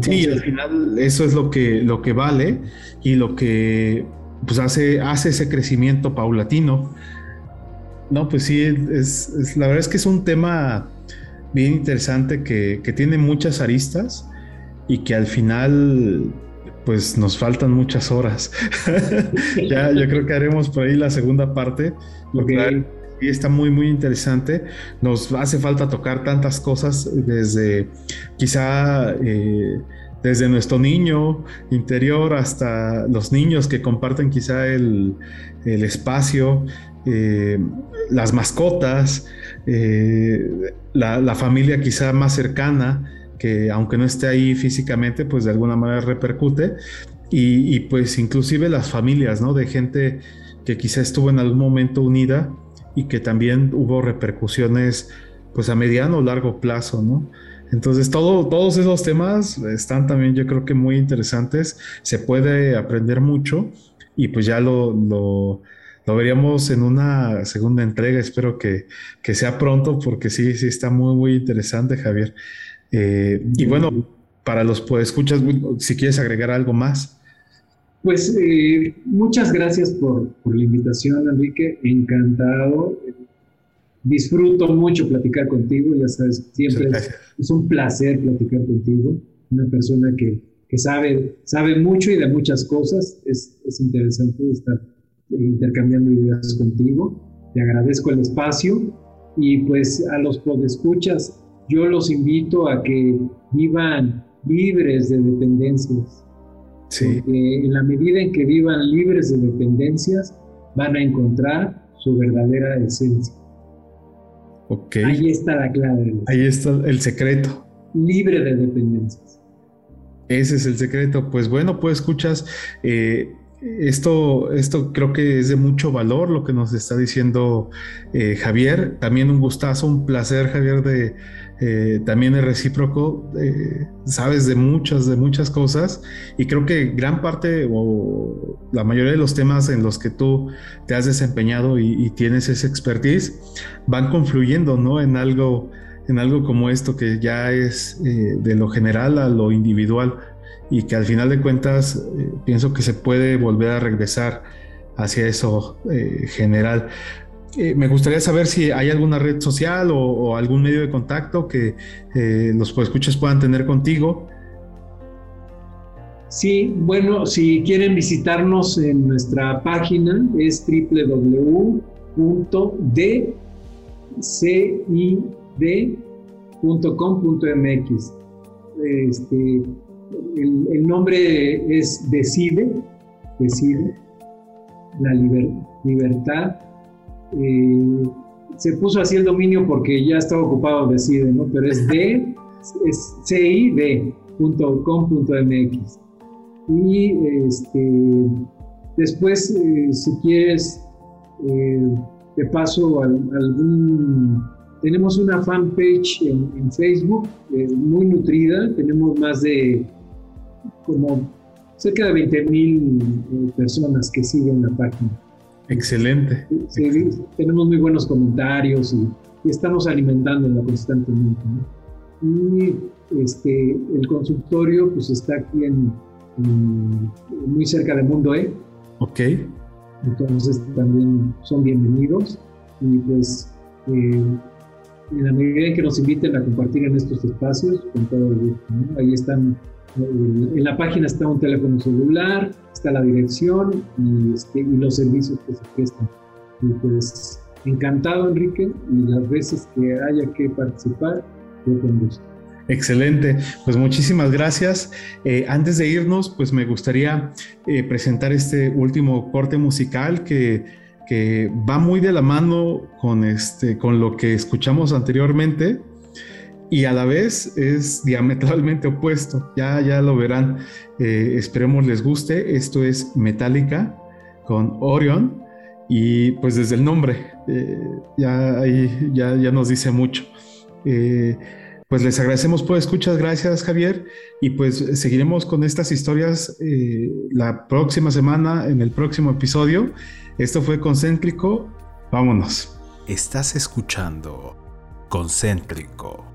sí, al final eso es lo que, lo que vale y lo que pues hace, hace ese crecimiento paulatino. No, pues sí, es, la verdad es que es un tema bien interesante que, que tiene muchas aristas y que al final pues nos faltan muchas horas. <laughs> ya, yo creo que haremos por ahí la segunda parte. Porque y está muy, muy interesante. Nos hace falta tocar tantas cosas desde quizá eh, desde nuestro niño interior hasta los niños que comparten quizá el, espacio, eh, las mascotas, eh, la, la familia quizá más cercana que aunque no esté ahí físicamente, pues de alguna manera repercute. Y, pues inclusive las familias, ¿no? De gente que quizá estuvo en algún momento unida y que también hubo repercusiones pues a mediano o largo plazo, ¿no? Entonces todo, todos esos temas están también yo creo que muy interesantes, se puede aprender mucho y pues ya lo, lo, veríamos en una segunda entrega, espero que, que, sea pronto porque sí, sí está muy, muy interesante Javier. Eh, y bueno, para los pues, escuchas, si quieres agregar algo más. Pues eh, muchas gracias por, por, la invitación, Enrique. Encantado. Disfruto mucho platicar contigo, ya sabes, siempre es, un placer platicar contigo. Una persona que, que sabe, sabe mucho y de muchas cosas. Es, es interesante estar intercambiando ideas contigo. Te agradezco el espacio y pues a los podescuchas, yo los invito a que vivan libres de dependencias. Sí. en la medida en que vivan libres de dependencias, van a encontrar su verdadera esencia. Ok. Ahí está la clave. Ahí está el secreto. Libre de dependencias. Ese es el secreto. Pues bueno, pues escuchas, eh, esto, esto creo que es de mucho valor lo que nos está diciendo eh, Javier. También un gustazo, un placer, Javier, de eh, también es recíproco. sabes de muchas, de muchas cosas y creo que gran parte o la mayoría de los temas en los que tú te has desempeñado y, tienes esa expertise van confluyendo, ¿no? En algo en algo como esto que ya es eh, de lo general a lo individual y que al final de cuentas eh, pienso que se puede volver a regresar hacia eso eh, general. me gustaría saber si hay alguna red social o, algún medio de contacto que los escuchas puedan tener contigo. Sí, bueno, si quieren visitarnos en nuestra página es www.dci de.com.mx. Este, el, nombre es Decide, Decide, la libertad. Eh, se puso así el dominio porque ya estaba ocupado Decide, ¿no? Pero es de, <laughs> es cid.com.mx. Y este, después, eh, si quieres, eh, te paso algún tenemos una fanpage en, en Facebook eh, muy nutrida, tenemos más de como cerca de 20 mil eh, personas que siguen la página. Excelente. tenemos muy buenos comentarios y, estamos alimentándola constantemente. Y este, el consultorio pues está aquí en, muy cerca de Mundo E. Ok. Entonces también son bienvenidos y pues eh, en la medida en que nos inviten a compartir en estos espacios, con todo gusto. Ahí están, en la página está un teléfono celular, está la dirección y, este, y los servicios que se prestan. Y pues encantado, Enrique, y las veces que haya que participar, yo con gusto. Excelente, pues muchísimas gracias. Eh, antes de irnos, pues me gustaría eh, presentar este último corte musical que que va muy de la mano con, este, con lo que escuchamos anteriormente y a la vez es diametralmente opuesto. Ya, ya lo verán. Eh, esperemos les guste. Esto es Metallica con Orion y pues desde el nombre eh, ya ahí ya, ya nos dice mucho. Eh, pues les agradecemos por escuchas, gracias Javier, y pues seguiremos con estas historias la próxima semana en el próximo episodio. Esto fue Concéntrico. Vámonos. Estás escuchando Concéntrico.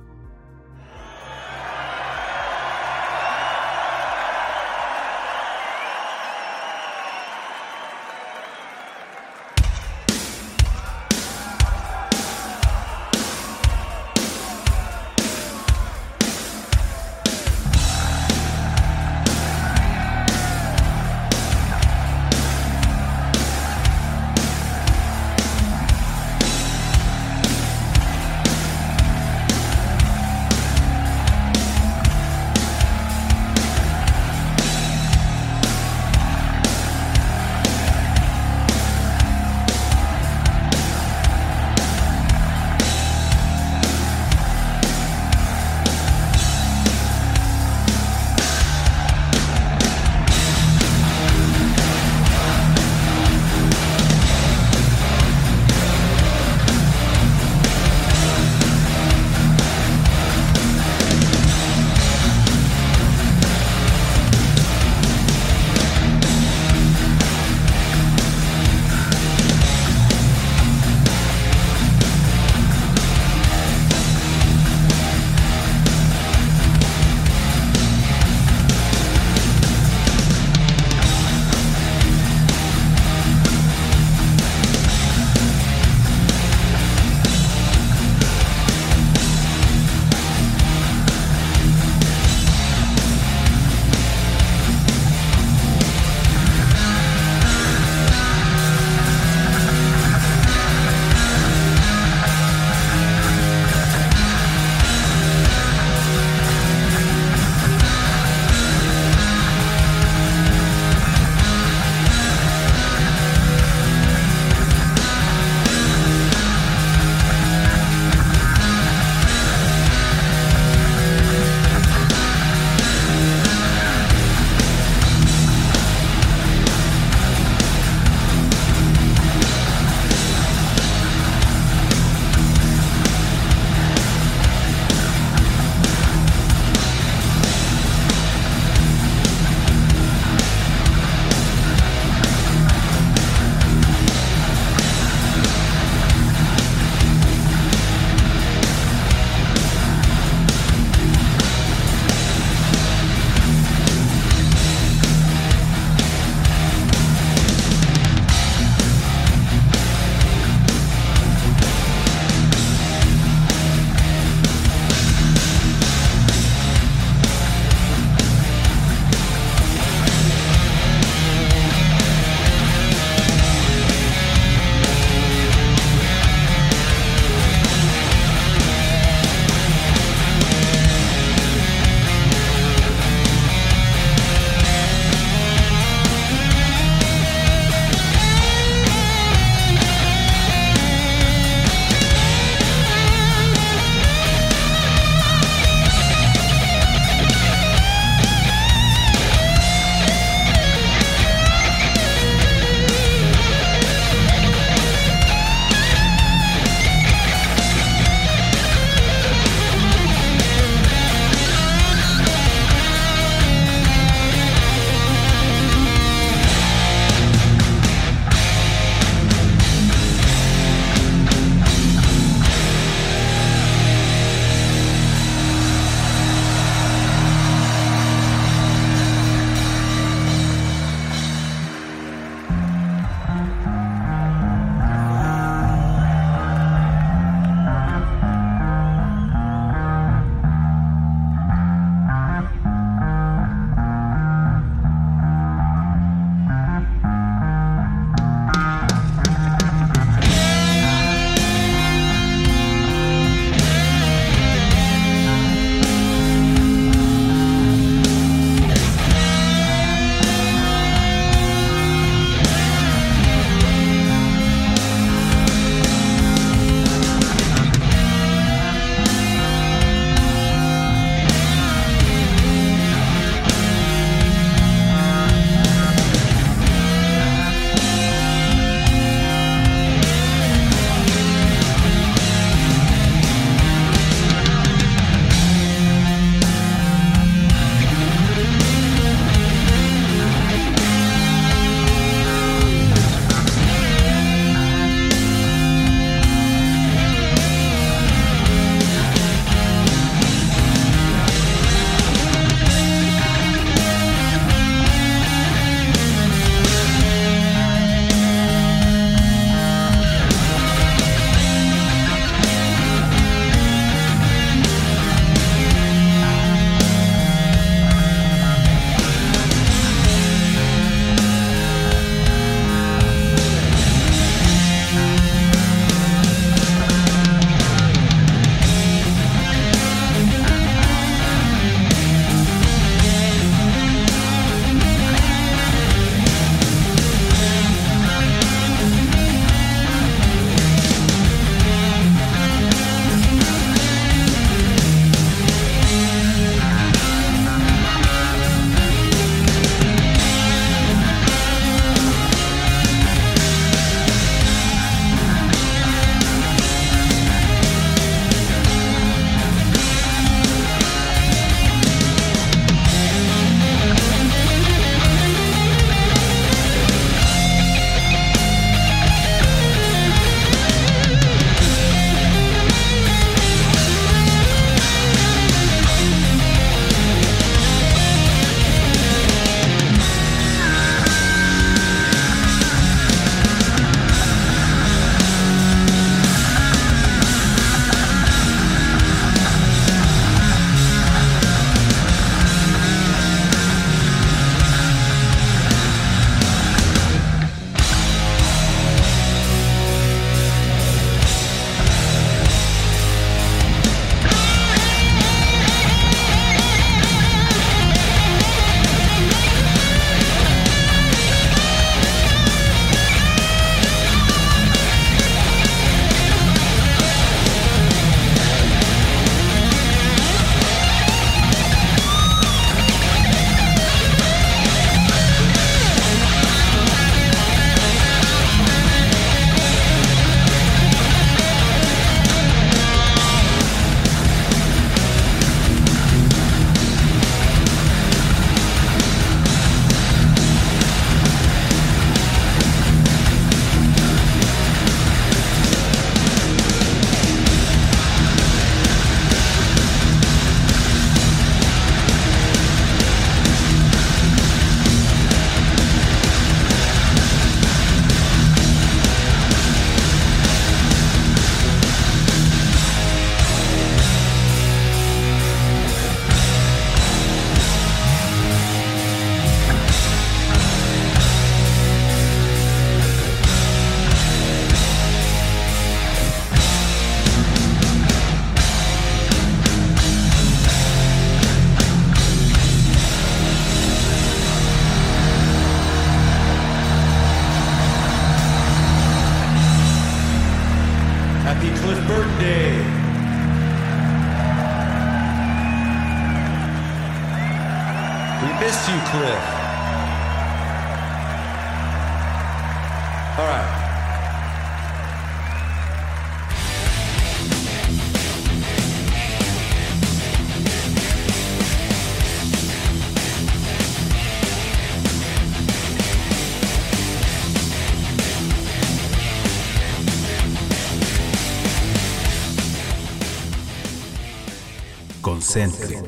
Concéntrico.